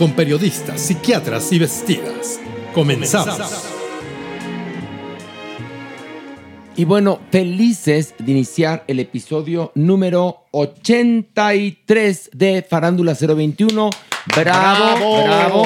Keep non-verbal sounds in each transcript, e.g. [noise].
con periodistas, psiquiatras y vestidas. Comenzamos. Y bueno, felices de iniciar el episodio número 83 de Farándula 021. Bravo, bravo,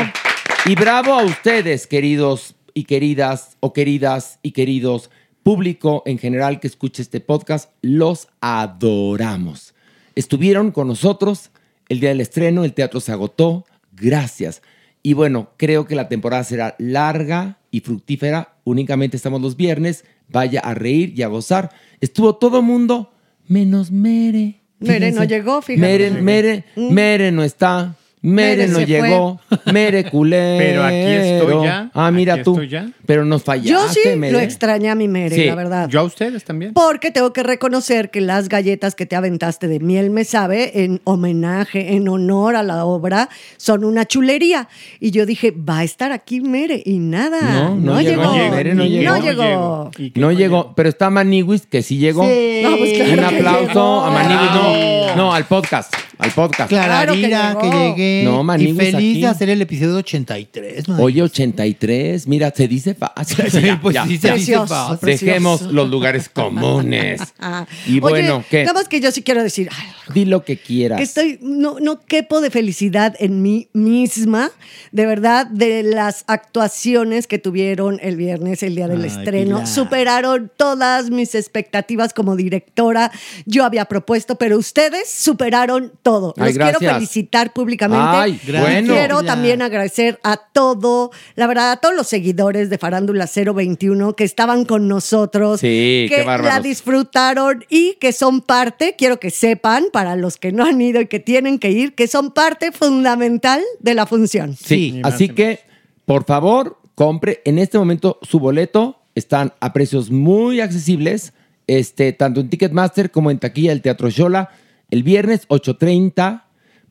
Y bravo a ustedes, queridos y queridas, o queridas y queridos, público en general que escuche este podcast. Los adoramos. Estuvieron con nosotros el día del estreno, el teatro se agotó. Gracias. Y bueno, creo que la temporada será larga y fructífera. Únicamente estamos los viernes. Vaya a reír y a gozar. Estuvo todo mundo menos Mere. Mere no llegó, fíjate. Mere, Mere, Mere no está. Mere, Mere no llegó. Mere culero. [laughs] Pero aquí estoy ya, Ah, mira aquí tú. estoy ya. Pero nos fallaste, Yo sí Mere. lo extrañé a mi Mere, Sí, la verdad. Yo a ustedes también. Porque tengo que reconocer que las galletas que te aventaste de miel me sabe, en homenaje, en honor a la obra, son una chulería. Y yo dije, va a estar aquí Mere. Y nada, No, no, no llegó. llegó. Mere no llegó. No llegó. ¿Y qué No llegó, pero está Maniwis, que sí llegó. Sí. No, pues claro Un aplauso llegó. a Maniwis. No, no, al podcast. Al podcast. Clararira, Claro que, que llegó. llegué. No, y Maniguis feliz aquí. de hacer el episodio 83. madre. Oye, 83. Mira, se dice fácil. [laughs] Sí, Ya, pues ya. sí, se dice Precioso, fácil. precioso. Dejemos los lugares comunes. [laughs] Ah. Y bueno, Oye, ¿qué? Nada más que yo sí quiero decir, ay, Di lo que quieras. que estoy, no, no quepo de felicidad en mí misma, de verdad, de las actuaciones que tuvieron el viernes, el día del Ay, estreno. Pilar. Superaron todas mis expectativas como directora. Yo había propuesto, pero ustedes superaron todo. Ay, Los quiero felicitar públicamente. Ay, Y bueno. quiero también agradecer a todo, la verdad, a todos los seguidores de Farándula 021 que estaban con nosotros, Sí, qué que la disfrutaron y que son parte, quiero que sepan, para los que no han ido y que tienen que ir, que son parte fundamental de la función. Sí, más así que, por favor, compre en este momento su boleto. Están a precios muy accesibles, este, tanto en Ticketmaster como en taquilla del Teatro Xola, el viernes 8.30,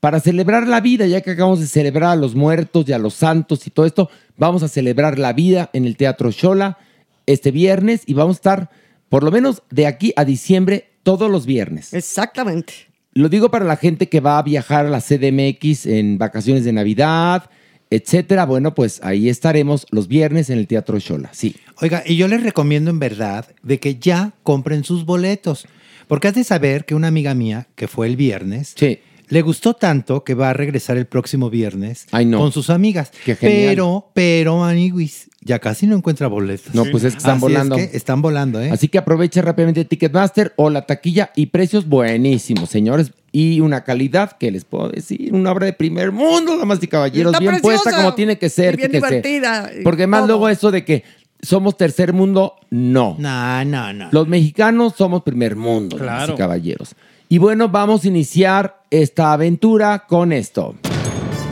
para celebrar la vida, ya que acabamos de celebrar a los muertos y a los santos y todo esto, vamos a celebrar la vida en el Teatro Xola este viernes y vamos a estar, por lo menos de aquí a diciembre, todos los viernes. Exactamente. Lo digo para la gente que va a viajar a la CDMX en vacaciones de Navidad, etcétera. Bueno, pues ahí estaremos los viernes en el Teatro Xola. Sí. Oiga, y yo les recomiendo en verdad de que ya compren sus boletos. Porque has de saber que una amiga mía, que fue el viernes, Sí. le gustó tanto que va a regresar el próximo viernes Ay, no. con sus amigas. Qué genial. Pero, pero, Maniguis, ya casi no encuentra boletos. No, pues es que están Así volando. que están volando, ¿eh? Así que aproveche rápidamente Ticketmaster o la taquilla y precios buenísimos, señores. Y una calidad que les puedo decir, una obra de primer mundo, damas y caballeros, Está bien preciosa. puesta como tiene que ser. Y bien fíjese. divertida Porque más luego eso de que somos tercer mundo, no. No, no, no. Los mexicanos somos primer mundo, y Claro. caballeros. Y bueno, vamos a iniciar esta aventura con esto.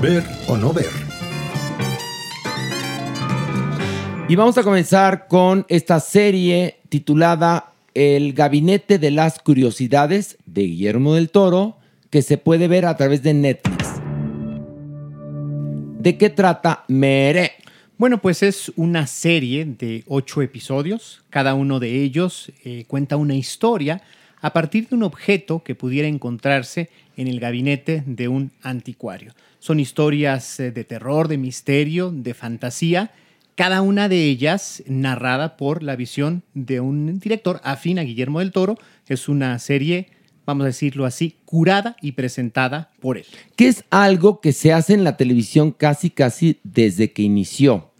Ver o no ver. Y vamos a comenzar con esta serie titulada El Gabinete de las Curiosidades de Guillermo del Toro, que se puede ver a través de Netflix. ¿De qué trata Mere? Bueno, pues es una serie de ocho episodios. Cada uno de ellos eh, cuenta una historia a partir de un objeto que pudiera encontrarse en el gabinete de un anticuario. Son historias eh, de terror, de misterio, de fantasía, cada una de ellas narrada por la visión de un director afín a Guillermo del Toro. Es una serie, vamos a decirlo así, curada y presentada por él. Que es algo que se hace en la televisión casi, casi desde que inició.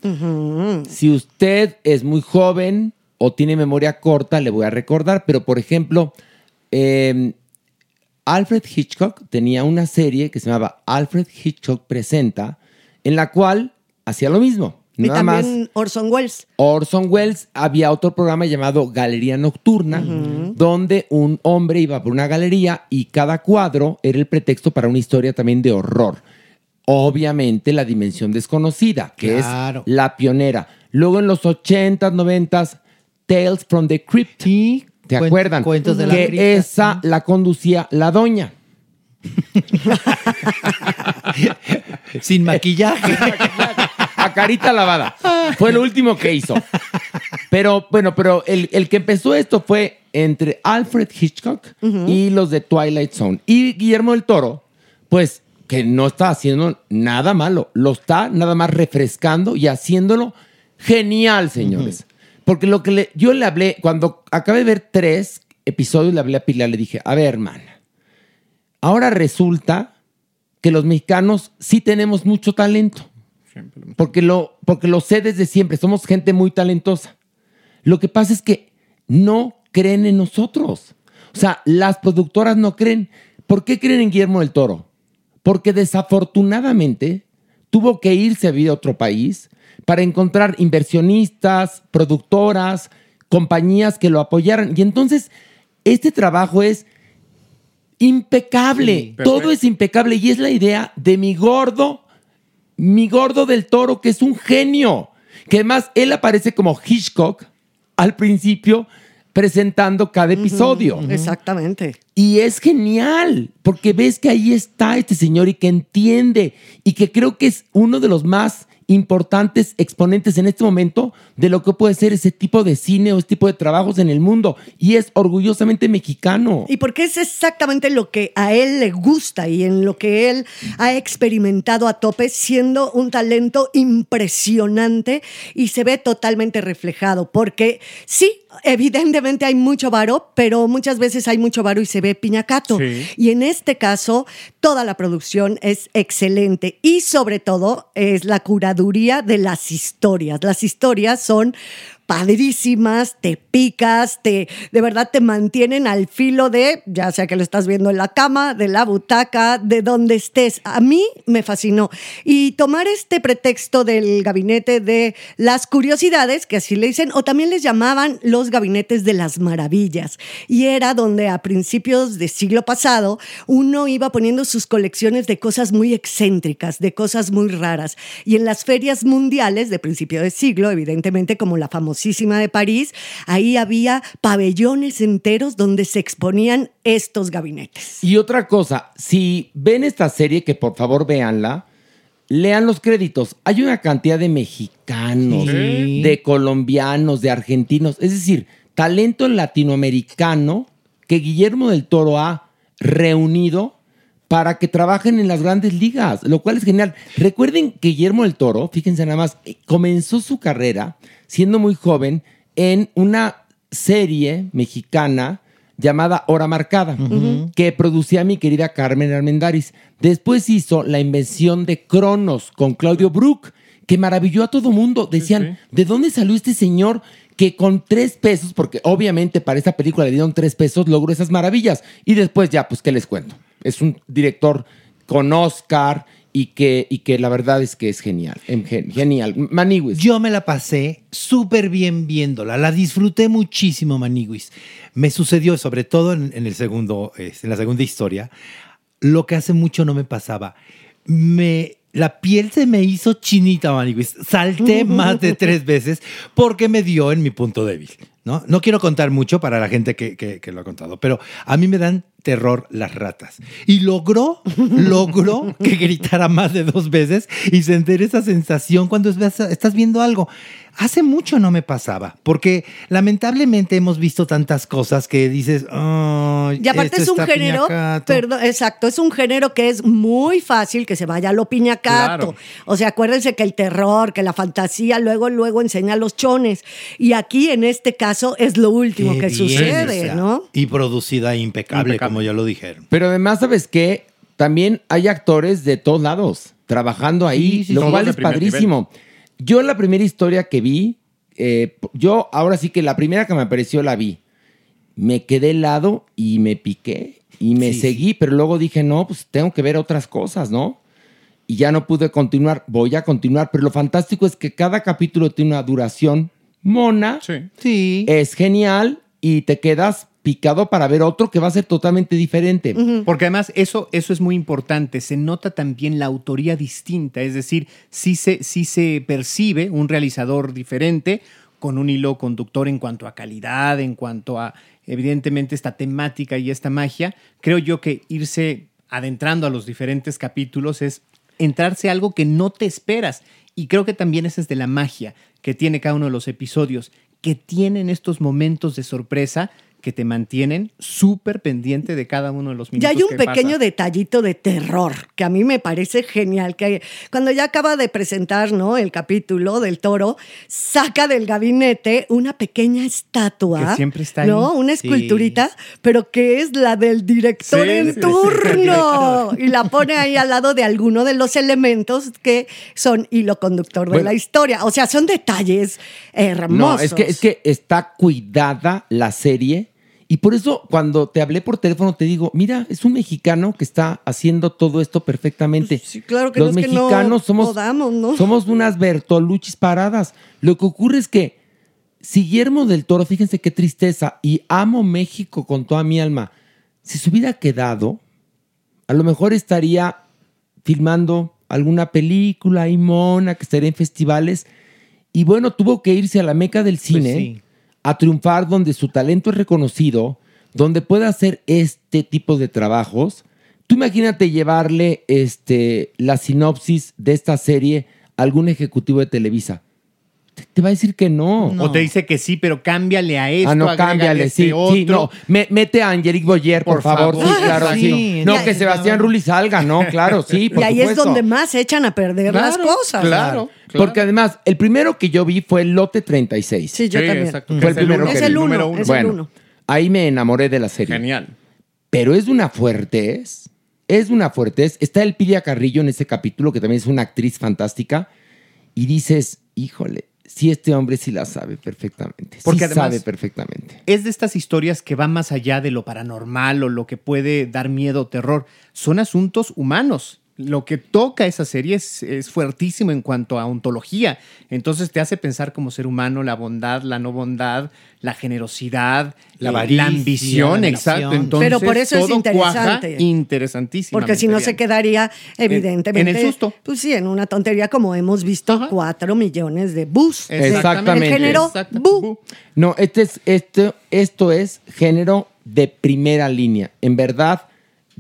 Si usted es muy joven o tiene memoria corta, le voy a recordar, pero por ejemplo, eh, Alfred Hitchcock tenía una serie que se llamaba Alfred Hitchcock Presenta, en la cual hacía lo mismo. Y Nada más. también Orson Welles. Orson Welles había otro programa llamado Galería Nocturna, donde un hombre iba por una galería y cada cuadro era el pretexto para una historia también de horror. Obviamente la dimensión desconocida, que Claro. es la pionera. Luego en los 80s, 90s, Tales from the Crypt. ¿Te Cuen- acuerdan? cuentos de la que cripta. esa la conducía la doña. [laughs] Sin maquillaje. a carita lavada. Fue lo último que hizo. Pero bueno, pero el, el que empezó esto fue entre Alfred Hitchcock y los de Twilight Zone. Y Guillermo del Toro, pues que no está haciendo nada malo, lo está nada más refrescando y haciéndolo genial, señores. Porque lo que le- yo le hablé, cuando acabé de ver tres episodios, le hablé a Pilar, le dije, a ver, hermana, ahora resulta que los mexicanos sí tenemos mucho talento. Porque lo, porque lo sé desde siempre, somos gente muy talentosa. Lo que pasa es que no creen en nosotros. O sea, las productoras no creen. ¿Por qué creen en Guillermo del Toro? Porque desafortunadamente tuvo que irse a vivir a otro país para encontrar inversionistas, productoras, compañías que lo apoyaran. Y entonces, este trabajo es impecable. Sí. Todo es impecable. Y es la idea de mi gordo, mi gordo del toro, que es un genio. Que además él aparece como Hitchcock al principio presentando cada episodio. Exactamente. Y es genial, porque ves que ahí está este señor y que entiende y que creo que es uno de los más importantes exponentes en este momento de lo que puede ser ese tipo de cine o este tipo de trabajos en el mundo. Y es orgullosamente mexicano. Y porque es exactamente lo que a él le gusta y en lo que él ha experimentado a tope, siendo un talento impresionante y se ve totalmente reflejado. Porque sí, evidentemente hay mucho varo, pero muchas veces hay mucho varo y se ve piñacato. Sí. Y en este caso, toda la producción es excelente y sobre todo es la curaduría de las historias. Las historias son padrísimas, te picas, te de verdad te mantienen al filo de, ya sea que lo estás viendo en la cama, de la butaca, de donde estés. A mí me fascinó. Y tomar este pretexto del gabinete de las curiosidades, que así le dicen, o también les llamaban los gabinetes de las maravillas. Y era donde a principios del siglo pasado uno iba poniendo sus colecciones de cosas muy excéntricas, de cosas muy raras. Y en las ferias mundiales de principio de siglo, evidentemente como la famosísima de París, ahí había pabellones enteros donde se exponían estos gabinetes. Y otra cosa, si ven esta serie, que por favor véanla, lean los créditos. Hay una cantidad de mexicanos, Sí. de colombianos, de argentinos, es decir, talento latinoamericano que Guillermo del Toro ha reunido para que trabajen en las grandes ligas, lo cual es genial. Recuerden que Guillermo del Toro, fíjense nada más, eh, comenzó su carrera siendo muy joven en una serie mexicana llamada Hora Marcada, que producía mi querida Carmen Armendáriz. Después hizo La invención de Cronos con Claudio Brook, que maravilló a todo mundo. Decían, ¿de dónde salió este señor que con tres pesos, porque obviamente para esta película le dieron tres pesos, logró esas maravillas? Y después ya, pues, ¿qué les cuento? Es un director con Oscar y que, y que la verdad es que es genial. em, gen- Genial. Maniwis. Yo me la pasé súper bien viéndola, la disfruté muchísimo, Maniguis. Me sucedió, sobre todo en, en el segundo, en la segunda historia, lo que hace mucho no me pasaba. Me, la piel se me hizo chinita, Maniguis. Salté [laughs] más de tres veces porque me dio en mi punto débil. ¿No? no quiero contar mucho para la gente que, que- que lo ha contado, pero a mí me dan terror las ratas. Y logró, [laughs] logró que gritara más de dos veces y sentir esa sensación cuando estás viendo algo. Hace mucho no me pasaba, porque lamentablemente hemos visto tantas cosas que dices, "Ay, Y aparte esto es un está género, piñacato". perdón, exacto, es un género que es muy fácil que se vaya a lo piñacato. Claro. O sea, acuérdense que el terror, que la fantasía, luego, luego enseña los chones. Y aquí, en este caso, es lo último Qué que bien, sucede, o sea, ¿no? Y producida impecable, Impecable. como ya lo dijeron. Pero además, ¿sabes qué? También hay actores de todos lados trabajando ahí, Sí, sí, lo cual es padrísimo. Yo la primera historia que vi, eh, yo ahora sí que la primera que me apareció la vi. Me quedé helado y me piqué y me Sí, seguí, pero luego dije, no, pues tengo que ver otras cosas, ¿no? Y ya no pude continuar, voy a continuar, pero lo fantástico es que cada capítulo tiene una duración mona, Sí. Sí. es genial y te quedas picado para ver otro que va a ser totalmente diferente. Porque además eso, eso es muy importante. Se nota también la autoría distinta. Es decir, sí se, sí se percibe un realizador diferente con un hilo conductor en cuanto a calidad, en cuanto a, evidentemente, esta temática y esta magia. Creo yo que irse adentrando a los diferentes capítulos es entrarse a algo que no te esperas. Y creo que también esa es de la magia que tiene cada uno de los episodios, que tienen estos momentos de sorpresa que te mantienen súper pendiente de cada uno de los Ya minutos. hay un que pequeño pasa. detallito de terror que a mí me parece genial. Que cuando ya acaba de presentar ¿no? el capítulo del toro, saca del gabinete una pequeña estatua. Que siempre está ¿no? ahí. Una Sí. esculturita, pero que es la del director Sí, en turno. Y la pone ahí al lado de alguno de los elementos que son hilo conductor de Bueno. la historia. O sea, son detalles hermosos. No, es que, es que está cuidada la serie. Y por eso cuando te hablé por teléfono te digo, mira, es un mexicano que está haciendo todo esto perfectamente. Pues sí, claro que Los no es que no mexicanos somos, podamos, ¿no? somos unas Bertoluchis paradas. Lo que ocurre es que si Guillermo del Toro, fíjense qué tristeza, y amo México con toda mi alma, si se hubiera quedado, a lo mejor estaría filmando alguna película y mona que estaría en festivales. Y bueno, tuvo que irse a la meca del cine sí. A triunfar donde su talento es reconocido, donde puede hacer este tipo de trabajos. Tú imagínate llevarle este, la sinopsis de esta serie a algún ejecutivo de Televisa. Te, te va a decir que no. O te dice que sí, pero cámbiale a esto. Ah, no, cámbiale, este sí, otro. sí, no. Me- mete a Angelique Boyer, por, Por favor. favor. Sí, claro, Sí, sí. No, ya- que Sebastián Rulli salga, no, claro, sí, [laughs] por y ahí es donde más se echan a perder las Claro, cosas. Claro. claro. Porque además, el primero que yo vi fue el lote 36. Sí, yo Sí, también. exacto. Fue el primero Es que el vi. uno, número uno. es el bueno, uno. ahí me enamoré de la serie. Genial. Pero es de una fuertez, es de una fuertez. Está el Pidia Carrillo en ese capítulo, que también es una actriz fantástica, y dices, híjole, sí, este hombre sí la sabe perfectamente. Porque sí además- sabe perfectamente. Es de estas historias que van más allá de lo paranormal o lo que puede dar miedo o terror. Son asuntos humanos. Lo que toca esa serie es, es fuertísimo en cuanto a ontología. Entonces te hace pensar como ser humano la bondad, la no bondad, la generosidad, La eh, avaricia, la ambición, la exacto. Entonces, Pero por eso es todo interesante. cuaja interesantísimo. Porque si no se quedaría, evidentemente. en el susto. Pues sí, en una tontería, como hemos visto, Ajá. cuatro millones de bus. Exactamente. El género bu. No, este es, este, esto es género de primera línea. En verdad,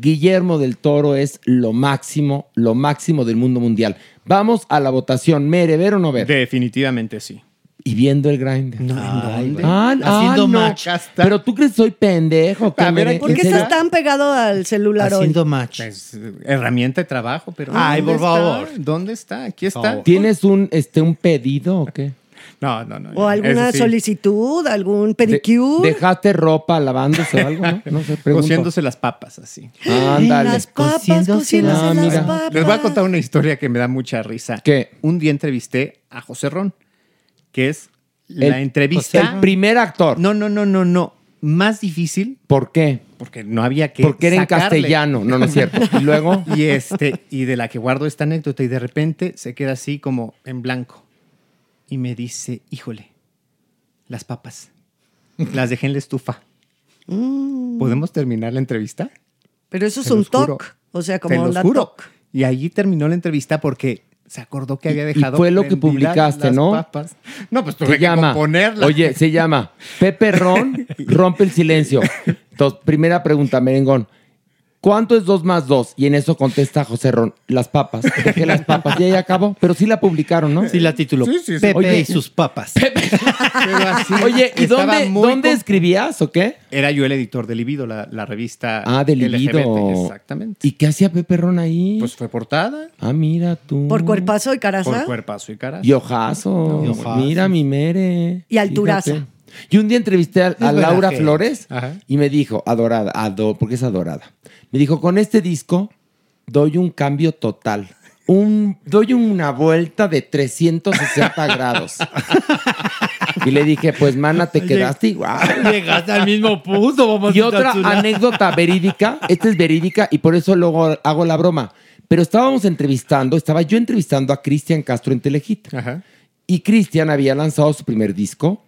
Guillermo del Toro es lo máximo, lo máximo del mundo mundial. Vamos a la votación. ¿Mere, ver o no ver? Definitivamente sí. Y viendo el grinder. Ay, dónde? Ah, Haciendo ah, no. match. Pero tú crees que soy pendejo. ¿qué, A ver? ¿Por ¿En qué estás tan pegado al celular hoy? Haciendo match. Pues, eh, herramienta de trabajo, pero. Ay, ¿dónde por favor. está? ¿Dónde está? Aquí está. ¿Tienes un, este, un pedido o qué? No, no, no. ¿O alguna sí. solicitud, algún De- pedicure? ¿Dejaste ropa lavándose o algo? No, no sé, pregunto. Cociéndose las papas así. Ándale. Las papas, Cociéndose cociéndose las- papas. Les voy a contar una historia que me da mucha risa. ¿Qué? Un día entrevisté a José Ron, que es El- la entrevista. El primer actor. No, no, no, no, no. Más difícil ¿Por qué? porque no había que. Porque era en castellano. No, no es cierto. [laughs] Y luego... Y este, y de la que guardo esta anécdota, y de repente se queda así como en blanco. Y me dice, híjole, las papas. Las dejé en la estufa. Mm. ¿Podemos terminar la entrevista? Pero eso es un toque. O sea, como juro. toc. Y allí terminó la entrevista porque se acordó que había y dejado. fue lo que publicaste, las ¿no? papas. No, pues tuve Se que llama. componerla. Oye, se llama Pepe Ron rompe el silencio. [laughs] Entonces, primera pregunta, merengón. ¿Cuánto es 2 más 2? Y en eso contesta José Ron, las papas. Dejé las papas y ahí acabó. Pero sí la publicaron, ¿no? Sí la tituló Sí, sí, sí. Pepe Oye, y sus papas. Pero así [laughs] Oye, ¿y dónde, muy dónde con- escribías o qué? Era yo el editor de Libido, la, la revista Ah, de Libido. LGBT, Exactamente. ¿Y qué hacía Pepe Ron ahí? Pues fue portada ah, mira tú. Por cuerpazo y caraza. por cuerpazo y cara. Y ojazo. Y ojazo. Mira mi mere. Y alturaza. Fíjate. Y un día entrevisté a, Laura. Flores Ajá. y me dijo, adorada, ado, porque es adorada. Me dijo, con este disco doy un cambio total. Un, doy una vuelta de 360 [laughs] grados. Y le dije, pues, mana, te quedaste igual. Llegaste al mismo punto, vamos Y otra anécdota verídica, esta es verídica y por eso luego hago la broma. Pero estábamos entrevistando, estaba yo entrevistando a Cristian Castro en Telehit. Ajá. Y Cristian había lanzado su primer disco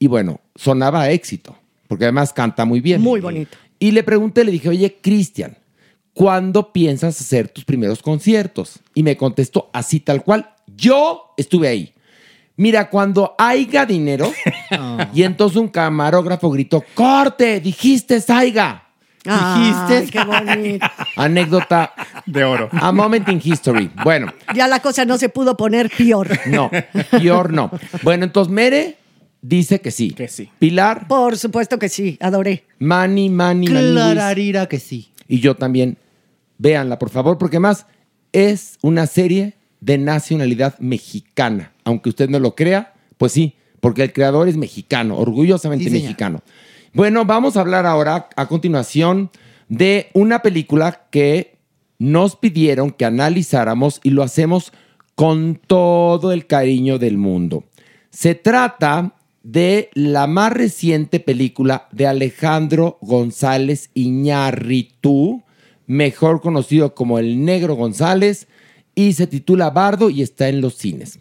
y bueno, sonaba a éxito, porque además canta muy bien. Muy bonito. Y le pregunté, le dije, oye, Cristian, ¿cuándo piensas hacer tus primeros conciertos? Y me contestó así tal cual, yo estuve ahí. Mira, cuando haya dinero, [laughs] y entonces un camarógrafo gritó, corte, dijiste Saiga. Ay, Dijiste. qué bonito. Anécdota, De oro. a moment in history. Bueno, Ya la cosa no se pudo poner peor. no, peor no. Bueno, entonces Mere dice que sí. Que sí. Pilar, Por supuesto que sí, adoré. Mani, Mani, Mani. Clararira que sí. Y yo también. Véanla, por favor, porque más es una serie de nacionalidad mexicana. Aunque usted no lo crea, pues sí, porque el creador es mexicano, orgullosamente Sí, mexicano. Bueno, vamos a hablar ahora, a continuación, de una película que nos pidieron que analizáramos y lo hacemos con todo el cariño del mundo. Se trata de la más reciente película de Alejandro González Iñárritu, mejor conocido como el Negro González, y se titula Bardo y está en los cines.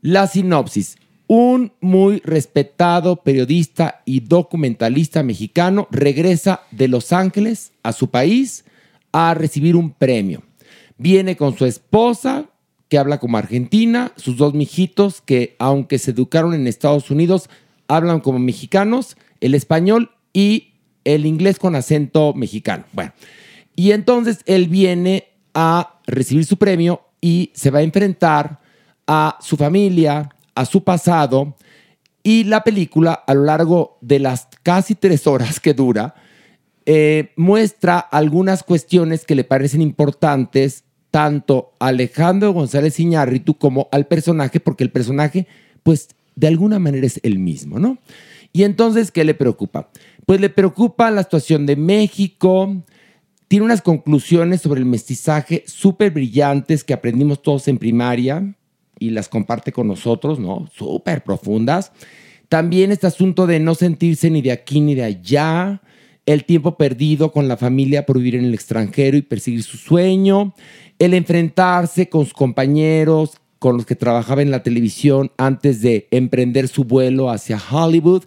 La sinopsis. Un muy respetado periodista y documentalista mexicano regresa de Los Ángeles a su país a recibir un premio. Viene con su esposa, que habla como argentina, sus dos mijitos, que aunque se educaron en Estados Unidos, hablan como mexicanos, el español y el inglés con acento mexicano. Bueno, y entonces él viene a recibir su premio y se va a enfrentar a su familia, a su pasado. Y la película, a lo largo de las casi tres horas que dura, eh, muestra algunas cuestiones que le parecen importantes tanto a Alejandro González Iñárritu como al personaje, porque el personaje, pues, de alguna manera es el mismo, ¿no? Y entonces, ¿qué le preocupa? Pues le preocupa la situación de México, tiene unas conclusiones sobre el mestizaje súper brillantes que aprendimos todos en primaria y las comparte con nosotros, ¿no? Súper profundas. También este asunto de no sentirse ni de aquí ni de allá, el tiempo perdido con la familia por vivir en el extranjero y perseguir su sueño, el enfrentarse con sus compañeros, con los que trabajaba en la televisión antes de emprender su vuelo hacia Hollywood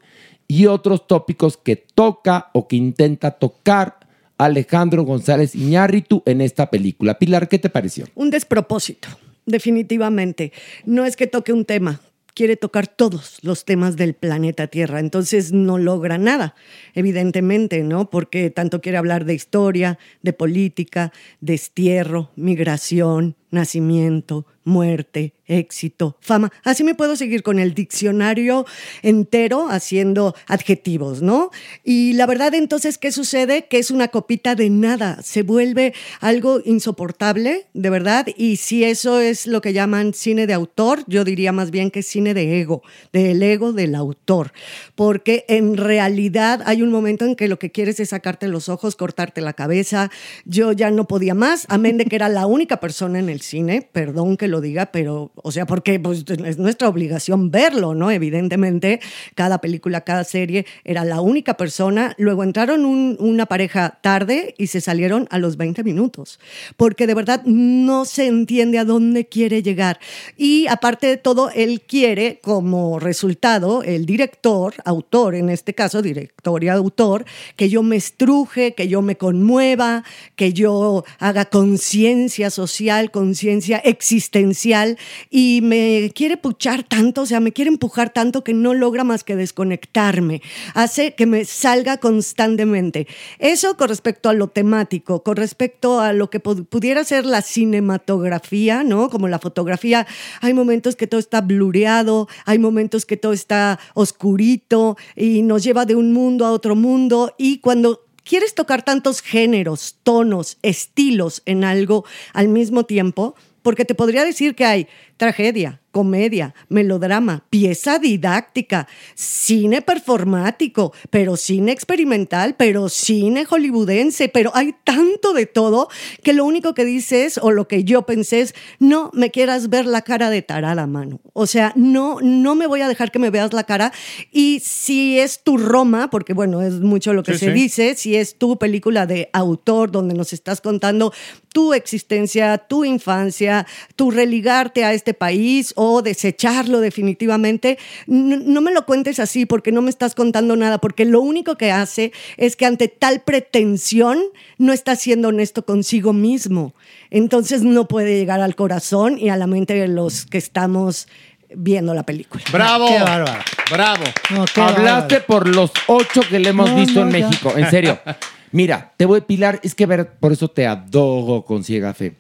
y otros tópicos que toca o que intenta tocar Alejandro González Iñárritu en esta película. Pilar, ¿qué te pareció? Un despropósito, definitivamente. No es que toque un tema, quiere tocar todos los temas del planeta Tierra, entonces no logra nada, evidentemente, ¿no? Porque tanto quiere hablar de historia, de política, destierro, migración, nacimiento, muerte, éxito, fama. Así me puedo seguir con el diccionario entero haciendo adjetivos, ¿no? Y la verdad entonces, ¿qué sucede? Que es una copita de nada, se vuelve algo insoportable, de verdad, y si eso es lo que llaman cine de autor, yo diría más bien que cine de ego, del ego del autor, porque en realidad hay un momento en que lo que quieres es sacarte los ojos, cortarte la cabeza, yo ya no podía más, amén de que era la única persona en el cine, perdón que lo diga, pero, o sea, porque pues, es nuestra obligación verlo, ¿no? Evidentemente, cada película, cada serie era la única persona. Luego entraron un- una pareja tarde y se salieron a los 20 minutos, porque de verdad no se entiende a dónde quiere llegar. Y aparte de todo, él quiere como resultado, el director, autor en este caso, director y autor, que yo me estruje, que yo me conmueva, que yo haga conciencia social, conciencia existencial y me quiere puchar tanto, o sea, me quiere empujar tanto que no logra más que desconectarme. Hace que me salga constantemente. Eso con respecto a lo temático, con respecto a lo que pu- pudiera ser la cinematografía, ¿no? Como la fotografía, hay momentos que todo está blureado, hay momentos que todo está oscurito y nos lleva de un mundo a otro mundo y cuando quieres tocar tantos géneros, tonos, estilos en algo al mismo tiempo, porque te podría decir que hay tragedia, comedia, melodrama, pieza didáctica, cine performático, pero cine experimental, pero cine hollywoodense, pero hay tanto de todo que lo único que dices o lo que yo pensé es, no me quieras ver la cara de tarada, mano. O sea, no, no me voy a dejar que me veas la cara y si es tu Roma, porque bueno, es mucho lo que Sí, se sí. dice, si es tu película de autor donde nos estás contando tu existencia, tu infancia, tu religarte a este país o desecharlo definitivamente, no, no me lo cuentes así porque no me estás contando nada, porque lo único que hace es que ante tal pretensión no está siendo honesto consigo mismo. Entonces no puede llegar al corazón y a la mente de los que estamos viendo la película. ¡Bravo! Qué bárbaro. ¡Bravo! No, qué Hablaste bárbaro. por los ocho que le hemos No, visto no, en ya. México, en serio. [laughs] Mira, te voy a pilar, es que ver, por eso te adoro con ciega fe.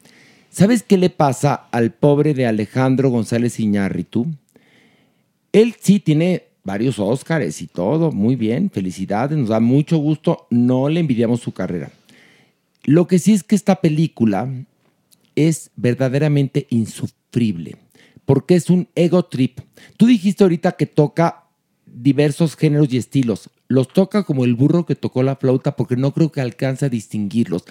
¿Sabes qué le pasa al pobre de Alejandro González Iñárritu? Él sí tiene varios Óscares y todo, muy bien, felicidades, nos da mucho gusto, no le envidiamos su carrera. Lo que sí es que esta película es verdaderamente insufrible, porque es un ego trip. Tú dijiste ahorita que toca diversos géneros y estilos. Los toca como el burro que tocó la flauta porque no creo que alcance a distinguirlos.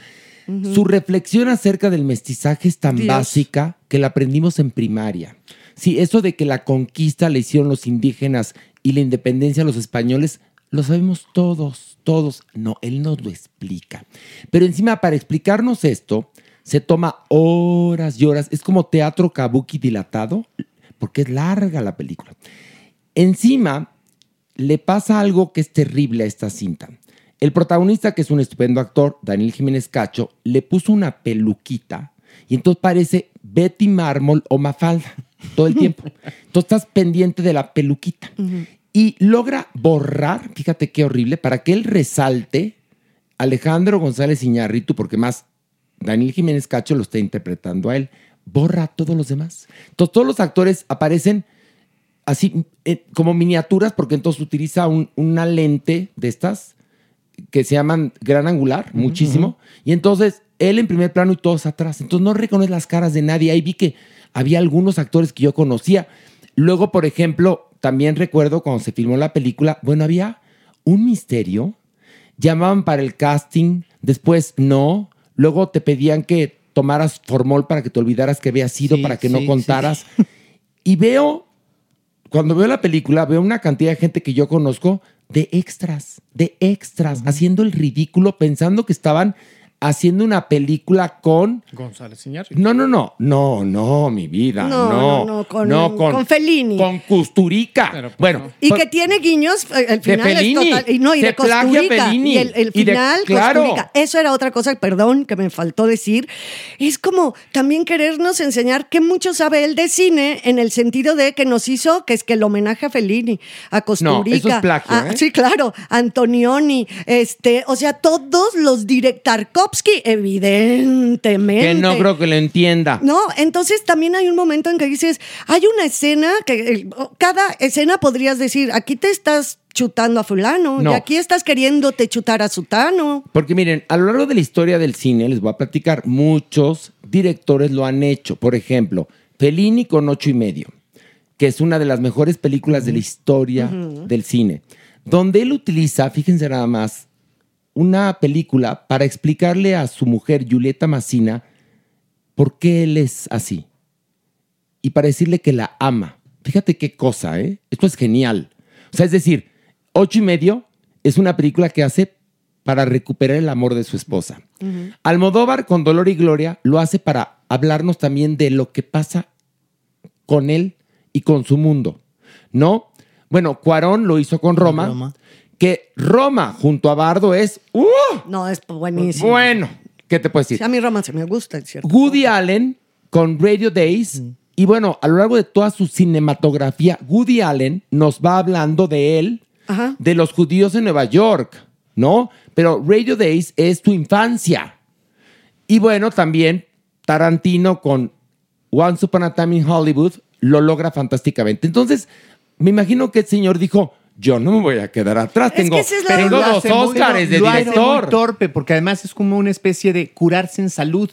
Su reflexión acerca del mestizaje es tan Dios. básica que la aprendimos en primaria. Sí, eso de que la conquista la hicieron los indígenas y la independencia los españoles, lo sabemos todos, todos. No, él nos lo explica. Pero encima, para explicarnos esto, se toma horas y horas. Es como teatro kabuki dilatado, porque es larga la película. Encima, le pasa algo que es terrible a esta cinta. El protagonista, que es un estupendo actor, Daniel Jiménez Cacho, le puso una peluquita y entonces parece Betty Mármol o Mafalda todo el [laughs] tiempo. Entonces estás pendiente de la peluquita. Y logra borrar, fíjate qué horrible, para que él resalte Alejandro González Iñárritu, porque más Daniel Jiménez Cacho lo está interpretando a él, borra a todos los demás. Entonces todos los actores aparecen así eh, como miniaturas, porque entonces utiliza un- una lente de estas que se llaman gran angular, muchísimo. Y entonces él en primer plano y todos atrás. Entonces no reconoce las caras de nadie. Ahí vi que había algunos actores que yo conocía. Luego, por ejemplo, también recuerdo cuando se filmó la película, bueno, había un misterio. Llamaban para el casting, después no. Luego te pedían que tomaras formol para que te olvidaras que había sido, Sí, para que sí, no sí. contaras. [laughs] Y veo cuando veo la película, veo una cantidad de gente que yo conozco de extras, de extras, haciendo el ridículo, pensando que estaban haciendo una película con. González Iñárritu. No, no, no, no, no, mi vida, No, no, no, no, con- con Fellini. Con Custurica. Pero, pues, bueno, no. Y que tiene guiños, eh, el De final es Fellini. total. Y no, y de Costurica. Fellini. Y el, el Y de- final, claro. Costurica. Eso era otra cosa, perdón, que me faltó decir. Es como también querernos enseñar que mucho sabe él de cine, en el sentido de que nos hizo, que es que el homenaje a Fellini, a Costurica. eso es plagio, a- ¿eh? Sí, claro. Antonioni, este, o sea, todos los direct Tarkovsky, evidentemente. que no creo que lo entienda. No, entonces también hay un momento en que dices, hay una escena que cada escena podrías decir, aquí te estás chutando a fulano No. y aquí estás queriéndote chutar a sutano. Porque miren, a lo largo de la historia del cine, les voy a platicar, muchos directores lo han hecho. Por ejemplo, Fellini con ocho y medio, que es una de las mejores películas de la historia del cine, donde él utiliza, fíjense nada más, una película para explicarle a su mujer, Julieta Massina, por qué él es así. Y para decirle que la ama. Fíjate qué cosa, ¿eh? Esto es genial. O sea, es decir, ocho y medio es una película que hace para recuperar el amor de su esposa. Almodóvar con Dolor y Gloria lo hace para hablarnos también de lo que pasa con él y con su mundo, ¿no? Bueno, Cuarón lo hizo con Roma, Roma. Que Roma junto a Bardo es, ¡uh! No, es buenísimo. Bueno, ¿qué te puedo decir? Sí, a mí Roma se me gusta, es cierto. Woody Allen con Radio Days. Y bueno, a lo largo de toda su cinematografía, Woody Allen nos va hablando de él, de los judíos en Nueva York, ¿no? Pero Radio Days es tu infancia. Y bueno, también Tarantino con Once Upon a Time in Hollywood lo logra fantásticamente. Entonces, me imagino que el señor dijo, yo no me voy a quedar atrás. Es tengo que es la- tengo Lo dos Óscares de lo director. muy torpe, porque además es como una especie de curarse en salud.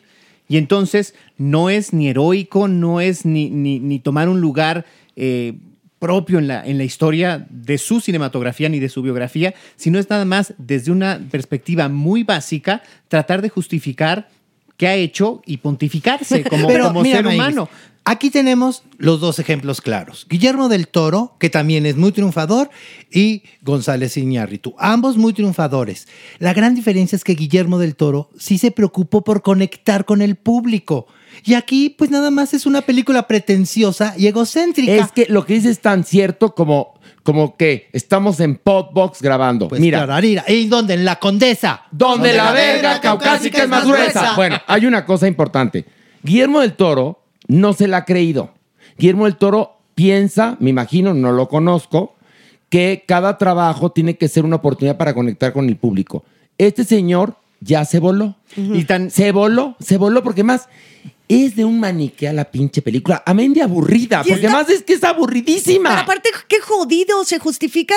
Y entonces no es ni heroico, no es ni, ni, ni tomar un lugar eh, propio en la, en la historia de su cinematografía ni de su biografía, sino es nada más desde una perspectiva muy básica tratar de justificar qué ha hecho y pontificarse [laughs] como, Pero como mira, ser Maíz, humano. Aquí tenemos los dos ejemplos claros. Guillermo del Toro, que también es muy triunfador, y González Iñárritu, ambos muy triunfadores. La gran diferencia es que Guillermo del Toro sí se preocupó por conectar con el público. Y aquí, pues nada más es una película pretenciosa y egocéntrica. Es que lo que dices es tan cierto como, como que estamos en Podbox grabando. Pues Mira, tararira. ¿Y dónde? En la Condesa. donde la verga caucásica es más gruesa. Bueno, hay una cosa importante. Guillermo del Toro no se la ha creído. Guillermo del Toro piensa, me imagino, no lo conozco, que cada trabajo tiene que ser una oportunidad para conectar con el público. Este señor ya se voló. Y tan, Se voló, se voló porque más es de un maniquea la pinche película. Amén de aburrida, porque está- más es que es aburridísima. Pero aparte, qué jodido, se justifica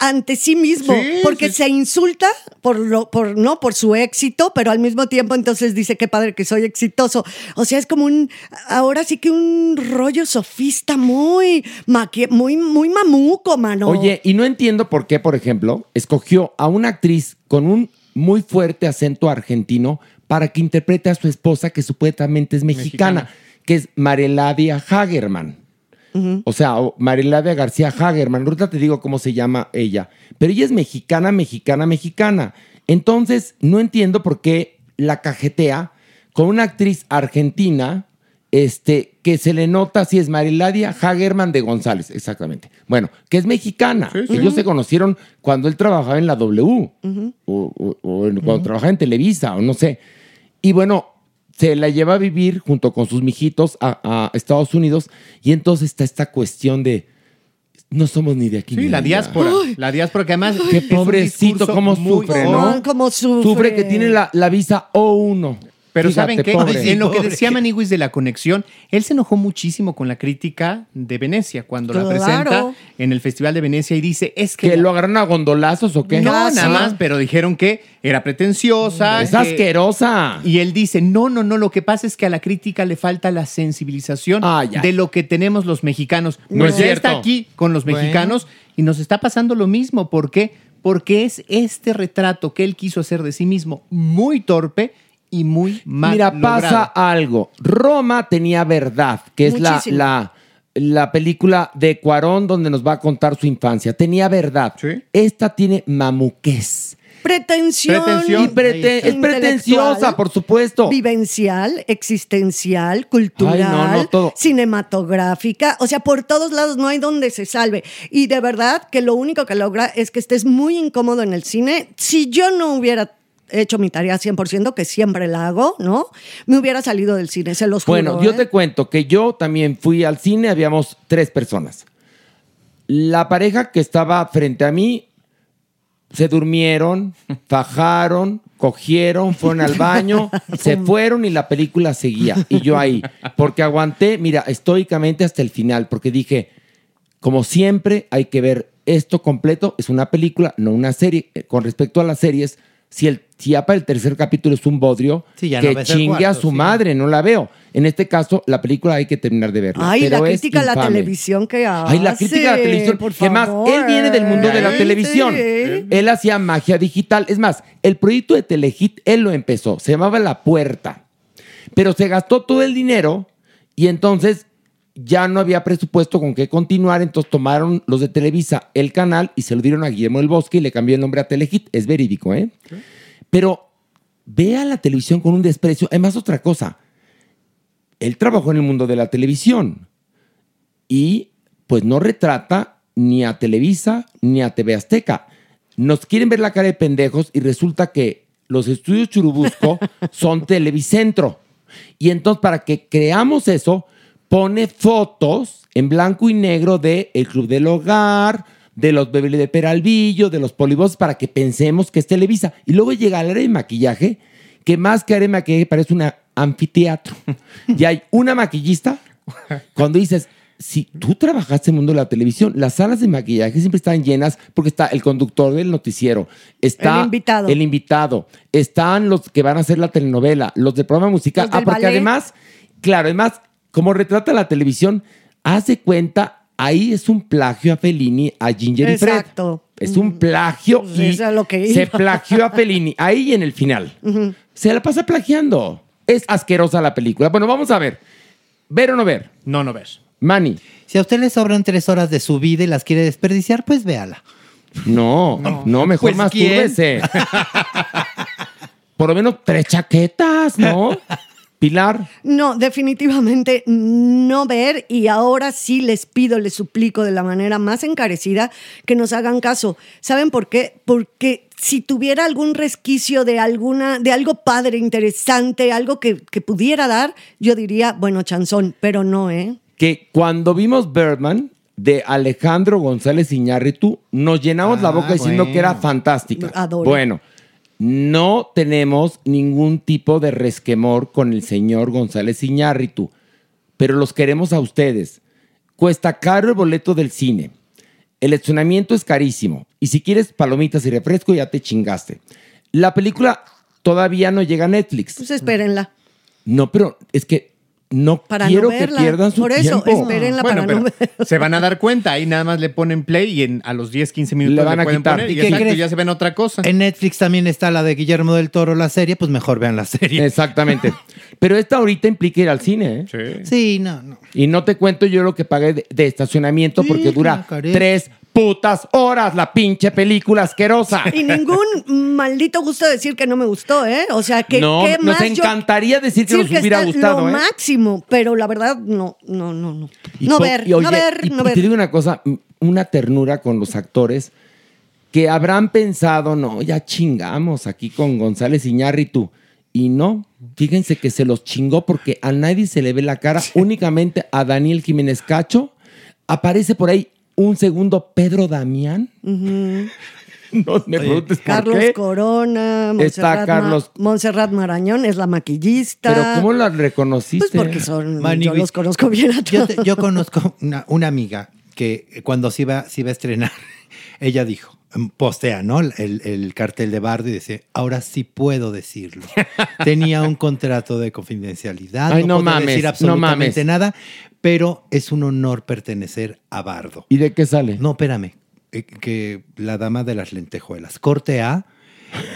ante sí mismo, Sí, porque sí. se insulta por lo, por, no, por su éxito, pero al mismo tiempo entonces dice qué padre que soy exitoso. O sea, es como un, ahora sí que un rollo sofista muy, maqui- muy, muy mamuco, mano. Oye, y no entiendo por qué, por ejemplo, escogió a una actriz con un muy fuerte acento argentino para que interprete a su esposa, que supuestamente es mexicana, Mexicana. que es Mareladia Hagerman. O sea, o Mareladia García Hagerman. Ahorita te digo cómo se llama ella. Pero ella es mexicana, mexicana, mexicana. Entonces, no entiendo por qué la cajetea con una actriz argentina este, que se le nota si es Mariladia Hagerman de González, exactamente. Bueno, que es mexicana. Ellos se conocieron cuando él trabajaba en la W o, o- o en- cuando trabajaba en Televisa o no sé. Y bueno, se la lleva a vivir junto con sus mijitos a, a Estados Unidos y entonces está esta cuestión de no somos ni de aquí. sí, la diáspora. La diáspora que además. Qué pobrecito, cómo sufre, ¿no? cómo sufre. Sufre que tiene la, la visa O1. Pero Fíjate, ¿saben qué? pobre. En lo que decía Maniguis de la conexión, él se enojó muchísimo con la crítica de Venecia cuando la presenta en el Festival de Venecia y dice, es que... ¿Que lo agarraron a gondolazos o qué? no, Ah, nada sí. más, pero dijeron que era pretenciosa. Es que- asquerosa. Y él dice, no, no, no, lo que pasa es que a la crítica le falta la sensibilización Ah, de lo que tenemos los mexicanos. No es ya cierto. está aquí con los Bueno. mexicanos y nos está pasando lo mismo. ¿Por qué? Porque es este retrato que él quiso hacer de sí mismo muy torpe y muy mal Mira, logrado. pasa algo. Roma tenía verdad, que es la, Muchísimo. la, la película de Cuarón donde nos va a contar su infancia. Tenía verdad. Sí. Esta tiene mamuqués. Pretensión. Pretensión. Y prete- es pretenciosa, por supuesto. Vivencial, existencial, cultural, Ay, no, no, todo. cinematográfica, o sea, por todos lados no hay donde se salve. Y de verdad que lo único que logra es que estés muy incómodo en el cine. Si yo no hubiera hecho mi tarea 100%, que siempre la hago, ¿no? Me hubiera salido del cine, se los juro. Bueno, yo ¿eh? te cuento que yo también fui al cine, habíamos tres personas. La pareja que estaba frente a mí se durmieron, [laughs] fajaron, cogieron, fueron al baño, [laughs] se fueron y la película seguía. Y yo ahí, porque aguanté, mira, estoicamente hasta el final, porque dije, como siempre, hay que ver esto completo, es una película, no una serie. Eh, Con respecto a las series, si, el, si ya para el tercer capítulo es un bodrio, Sí, ya no que ves el chingue a cuarto, su sí. madre, no la veo. En este caso, la película hay que terminar de verla. Ay, la pero es crítica a la infame. televisión que hace. Ay, la crítica a la televisión. por que más, favor. él viene del mundo de la Sí. televisión. Él hacía magia digital. Es más, el proyecto de Telehit, él lo empezó. Se llamaba La Puerta. Pero se gastó todo el dinero y entonces ya no había presupuesto con qué continuar. Entonces tomaron los de Televisa el canal y se lo dieron a Guillermo del Bosque y le cambió el nombre a Telehit. Es verídico, ¿eh? Pero vea la televisión con un desprecio. Además, otra cosa. Él trabajó en el mundo de la televisión y pues no retrata ni a Televisa ni a TV Azteca. Nos quieren ver la cara de pendejos y resulta que los estudios Churubusco [laughs] son Televicentro. Y entonces, para que creamos eso, pone fotos en blanco y negro de El Club del Hogar, de los Beverly de Peralvillo, de los Polibos, para que pensemos que es Televisa. Y luego llega al área de maquillaje, que más que área de maquillaje parece un anfiteatro. y hay una maquillista. Cuando dices, si tú trabajaste en el mundo de la televisión, las salas de maquillaje siempre están llenas porque está el conductor del noticiero, está El invitado. el invitado, están los que van a hacer la telenovela, los del programa musical. Los Ah, porque ballet. además, claro, además, como retrata la televisión, hace cuenta, ahí es un plagio a Fellini, a Ginger y Fred. Exacto. Es un plagio Pues y eso es lo que se plagió a Fellini, [laughs] ahí en el final. Se la pasa plagiando. Es asquerosa la película. Bueno, vamos a ver. ¿Ver o no ver? No, no ves. Manny. Si a usted le sobran tres horas de su vida y las quiere desperdiciar, pues véala. No, no, mejor Pues, más ¿quién? [laughs] Por lo menos tres chaquetas, ¿no? [laughs] Pilar. No, definitivamente no ver y ahora sí les pido, les suplico de la manera más encarecida que nos hagan caso. ¿Saben por qué? Porque si tuviera algún resquicio de alguna, de algo padre, interesante, algo que, que pudiera dar, yo diría, bueno, chanzón, pero no, ¿eh? que cuando vimos Birdman de Alejandro González Iñárritu, nos llenamos la Ah, boca diciendo bueno. que era fantástica. Adoro. Bueno, no tenemos ningún tipo de resquemor con el señor González Iñárritu, pero los queremos a ustedes. Cuesta caro el boleto del cine. El estacionamiento es carísimo. Y si quieres palomitas y refresco, ya te chingaste. La película todavía no llega a Netflix. Pues espérenla. No, pero es que no Para quiero no que verla. pierdan su Por eso, tiempo. espérenla Bueno, para pero no ver. se van a dar cuenta. Ahí nada más le ponen play y en- a los 10, 15 minutos Le le, van a pueden quitar. poner ¿Y y, qué exacto, crees? ya se ven otra cosa. En Netflix también está la de Guillermo del Toro, la serie, pues mejor vean la serie. Exactamente. [laughs] Pero esta ahorita implica ir al cine, ¿eh? Sí, no, no. Y no te cuento yo lo que pagué de, de estacionamiento Sí, porque dura tres putas horas la pinche película asquerosa. Y ningún maldito gusto decir que no me gustó, ¿eh? O sea, que no, ¿qué nos más encantaría decir que decir nos hubiera gustado, lo ¿eh? máximo, pero la verdad, no, no, no, no. Y no po- ver, y oye, no ver, y- no y ver. te digo una cosa, una ternura con los actores que habrán pensado, no, ya chingamos aquí con González Iñárritu. Y no, fíjense que se los chingó porque a nadie se le ve la cara, únicamente a Daniel Jiménez Cacho. Aparece por ahí un segundo Pedro Damián. [laughs] No me preguntes por Carlos qué. Corona, Está Carlos- Ma- Montserrat Marañón es la maquillista. Pero ¿cómo la reconociste? Pues porque son, yo los conozco bien a Yo, todos. te- yo conozco una, una amiga que cuando se iba, se iba a estrenar, ella dijo, em, postea, ¿no? El, el cartel de Bardo y dice, ahora sí puedo decirlo. [laughs] Tenía un contrato de confidencialidad, Ay, no, no mames, decir no absolutamente mames. nada, pero es un honor pertenecer a Bardo. ¿Y de qué sale? No, espérame, eh, que la dama de las lentejuelas, corte A.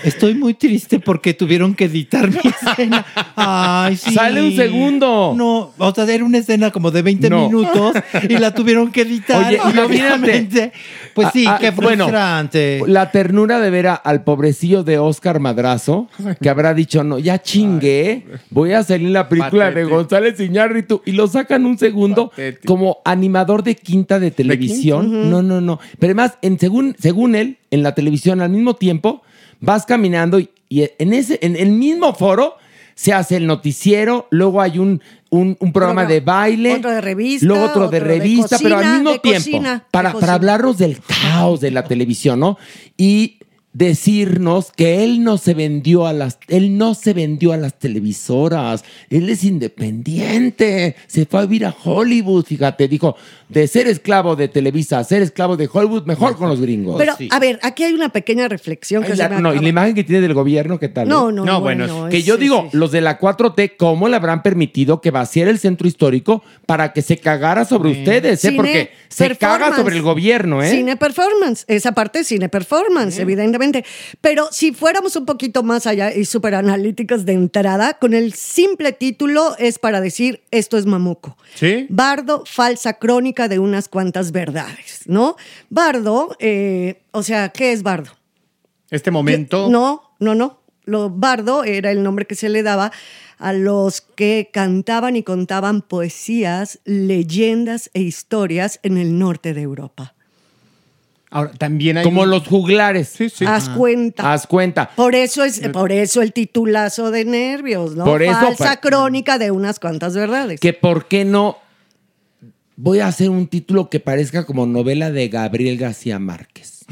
Estoy muy triste porque tuvieron que editar mi [laughs] escena. Ay, sí. Sale un segundo. No, o sea, era una escena como de 20 No. minutos y la tuvieron que editar. Oye, y [laughs] imagínate. obviamente, Pues sí, Ah, ah, qué bueno, frustrante. La ternura de ver a- al pobrecillo de Oscar Madrazo, que habrá dicho, no, ya chingué, voy a salir en la película de. González Iñárritu, y lo sacan un segundo Patético. como animador de quinta de televisión. No, no, no. Pero además, en, según, según él, en la televisión, al mismo tiempo, vas caminando y, y en, ese, en el mismo foro se hace el noticiero, luego hay un, un, un programa Programa- de baile, otro de revista, luego otro de otro de revista, pero al cocina, mismo de tiempo, cocina, de para, cocina. para hablarnos del caos de la televisión, ¿no? Y decirnos que él no se vendió a las él no se vendió a las televisoras, él es independiente, se fue a vivir a Hollywood, fíjate, dijo, de ser esclavo de Televisa a ser esclavo de Hollywood, mejor con los gringos. Pero, a ver, aquí hay una pequeña reflexión que Ay, se la- me no, y la imagen que tiene del gobierno, ¿qué tal? No, eh? no, No, no, bueno, bueno, Que yo sí, digo, sí. los de la 4T, ¿cómo le habrán permitido que vaciara el centro histórico para que se cagara sobre ustedes? ¿eh? Cine Porque se caga sobre el gobierno, ¿eh? Cine performance, esa parte es cine performance, evidentemente. Pero si fuéramos un poquito más allá y súper analíticos de entrada, con el simple título es para decir esto es mamuco. ¿Sí? Bardo, falsa crónica de unas cuantas verdades, ¿no? Bardo, eh, o sea, ¿qué es Bardo? Este momento. No, no, no. Lo bardo era el nombre que se le daba a los que cantaban y contaban poesías, leyendas e historias en el norte de Europa. Ahora, también hay. Como un- los juglares. Sí, sí. Haz cuenta. Haz cuenta. Por eso es, por eso el titulazo de nervios, ¿no? Por eso, Falsa crónica de unas cuantas verdades. Que por qué no voy a hacer un título que parezca como novela de Gabriel García Márquez.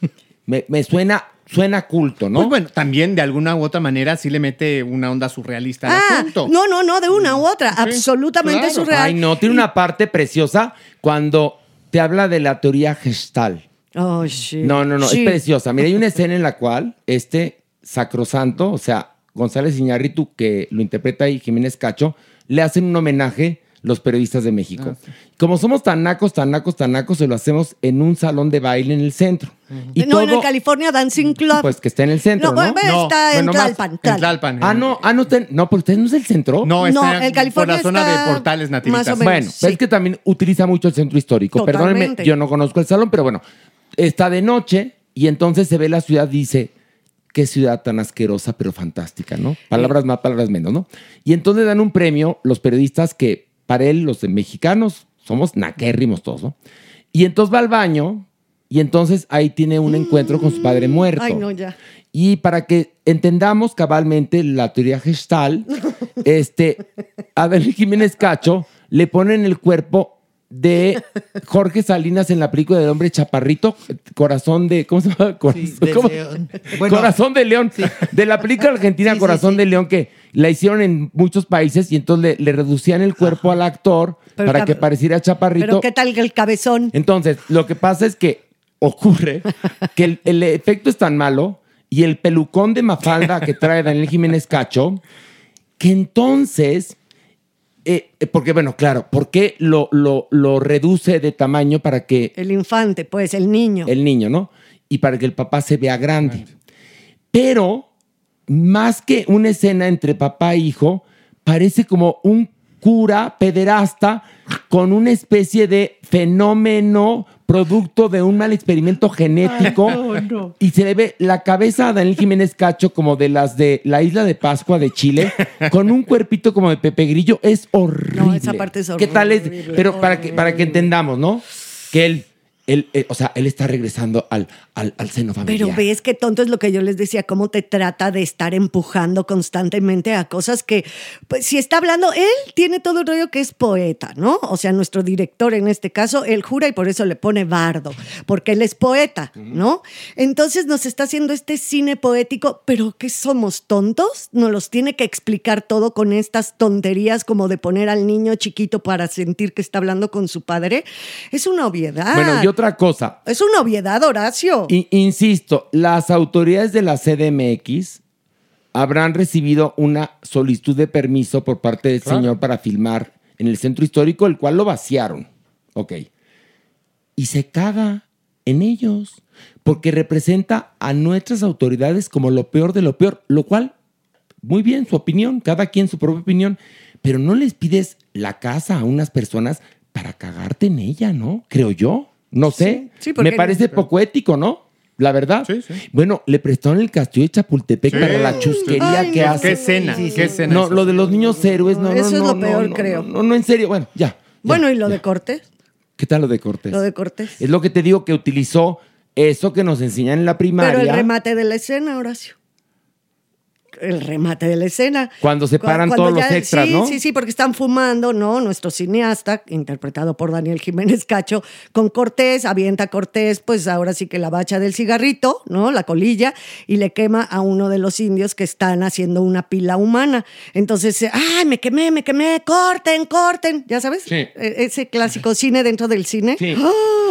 [laughs] me, me suena, suena culto, ¿no? Pues bueno, también de alguna u otra manera sí le mete una onda surrealista al Ah, asunto. no, no, no, de una u otra. absolutamente claro. surreal. Ay, no, tiene una parte preciosa cuando te habla de la teoría gestal. Oh, sí. No, no, no, es preciosa. Mira, hay una escena en la cual este sacrosanto, o sea, González Iñárritu, que lo interpreta ahí Jiménez Cacho, le hacen un homenaje los periodistas de México. Como somos tan nacos, tan nacos, tan nacos, se lo hacemos en un salón de baile en el centro. Y no, en el todo, California Dancing Club. pues que está en el centro, ¿no? No, está en Bueno, más- Tlalpan, En Tlalpan. Tlalpan. Ah, no, ah, no, está en- no, pero usted no es el centro. No, está No, el California por la zona de Portales Nativitas. más o menos. Bueno, sí. es que también utiliza mucho el centro histórico. Totalmente. Perdónenme, yo no conozco el salón, pero bueno, está de noche y entonces se ve la ciudad dice, qué ciudad tan asquerosa, pero fantástica, ¿no? Palabras más, palabras menos, ¿no? Y entonces dan un premio los periodistas que, para él, los de mexicanos, somos naquérrimos todos, ¿no? Y entonces va al baño y entonces ahí tiene un encuentro con su padre muerto. Ay, no, ya. Y para que entendamos cabalmente la teoría gestal, [laughs] este, Abel Jiménez Cacho le pone en el cuerpo de Jorge Salinas en la película del hombre chaparrito, Corazón de, ¿cómo se llama? Corazón, de ¿cómo? león. Bueno. Corazón de León. De la película [laughs] argentina Sí, sí, Corazón sí. de León, que la hicieron en muchos países y entonces le, le reducían el cuerpo al actor Pero para que pareciera chaparrito. Pero qué tal el cabezón. Entonces, lo que pasa es que ocurre [laughs] que el, el efecto es tan malo y el pelucón de Mafalda que trae Daniel Jiménez Cacho, que entonces, eh, eh, porque bueno, claro, ¿por qué lo, lo, lo reduce de tamaño para que El infante, pues, el niño. el niño, ¿no? Y para que el papá se vea grande. Pero, más que una escena entre papá e hijo, parece como un cura pederasta con una especie de fenómeno producto de un mal experimento genético y se le ve la cabeza a Daniel Jiménez Cacho como de las de la isla de Pascua de Chile con un cuerpito como de Pepe Grillo es horrible. No, esa parte es ¿Qué tal es? horrible, Pero para que para que entendamos, ¿no? Que él él, eh, o sea, él está regresando al, al, al seno familiar. Pero ves qué tonto es lo que yo les decía, cómo te trata de estar empujando constantemente a cosas que, pues si está hablando, él tiene todo el rollo que es poeta, ¿no? O sea, nuestro director en este caso, él jura y por eso le pone bardo, porque él es poeta, ¿no? Entonces nos está haciendo este cine poético, pero ¿qué somos tontos? Nos los tiene que explicar todo con estas tonterías como de poner al niño chiquito para sentir que está hablando con su padre. Es una obviedad. Bueno, y otra cosa, Es una obviedad, Horacio. I- insisto, las autoridades de la CDMX habrán recibido una solicitud de permiso por parte del señor para filmar en el centro histórico, el cual lo vaciaron. Ok. Y se caga en ellos, porque representa a nuestras autoridades como lo peor de lo peor, lo cual, muy bien, su opinión, cada quien su propia opinión, pero no les pides la casa a unas personas para cagarte en ella, ¿no? Creo yo. No sé. sí, Me parece poco ético, ¿no? La verdad. Sí, sí. Bueno, le prestaron el castillo de Chapultepec Sí. para la chusquería Ay, que no. hace. ¿Qué escena? Sí, sí, ¿Qué sí. escena? No, lo de los niños héroes, no, no, Eso es lo no, peor, no, creo. No, no, no, en serio. Bueno, ya. ya, Bueno, ¿y lo ya. de Cortés? ¿Qué tal lo de Cortés? Lo de Cortés. Es lo que te digo que utilizó eso que nos enseñan en la primaria. Pero el remate de la escena, Horacio. El remate de la escena. Cuando se paran cuando todos los extras, sí, ¿no? Sí, sí, porque están fumando, ¿no? Nuestro cineasta, interpretado por Daniel Jiménez Cacho, con Cortés, avienta a Cortés, pues ahora sí que la bacha del cigarrito, ¿no? La colilla, y le quema a uno de los indios que están haciendo una pila humana. Entonces, eh, ¡ay, me quemé, me quemé! ¡Corten, corten! ¿Ya sabes? Sí. E- Ese clásico cine dentro del cine. Sí. ¡Ah!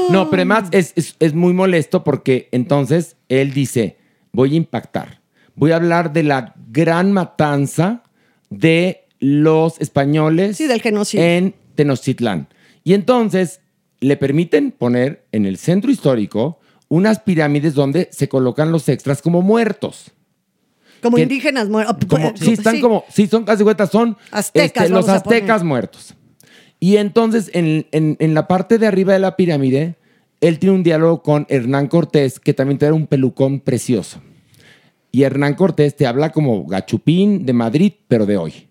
No, pero además es, es- es muy molesto porque entonces él dice, voy a impactar, voy a hablar de la gran matanza de los españoles Sí, del genocidio. en Tenochtitlán. Y entonces le permiten poner en el centro histórico unas pirámides donde se colocan los extras como muertos. Como que- indígenas muertos. Como, sí, están como, sí, son casi cuentas, son Aztecas, este, los vamos a poner. aztecas muertos. Y entonces, en, en- en la parte de arriba de la pirámide, él tiene un diálogo con Hernán Cortés, que también trae un pelucón precioso. Y Hernán Cortés te habla como gachupín de Madrid, pero de hoy.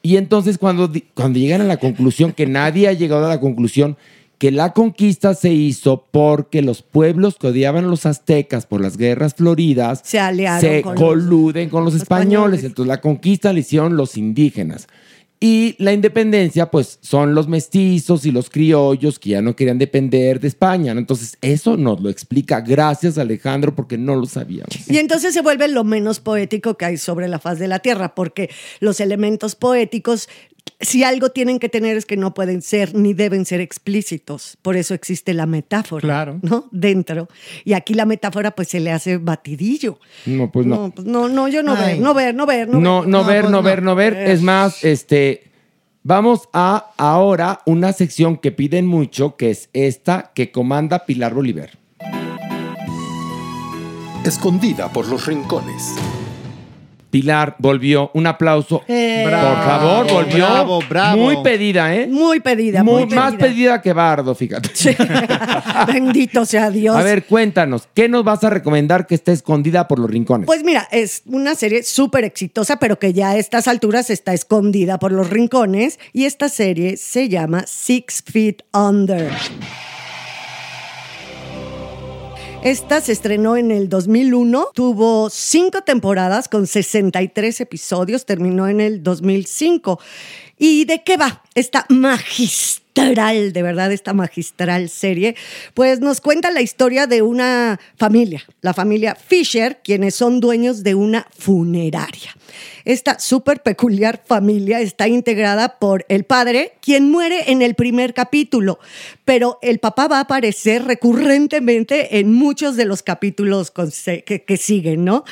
Y entonces, cuando, cuando llegan a la conclusión, que nadie ha llegado a la conclusión que la conquista se hizo porque los pueblos que odiaban a los aztecas por las guerras floridas Se aliaron se con los- coluden con los, españoles. españoles. Entonces la conquista la hicieron los indígenas. Y la independencia, pues son los mestizos y los criollos que ya no querían depender de España. Entonces, eso nos lo explica. Gracias, Alejandro, porque no lo sabíamos. Y entonces se vuelve lo menos poético que hay sobre la faz de la tierra, porque los elementos poéticos, si algo tienen que tener es que no pueden ser ni deben ser explícitos. Por eso existe la metáfora, Claro. ¿no? Dentro. Y aquí la metáfora pues se le hace batidillo. No, pues no. No, pues no, no, yo no Ay. ver, no ver, no ver, no, No, ver. no, ver, pues no, no. ver, no ver. Es más, este, vamos a ahora una sección que piden mucho, que es esta que comanda Pilar Bolívar. Escondida por los rincones. Pilar volvió. Un aplauso. Eh, Por favor, volvió. bravo, bravo. Muy pedida, ¿eh? Muy pedida, Muy- muy, más pedida. pedida que Bardo, fíjate. [laughs] Bendito sea Dios. A ver, cuéntanos, ¿qué nos vas a recomendar que esté escondida por los rincones? Pues mira, es una serie súper exitosa, pero que ya a estas alturas está escondida por los rincones. Y esta serie se llama Six Feet Under. Esta se estrenó en el 2001, tuvo cinco temporadas con 63 episodios, terminó en el 2005. ¿Y de qué va esta magistral, de verdad, esta magistral serie? Pues nos cuenta la historia de una familia, la familia Fisher, quienes son dueños de una funeraria. Esta súper peculiar familia está integrada por el padre, quien muere en el primer capítulo, pero el papá va a aparecer recurrentemente en muchos de los capítulos que, que siguen, ¿no?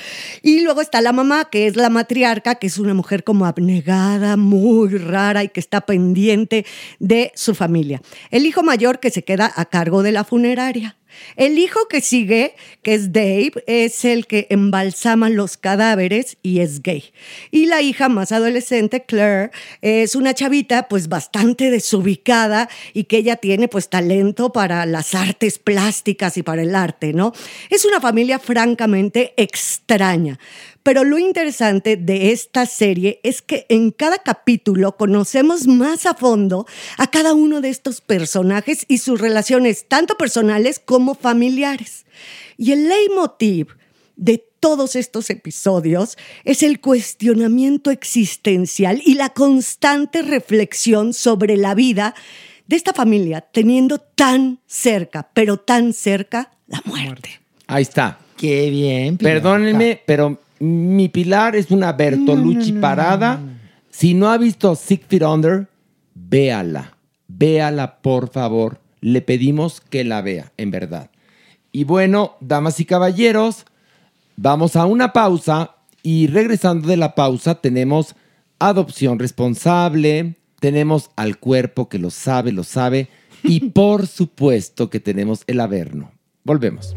Y luego está la mamá, que es la matriarca, que es una mujer como abnegada, muy rara y que está pendiente de su familia. El hijo mayor que se queda a cargo de la funeraria. El hijo que sigue, que es Dave, es el que embalsama los cadáveres y es gay. Y la hija más adolescente, Claire, es una chavita pues bastante desubicada y que ella tiene pues talento para las artes plásticas y para el arte, ¿no? Es una familia francamente extraña. Pero lo interesante de esta serie es que en cada capítulo conocemos más a fondo a cada uno de estos personajes y sus relaciones, tanto personales como familiares. Y el leitmotiv de todos estos episodios es el cuestionamiento existencial y la constante reflexión sobre la vida de esta familia, teniendo tan cerca, pero tan cerca, la muerte. Ahí está. Qué bien. Pilar. Perdónenme, pero mi Pilar es una Bertolucci parada. Si no ha visto Six Feet Under, véala. Véala, por favor. Le pedimos que la vea, en verdad. Y bueno, damas y caballeros, vamos a una pausa y regresando de la pausa tenemos adopción responsable, tenemos al cuerpo que lo sabe, lo sabe y [laughs] por supuesto que tenemos el averno. Volvemos.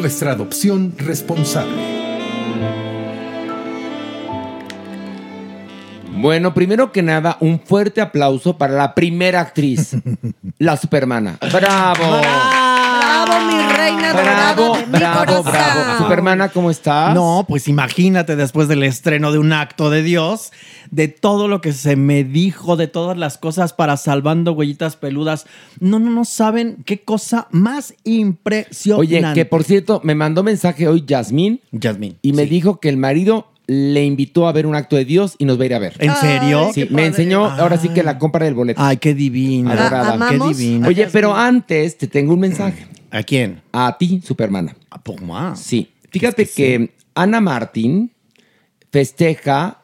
Nuestra adopción responsable. Bueno, primero que nada, un fuerte aplauso para la primera actriz, [laughs] la Supermana. ¡Bravo! Bravo, mi reina dorada Bravo, mi bravo, corazón. bravo. Supermana, ¿cómo estás? No, pues imagínate después del estreno de un acto de Dios, de todo lo que se me dijo, de todas las cosas para salvando huellitas peludas. No, no, no saben qué cosa más impresionante. Oye, que por cierto, me mandó mensaje hoy Yasmín. Yasmín. Y me dijo que el marido le invitó a ver un acto de Dios y nos va a ir a ver. ¿En serio? Sí, me enseñó ahora sí que la compra del boleto. Ay, qué divina. Adorada. Qué divina. Oye, pero antes te tengo un mensaje. ¿A quién? A ti, Supermana. ¿A más? Sí. Fíjate que, Ana Martín festeja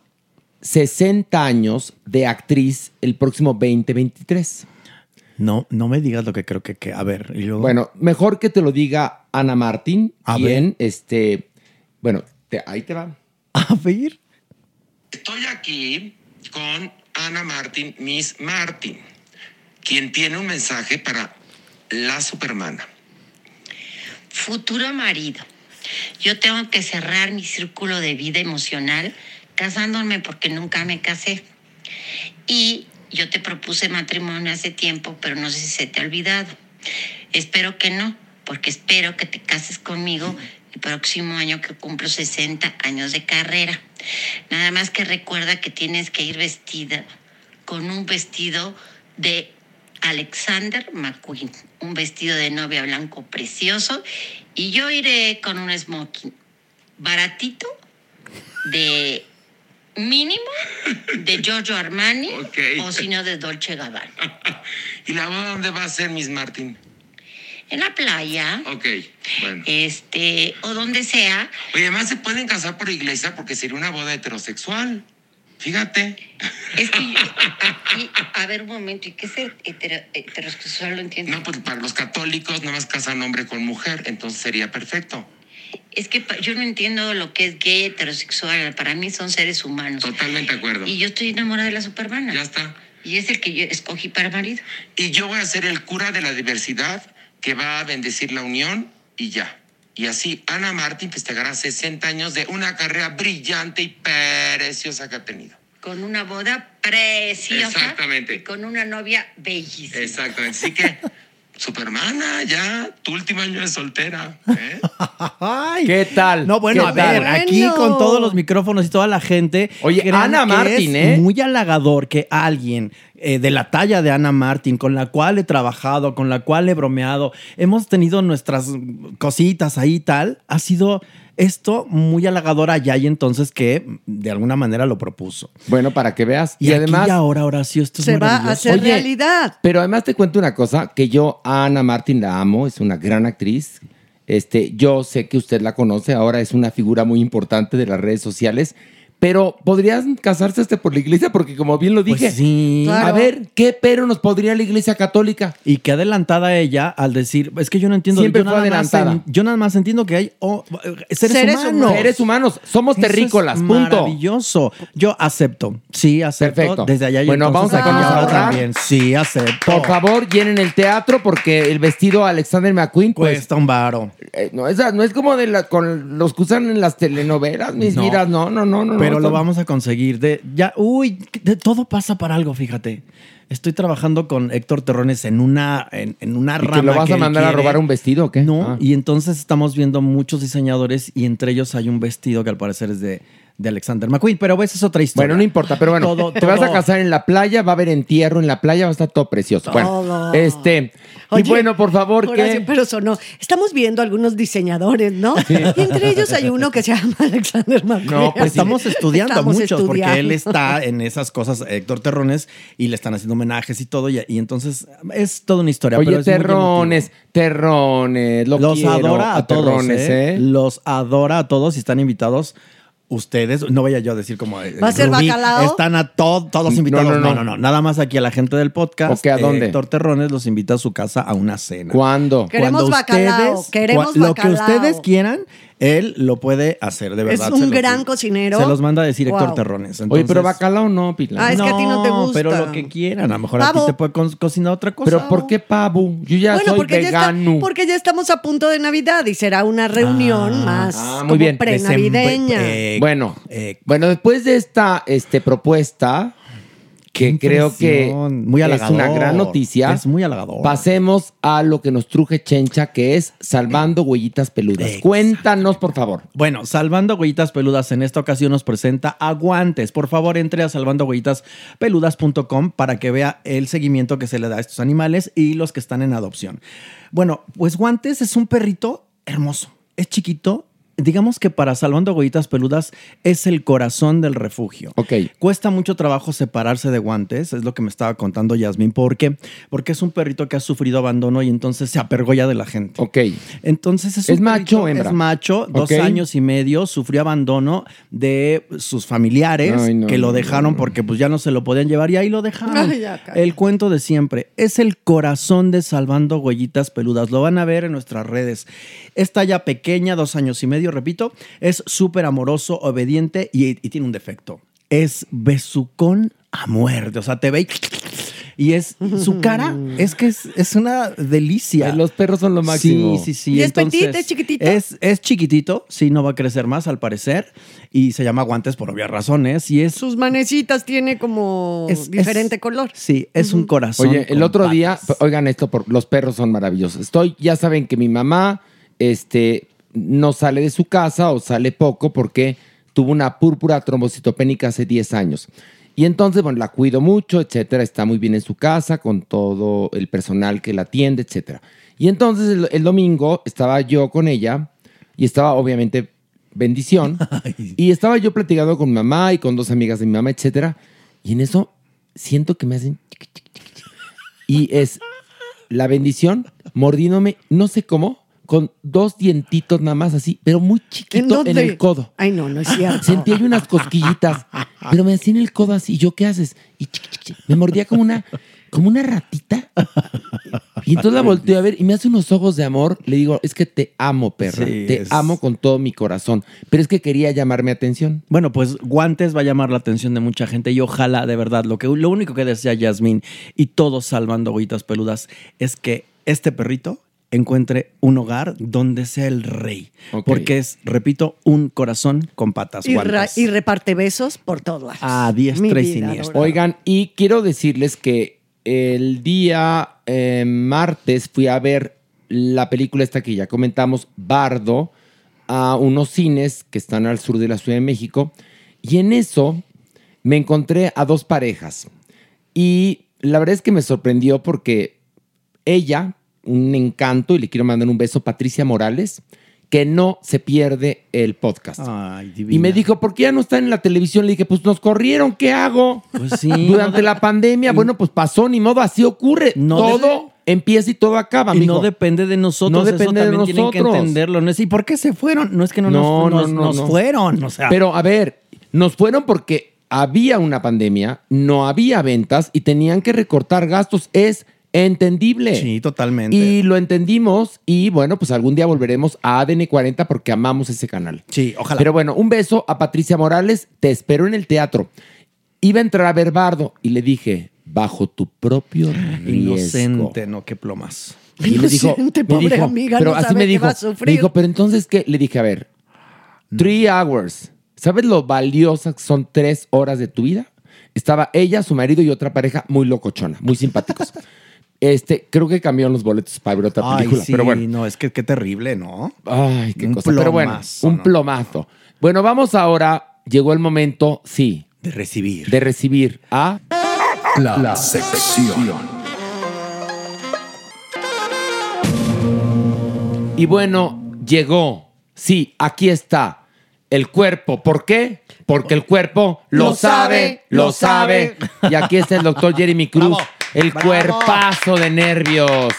60 años de actriz el próximo 2023. No, no me digas lo que creo que, que a ver, y luego. Bueno, mejor que te lo diga Ana Martín. A quien, este, bueno, te- ahí te va. [laughs] A ver. Estoy aquí con Ana Martin, Miss Martin, quien tiene un mensaje para la Supermana. Futuro marido. Yo tengo que cerrar mi círculo de vida emocional casándome porque nunca me casé. Y yo te propuse matrimonio hace tiempo, pero no sé si se te ha olvidado. Espero que no, porque espero que te cases conmigo el próximo año que cumplo 60 años de carrera. Nada más que recuerda que tienes que ir vestida con un vestido de Alexander McQueen, un vestido de novia blanco precioso, y yo iré con un smoking baratito de mínimo de Giorgio Armani Ok. o si no de Dolce Gabbana. [laughs] ¿Y la boda dónde va a ser, Miss Martin? En la playa, Ok, bueno. este, o donde sea, Oye, además se pueden casar por iglesia porque sería una boda heterosexual. Fíjate. es que yo- aquí, a ver un momento, ¿y qué es hetero- heterosexual? Lo entiendo. No, pues para los católicos nada más casan hombre con mujer, entonces sería perfecto. Es que yo no entiendo lo que es gay, heterosexual. Para mí son seres humanos. Totalmente de acuerdo. Y yo estoy enamorada de la supermana. Ya está. Y es el que yo escogí para marido. Y yo voy a ser el cura de la diversidad que va a bendecir la unión y ya. Y así Ana Martín festejará 60 años de una carrera brillante y preciosa que ha tenido. Con una boda preciosa. Exactamente. Y con una novia bellísima. Exactamente. Así que, [laughs] Supermana, ya, tu último año de soltera. ¿eh? [laughs] Ay. ¿Qué tal? No, bueno, ¿Qué a ver, aquí con todos los micrófonos y toda la gente. Oye, Ana Martín, es ¿eh? Muy halagador que alguien eh, de la talla de Ana Martín, con la cual he trabajado, con la cual he bromeado, hemos tenido nuestras cositas ahí y tal, ha sido esto muy halagador allá y entonces que de alguna manera lo propuso. Bueno, para que veas. Y, Y, aquí además. y ahora, Horacio, esto es Se va a hacer Oye, realidad. Pero además te cuento una cosa, que yo a Ana Martín la amo, es una gran actriz. Este, yo sé que usted la conoce, ahora es una figura muy importante de las redes sociales. Pero podrían casarse este por la iglesia, porque como bien lo Pues dije, sí. Claro. a ver, ¿qué pero nos podría la iglesia católica? Y qué adelantada ella al decir, es que yo no entiendo. Siempre yo fue nada más adelantada. en- yo nada más entiendo que hay oh, seres, Seres humanos. humanos. Seres humanos, somos Eso es terrícolas, punto. Maravilloso. Yo acepto. Sí, acepto. Perfecto. Desde allá y Bueno, vamos a ahorrar. también. Sí, acepto. Por favor, llenen el teatro porque el vestido Alexander McQueen, pues, Cuesta un varo. eh, no, es, no es como de la, con los que usan en las telenovelas, mis No. vidas, no, no, no, no. Pero no, lo vamos a conseguir. De, ya, uy, de todo pasa para algo, fíjate. Estoy trabajando con Héctor Terrones en una, en, en una ¿Y rama. que lo vas a mandar a robar un vestido o qué? No, Ah. y entonces estamos viendo muchos diseñadores y entre ellos hay un vestido que al parecer es de, de Alexander McQueen, pero esa es otra historia. Bueno, no importa, pero bueno, Todo- te vas a casar en la playa, va a haber entierro en la playa, va a estar todo precioso. Bueno, Todo. este, Oye, y bueno, por favor, Horacio, que pero sonó. Estamos viendo algunos diseñadores, ¿no? Y entre ellos hay uno que se llama Alexander McQueen. No, pues estamos estudiando Estamos muchos, porque él está en esas cosas, Héctor Terrones, y le están haciendo homenajes y todo, y, y entonces es toda una historia. pero Oye, terrones, terrones, lo Los quiero, adora a, todos, terrones, ¿eh? ¿eh? Los adora a todos y están invitados. Ustedes, no vaya yo a decir como. eh, ¿Va a ser Rubí, bacalao? Están a to- todos invitados. no, No no. no. no, Nada más aquí a la gente del podcast. ¿O qué, a dónde? Héctor Terrones los invita a su casa a una cena. ¿Cuándo? Queremos Cuando bacalao, queremos cua- Lo que ustedes quieran, Él lo puede hacer, de verdad. Es un los gran digo. cochinero. Se los manda a decir Héctor Wow. Terrones. Oye, pero Entonces- bacalao no, Pilar. Ah, es que a ti no te gusta. pero lo que quieran. A lo mejor a ti te puede co- cocinar otra cosa. Pero ¿por qué pavo? Yo ya bueno, soy porque ya, está- vegano. porque ya estamos a punto de Navidad y será una reunión más Ah, como muy bien. prenavideña. Eh, bueno, bueno, después de esta este, propuesta, que creo que. Muy es una gran noticia, Es muy halagador. pasemos a lo que nos truje Chencha, que es salvando huellitas peludas. Cuéntanos, por favor. Bueno, Salvando Huellitas Peludas en esta ocasión nos presenta a Guantes. Por favor, entre a salvandohuellitaspeludas.com para que vea el seguimiento que se le da a estos animales y los que están en adopción. Bueno, pues Guantes es un perrito hermoso. Es chiquito. Digamos que para Salvando Huellitas Peludas es el corazón del refugio. Ok. Cuesta mucho trabajo separarse de guantes, es lo que me estaba contando Yasmin. ¿Por qué? Porque es un perrito que ha sufrido abandono y entonces se apergolla de la gente. Ok. Entonces es, ¿Es un macho perrito- hembra? Es macho, dos años y medio, sufrió abandono de sus familiares Ay, no, que lo dejaron no. porque pues ya no se lo podían llevar y ahí lo dejaron. Ay, ya, cállate. el cuento de siempre. Es el corazón de Salvando Huellitas Peludas. Lo van a ver en nuestras redes. Esta ya pequeña, dos años y medio, repito, es súper amoroso, obediente y, y tiene un defecto. Es besucón a muerte. O sea, te ve y... [laughs] Y es su cara, [laughs] es que es, es una delicia. Los perros son lo máximo. Sí, sí, sí. ¿Y es Entonces, petite, es chiquitito? Es, es chiquitito, sí, no va a crecer más al parecer. Y se llama guantes por obvias razones. Y es. Sus manecitas tiene como Es- diferente es- color. Sí, es un corazón. Oye, el otro patas. día, oigan esto, por, los perros son maravillosos. Estoy, ya saben que mi mamá, este, no sale de su casa o sale poco porque tuvo una púrpura trombocitopénica hace 10 años. Y entonces, bueno, la cuido mucho, etcétera. Está muy bien en su casa con todo el personal que la atiende, etcétera. Y entonces el, el domingo estaba yo con ella y estaba obviamente bendición. [laughs] y estaba yo platicando con mi mamá y con dos amigas de mi mamá, etcétera. Y en eso siento que me hacen y es la bendición mordiéndome, no sé cómo, con dos dientitos nada más así, pero muy chiquito en, el codo. Ay, no, no es cierto. Sentía yo unas cosquillitas, [laughs] pero me hacía en el codo así. ¿Y yo qué haces? Y chic, chic, me mordía como una, como una ratita. Y entonces la volteo a ver y me hace unos ojos de amor. Le digo, es que te amo, perra. Sí, te es- amo con todo mi corazón. Pero es que quería llamarme atención. Bueno, pues Guantes va a llamar la atención de mucha gente y ojalá, de verdad, lo, que, lo único que desea Yasmín y todos salvando huellitas peludas es que este perrito encuentre un hogar donde sea el rey. Porque es, repito, un corazón con patas. Y, Guantes. y reparte besos por todos lados. A diestra y siniestra. Oigan, y quiero decirles que el día eh, martes fui a ver la película esta que ya comentamos, Bardo, a unos cines que están al sur de la Ciudad de México. Y en eso me encontré a dos parejas. Y la verdad es que me sorprendió porque ella, un encanto, y le quiero mandar un beso, Patricia Morales, que no se pierde el podcast. Ay, Y me dijo, ¿por qué ya no está en la televisión? Le dije, pues nos corrieron, ¿qué hago? Pues sí. [laughs] Durante la pandemia, bueno, pues pasó, ni modo, así ocurre. No todo empieza y todo acaba, Y no depende de nosotros, No eso depende de también tienen que nosotros. entenderlo. ¿no? es? ¿Y por qué se fueron? No es que no, No, nos, no, no, nos no. fueron. O sea, Pero a ver, nos fueron porque había una pandemia, no había ventas y tenían que recortar gastos. Es entendible. Sí, totalmente. Y lo entendimos y bueno, pues algún día volveremos a ADN 40 porque amamos ese canal. Sí, ojalá. Pero bueno, un beso a Patricia Morales, te espero en el teatro. Iba a entrar a ver Bardo y le dije, bajo tu propio riesgo. Inocente, no, qué plomas. Y me dijo, Inocente, me pobre dijo, amiga, pero no así sabe me que dijo, va a sufrir. me dijo, pero entonces qué? Le dije, a ver, three hours. ¿Sabes lo valiosas que son tres horas de tu vida? Estaba ella, su marido y otra pareja muy locochona, muy simpáticos. [laughs] Este, creo que cambiaron los boletos para ver otra Ay, película, sí, pero bueno. no, es que qué terrible, ¿no? Ay, qué Un cosa. Pero bueno, plomazo, un ¿no? plomazo. Bueno, vamos ahora. Llegó el momento, sí, De recibir. de recibir a La, la sección. Y bueno, llegó. Sí, aquí está. El cuerpo. ¿Por qué? Porque el cuerpo lo, Lo sabe, lo sabe. Y aquí está el doctor Jeremy [laughs] Cruz. Bravo, el bravo. cuerpazo de nervios.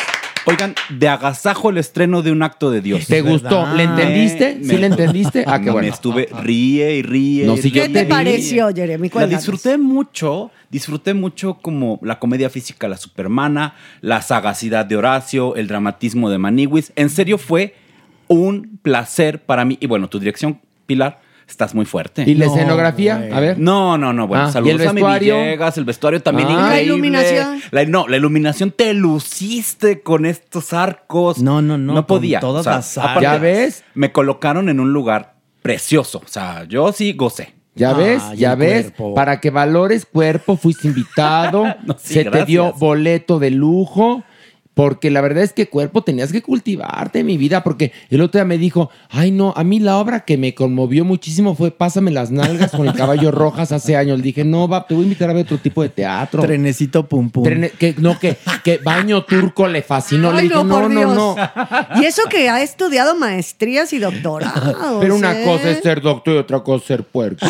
Oigan, de agasajo el estreno de un acto de Dios. ¿Te gustó? ¿Le entendiste? ¿Sí le entendiste? Ah, qué No, bueno. Me estuve ríe y ríe. No, si ¿Qué te pareció, Jeremy? La disfruté mucho, disfruté mucho como la comedia física La Supermana, la sagacidad de Horacio, el dramatismo de Maniwis. En serio fue un placer para mí. Y bueno, tu dirección, Pilar, estás muy fuerte. ¿Y la escenografía? A ver. No, no, no. Bueno, Ah, ¿y saludos el a mi vestuario? Villegas, el vestuario también Ah. increíble. La iluminación. La- no, la iluminación te luciste con estos arcos. No, no, no. No con podía. todas las áreas. ¿Ya ves? Me colocaron en un lugar precioso. O sea, yo sí gocé. Ya ves, Ay, ya ves, cuerpo. para que valores cuerpo, fuiste invitado, [laughs] sí, se te dio boleto de lujo, porque la verdad es que cuerpo tenías que cultivarte, mi vida, porque el otro día me dijo, ay no, a mí la obra que me conmovió muchísimo fue Pásame las nalgas con el caballo rojas hace años. Le dije, no, va, te voy a invitar a ver otro tipo de teatro. Trenecito pum pum. Trene- que, no, que, que baño turco le fascinó. Le Ay, dije, no, no, no, no. Y eso que ha estudiado maestrías y doctorados. Pero una ¿eh? cosa es ser doctor y otra cosa es ser puerco.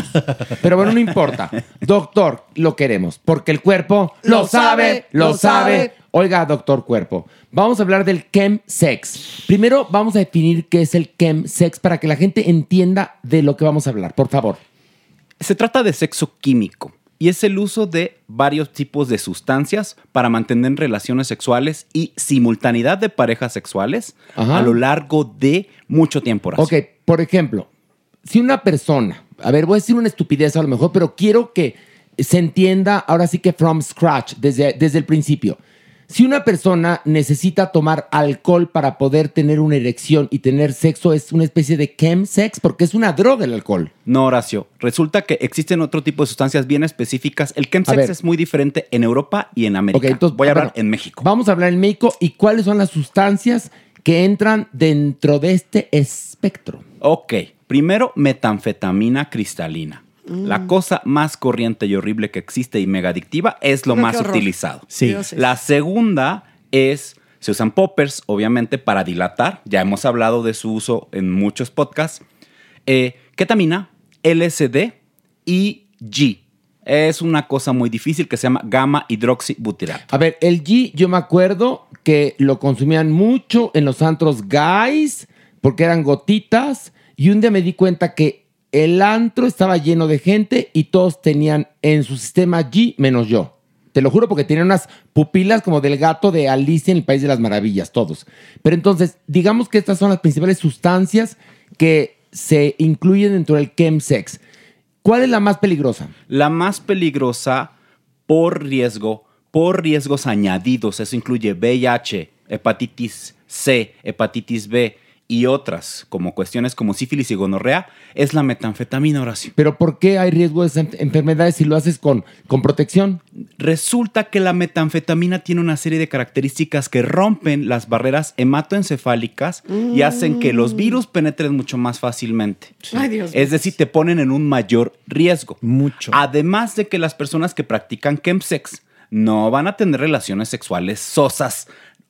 Pero bueno, no importa. Doctor, lo queremos. Porque el cuerpo lo, Lo sabe, lo, lo sabe. sabe. Oiga, doctor cuerpo. Vamos a hablar del chemsex. Primero vamos a definir qué es el chemsex para que la gente entienda de lo que vamos a hablar. Por favor. Se trata de sexo químico y es el uso de varios tipos de sustancias para mantener relaciones sexuales y simultaneidad de parejas sexuales Ajá. a lo largo de mucho tiempo. Horacio. Ok, por ejemplo, si una persona, a ver, voy a decir una estupidez a lo mejor, pero quiero que se entienda ahora sí que from scratch, desde, desde el principio. Si una persona necesita tomar alcohol para poder tener una erección y tener sexo, es una especie de chemsex, porque es una droga el alcohol. No, Horacio. Resulta que existen otro tipo de sustancias bien específicas. El chemsex es muy diferente en Europa y en América. Ok, entonces, Voy a hablar bueno, en México. Vamos a hablar en México y cuáles son las sustancias que entran dentro de este espectro. Ok, primero metanfetamina cristalina. La cosa más corriente y horrible que existe y mega adictiva es lo más utilizado. Sí. La segunda es, se usan poppers, obviamente, para dilatar. Ya hemos hablado de su uso en muchos podcasts. Eh, ketamina, LSD y G. Es una cosa muy difícil que se llama gamma hidroxibutirato. A ver, el G, yo me acuerdo que lo consumían mucho en los antros guys, porque eran gotitas, y un día me di cuenta que el antro estaba lleno de gente y todos tenían en su sistema G menos yo. Te lo juro porque tenían unas pupilas como del gato de Alicia en el País de las Maravillas, todos. Pero entonces, digamos que estas son las principales sustancias que se incluyen dentro del chemsex. ¿Cuál es la más peligrosa? La más peligrosa por riesgo, por riesgos añadidos, eso incluye VIH, hepatitis C, hepatitis B y otras, como cuestiones como sífilis y gonorrea, es la metanfetamina, Horacio. Pero ¿por qué hay riesgo de esas enfermedades si lo haces con, con protección? Resulta que la metanfetamina tiene una serie de características que rompen las barreras hematoencefálicas y hacen que los virus penetren mucho más fácilmente. Ay, Dios Es decir, te ponen en un mayor riesgo. Mucho. Además de que las personas que practican chemsex no van a tener relaciones sexuales sosas,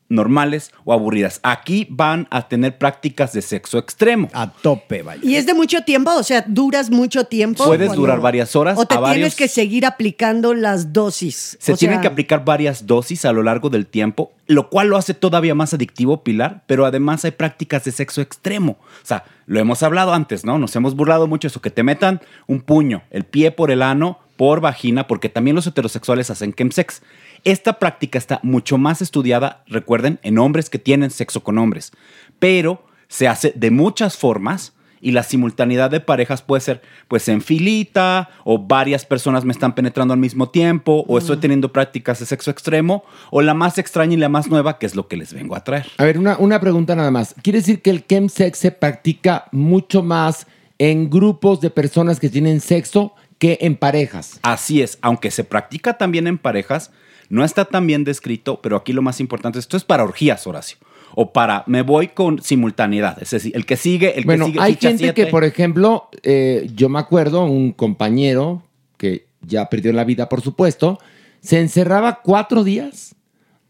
normales o aburridas. Aquí van a tener prácticas de sexo extremo. A tope, vaya. ¿Y es de mucho tiempo? O sea, ¿duras mucho tiempo? Puedes durar varias horas. ¿O te a tienes varios- que seguir aplicando las dosis? Se O tienen sea, que aplicar varias dosis a lo largo del tiempo, lo cual lo hace todavía más adictivo, Pilar, pero además hay prácticas de sexo extremo. O sea, lo hemos hablado antes, ¿no? Nos hemos burlado mucho de eso, que te metan un puño, el pie por el ano, por vagina, porque también los heterosexuales hacen chemsex. Esta práctica está mucho más estudiada, recuerden, en hombres que tienen sexo con hombres, pero se hace de muchas formas y la simultaneidad de parejas puede ser pues en filita o varias personas me están penetrando al mismo tiempo o estoy teniendo prácticas de sexo extremo o la más extraña y la más nueva que es lo que les vengo a traer. A ver, una, una pregunta nada más. ¿Quiere decir que el chemsex se practica mucho más en grupos de personas que tienen sexo que en parejas? Así es, aunque se practica también en parejas, no está tan bien descrito, pero aquí lo más importante, esto es para orgías, Horacio. O para, me voy con simultaneidad. Es decir, el que sigue, el bueno, que sigue. hay gente siete. que, por ejemplo, eh, yo me acuerdo, un compañero que ya perdió la vida, por supuesto, se encerraba cuatro días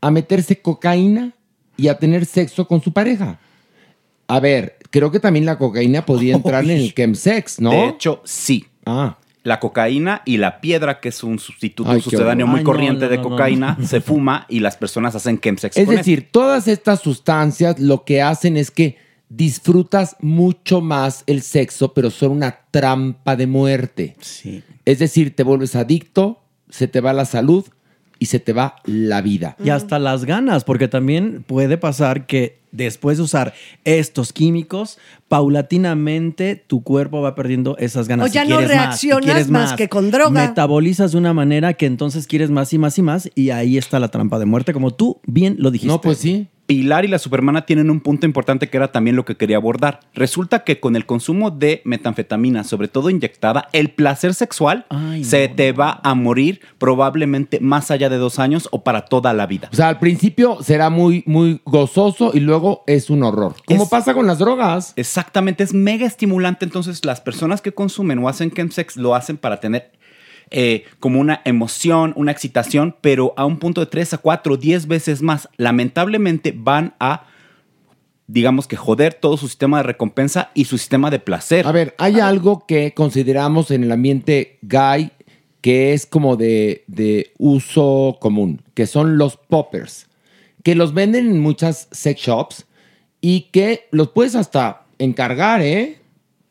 a meterse cocaína y a tener sexo con su pareja. A ver, creo que también la cocaína podría [laughs] entrar en el chemsex, ¿no? De hecho, sí. Ah. La cocaína y la piedra, que es un sustituto Ay, qué sucedáneo muy Ay, corriente no, de no, cocaína, no. [laughs] se fuma y las personas hacen chemsex Es con decir, todas estas sustancias lo que hacen es que disfrutas mucho más el sexo, pero son una trampa de muerte. Sí. Es decir, te vuelves adicto, se te va la salud y se te va la vida. Y hasta las ganas, porque también puede pasar que después de usar estos químicos, paulatinamente tu cuerpo va perdiendo esas ganas. O ya no más, reaccionas quieres más que con droga. Metabolizas de una manera que entonces quieres más y más y más y ahí está la trampa de muerte, como tú bien lo dijiste. No, pues sí. Pilar y la Supermana tienen un punto importante que era también lo que quería abordar. Resulta que con el consumo de metanfetamina, sobre todo inyectada, el placer sexual se te va a morir probablemente más allá de dos años o para toda la vida. O sea, al principio será muy, muy gozoso y luego es un horror. ¿Cómo pasa con las drogas? Exactamente, es mega estimulante. Entonces, las personas que consumen o hacen chemsex lo hacen para tener eh, como una emoción, una excitación, pero a un punto de 3 a 4, 10 veces más. Lamentablemente van a, digamos que joder todo su sistema de recompensa y su sistema de placer. A ver, hay algo que consideramos en el ambiente gay que es como de, de uso común, que son los poppers, que los venden en muchas sex shops y que los puedes hasta encargar, ¿eh?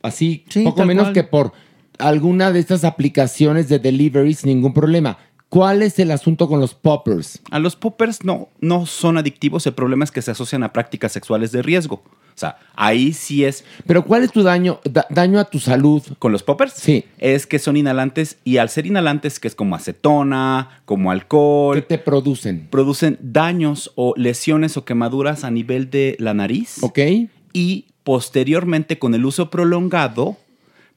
Así, poco menos cual. que por alguna de estas aplicaciones de delivery sin ningún problema. ¿Cuál es el asunto con los poppers? A los poppers no, no son adictivos, el problema es que se asocian a prácticas sexuales de riesgo. O sea, ahí sí es... Pero ¿cuál es tu daño, da- daño a tu salud? ¿Con los poppers? Sí. Es que son inhalantes y al ser inhalantes, que es como acetona, como alcohol... ¿Qué te producen? Producen daños o lesiones o quemaduras a nivel de la nariz. Ok. Y posteriormente, con el uso prolongado,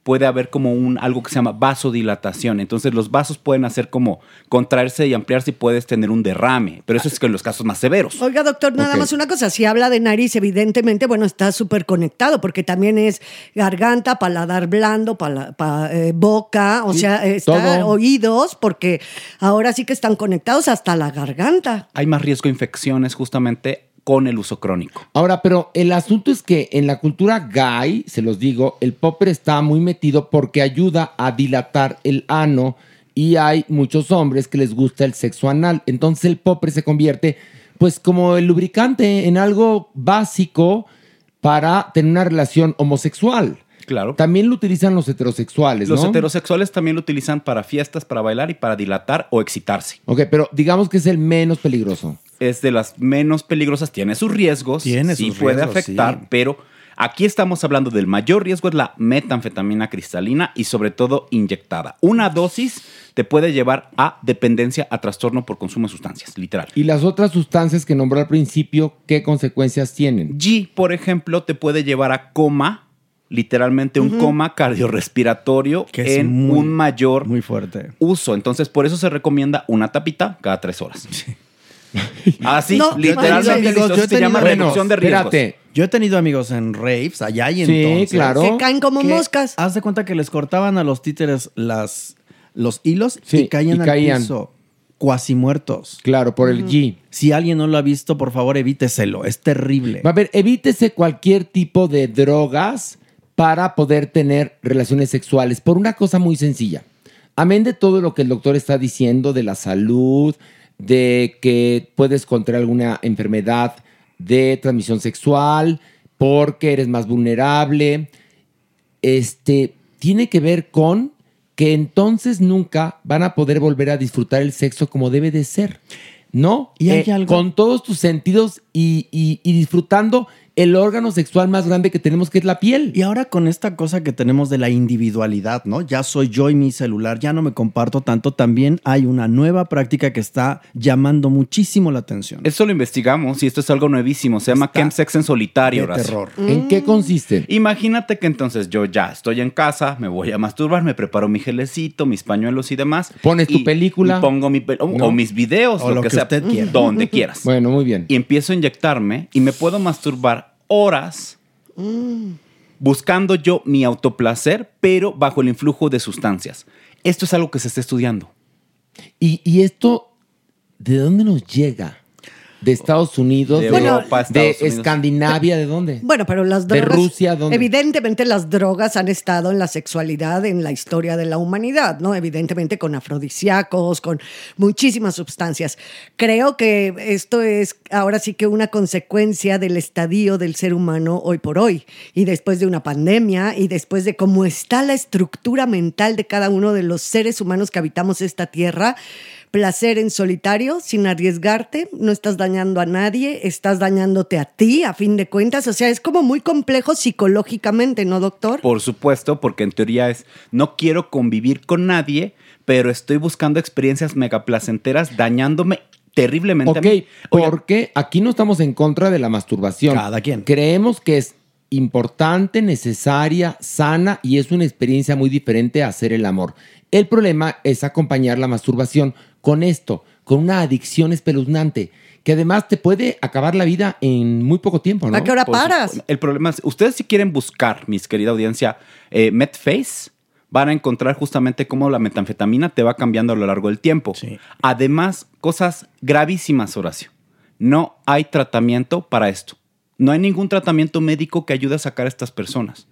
puede haber como un algo que se llama vasodilatación. Entonces los vasos pueden hacer como contraerse y ampliarse y puedes tener un derrame. Pero eso es que en los casos más severos. Oiga, doctor, nada más una cosa. Si habla de nariz, evidentemente, bueno, está súper conectado, porque también es garganta, paladar blando, pala- pa- eh, boca, o Sí, sea, está todo. oídos, porque ahora sí que están conectados hasta la garganta. Hay más riesgo de infecciones justamente con el uso crónico. Ahora, pero el asunto es que en la cultura gay, se los digo, el popper está muy metido porque ayuda a dilatar el ano y hay muchos hombres que les gusta el sexo anal. Entonces el popper se convierte pues como el lubricante en algo básico para tener una relación homosexual. Claro. También lo utilizan los heterosexuales, Los ¿no? heterosexuales también lo utilizan para fiestas, para bailar y para dilatar o excitarse. Ok, pero digamos que es el menos peligroso. Es de las menos peligrosas, tiene sus riesgos, Tiene sí sus puede riesgos, afectar, sí. pero aquí estamos hablando del mayor riesgo es la metanfetamina cristalina y sobre todo inyectada. Una dosis te puede llevar a dependencia, a trastorno por consumo de sustancias, literal. Y las otras sustancias que nombró al principio, ¿qué consecuencias tienen? G, por ejemplo, te puede llevar a coma, literalmente un coma cardiorrespiratorio Que es en muy- un mayor muy fuerte. uso. Entonces, por eso se recomienda una tapita cada tres horas. Así, No, literalmente amigos, yo he se llama tenido- reducción de riesgos. Yo he tenido amigos en raves allá y Sí, entonces. claro. Que caen como moscas. Haz de cuenta que les cortaban a los títeres las, los hilos Sí, y caían y al caían. piso. Cuasi muertos. Claro, por el G. Si alguien no lo ha visto, por favor, evíteselo. Es terrible. A ver, evítese cualquier tipo de drogas para poder tener relaciones sexuales por una cosa muy sencilla. Amén de todo lo que el doctor está diciendo de la salud, de que puedes contraer alguna enfermedad de transmisión sexual porque eres más vulnerable, este, tiene que ver con que entonces nunca van a poder volver a disfrutar el sexo como debe de ser, ¿no? Y hay Eh, algo- Con todos tus sentidos y, y- y disfrutando el órgano sexual más grande que tenemos, que es la piel. Y ahora con esta cosa que tenemos de la individualidad, ¿no? Ya soy yo y mi celular, ya no me comparto tanto. También hay una nueva práctica que está llamando muchísimo la atención. Eso lo investigamos y esto es algo nuevísimo. Se llama chemsex en solitario. de terror. ¿En qué consiste? Imagínate que entonces yo ya estoy en casa, me voy a masturbar, me preparo mi gelecito, mis pañuelos y demás. Pones tu película. y pongo mi o, No. o mis videos, O lo, lo que, que sea, usted quiera. donde quieras. Bueno, muy bien. Y empiezo a inyectarme y me puedo masturbar horas buscando yo mi autoplacer, pero bajo el influjo de sustancias. Esto es algo que se está estudiando. Y, y esto, ¿de dónde nos llega? ¿De Estados Unidos? De ¿De, Europa, de Estados Unidos. Escandinavia? ¿De dónde? Bueno, pero las ¿De drogas. Rusia? ¿Dónde? Evidentemente, las drogas han estado en la sexualidad en la historia de la humanidad, ¿no? Evidentemente, con afrodisíacos, con muchísimas sustancias. Creo que esto es ahora sí que una consecuencia del estadio del ser humano hoy por hoy. Y después de una pandemia y después de cómo está la estructura mental de cada uno de los seres humanos que habitamos esta tierra placer en solitario, sin arriesgarte, no estás dañando a nadie, estás dañándote a ti, a fin de cuentas. O sea, es como muy complejo psicológicamente, ¿no, doctor? Por supuesto, porque en teoría es, no quiero convivir con nadie, pero estoy buscando experiencias megaplacenteras dañándome terriblemente a Ok, mí. porque aquí no estamos en contra de la masturbación. Cada quien. Creemos que es importante, necesaria, sana y es una experiencia muy diferente a hacer el amor. El problema es acompañar la masturbación con esto, con una adicción espeluznante, que además te puede acabar la vida en muy poco tiempo, ¿no? Por supuesto. El problema es, ustedes si quieren buscar, mis querida audiencia, eh, MedFace, van a encontrar justamente cómo la metanfetamina te va cambiando a lo largo del tiempo. Además, cosas gravísimas, Horacio. No hay tratamiento para esto. No hay ningún tratamiento médico que ayude a sacar a estas personas.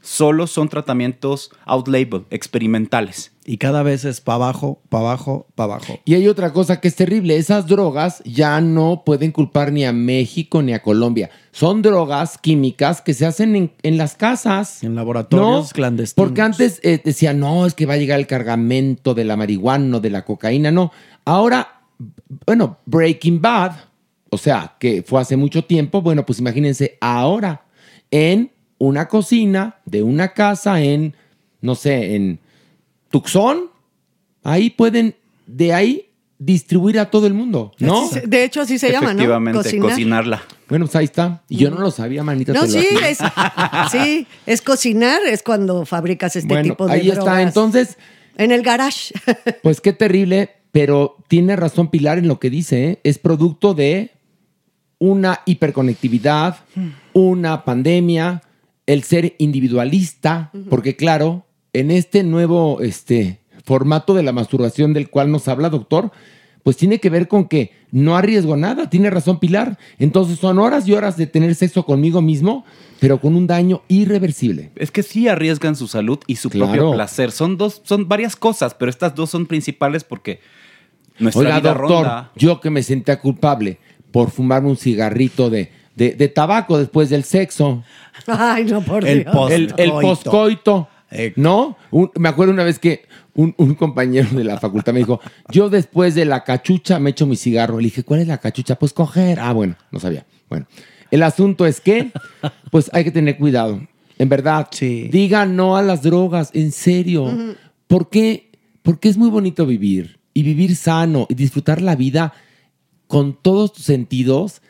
Solo son tratamientos out-label, experimentales. Y cada vez es para abajo, para abajo, para abajo. Y hay otra cosa que es terrible, esas drogas ya no pueden culpar ni a México ni a Colombia. Son drogas químicas que se hacen en, en las casas. En laboratorios No, clandestinos. Porque antes eh, decían, no, es que va a llegar el cargamento de la marihuana, o de la cocaína, no. Ahora, bueno, Breaking Bad, o sea, que fue hace mucho tiempo, bueno, pues imagínense ahora en una cocina de una casa en, no sé, en Tucson, ahí pueden, de ahí distribuir a todo el mundo, ¿no? Así se- de hecho, así se llama, ¿no? Efectivamente, Cocinar. cocinarla. Bueno, pues ahí está. Y yo no lo sabía, manita. No, sí, es, sí, es cocinar, es cuando fabricas este Bueno, tipo de ahí está. Entonces, En el garage. [laughs] Pues qué terrible, pero tiene razón Pilar en lo que dice. ¿eh? Es producto de una hiperconectividad, una pandemia, el ser individualista, porque claro, en este nuevo este, formato de la masturbación del cual nos habla, doctor, pues tiene que ver con que no arriesgo nada, tiene razón Pilar. Entonces son horas y horas de tener sexo conmigo mismo, pero con un daño irreversible. Es que sí arriesgan su salud y su propio placer. Son dos, son varias cosas, pero estas dos son principales porque nuestra Oiga, vida doctor, ronda. yo que me sentía culpable por fumarme un cigarrito de, de, de tabaco después del sexo. [laughs] Ay, no, por El, Dios. el, el poscoito. ¿No? Un- me acuerdo una vez que un, un compañero de la facultad me dijo, yo después de la cachucha me echo mi cigarro. Le dije, ¿cuál es la cachucha? Pues coger. Ah, bueno, no sabía. Bueno, el asunto es que, pues hay que tener cuidado. En verdad, diga no a las drogas, en serio. ¿Por qué? Porque es muy bonito vivir y vivir sano y disfrutar la vida con todos tus sentidos,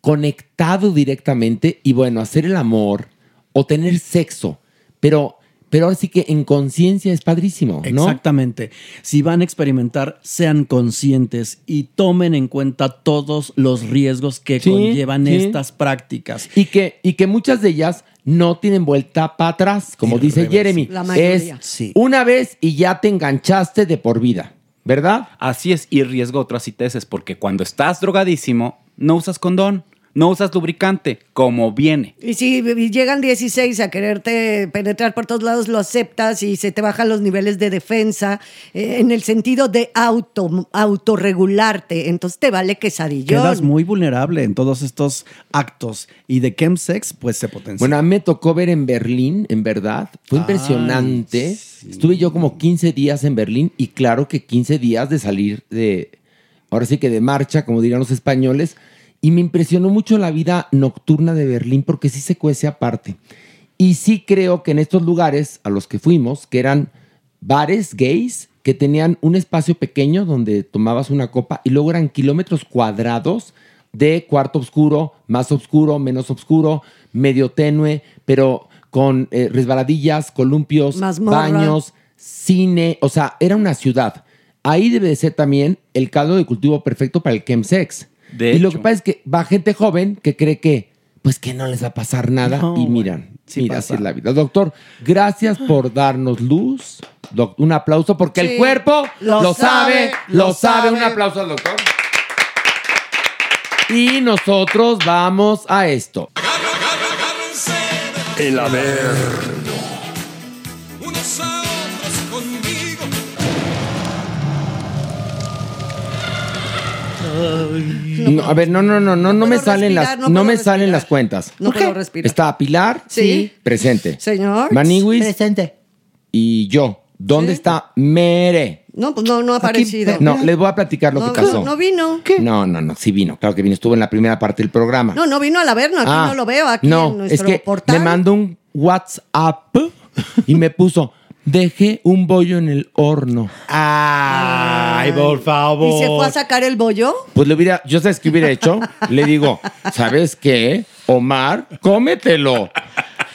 conectado directamente y bueno, hacer el amor o tener sexo, pero, pero ahora sí que en conciencia es padrísimo, ¿no? Exactamente. Si van a experimentar, sean conscientes y tomen en cuenta todos los riesgos que Sí, conllevan sí. estas prácticas. Y que, y que muchas de ellas no tienen vuelta para atrás, como dice Jeremy. La mayoría. Es una vez y ya te enganchaste de por vida, ¿verdad? Así es, y riesgo otras ITS, porque cuando estás drogadísimo, no usas condón, no usas lubricante, como viene. Y si llegan 16 a quererte penetrar por todos lados, lo aceptas y se te bajan los niveles de defensa eh, en el sentido de auto, autorregularte. Entonces te vale quesadillón. Quedas muy vulnerable en todos estos actos y de chemsex pues se potencia. Bueno, a mí me tocó ver en Berlín, en verdad. Fue Ay, impresionante. Estuve yo como 15 días en Berlín y claro que 15 días de salir de, ahora sí que de marcha, como dirían los españoles. Y me impresionó mucho la vida nocturna de Berlín porque sí se cuece aparte. Y sí creo que en estos lugares a los que fuimos, que eran bares gays, que tenían un espacio pequeño donde tomabas una copa y luego eran kilómetros cuadrados de cuarto oscuro, más oscuro, menos oscuro, medio tenue, pero con eh, resbaladillas, columpios, baños, cine, o sea, era una ciudad. Ahí debe de ser también el caldo de cultivo perfecto para el chemsex. De y lo que pasa es que va gente joven que cree que, pues que no les va a pasar nada. No, y miran, sí mira, pasa. así es la vida. Doctor, gracias por darnos luz. Doc- un aplauso porque el cuerpo lo lo, sabe, sabe, lo sabe. Un aplauso al doctor. Y nosotros vamos a esto. El Averno. No, a ver, no, no, no, no, no, me salen las, no, no me salen las cuentas. No puedo respirar. Está Pilar, Sí. presente. Señor. Maniwis Presente. y yo, ¿Dónde está Mere? No, pues no, no ha aparecido. No, les voy a platicar lo No, que pasó. no, no vino. No, no, no, sí vino. Claro que vino. Estuvo en la primera parte del programa. No, no vino al Averno, aquí Ah, no lo veo, aquí no, en es nuestro que portal. me mandó un WhatsApp y me puso, dejé un bollo en el horno. Ay, por favor. ¿Y se fue a sacar el bollo? Pues le hubiera, yo sabes qué hubiera hecho, le digo, ¿sabes qué? Omar, cómetelo.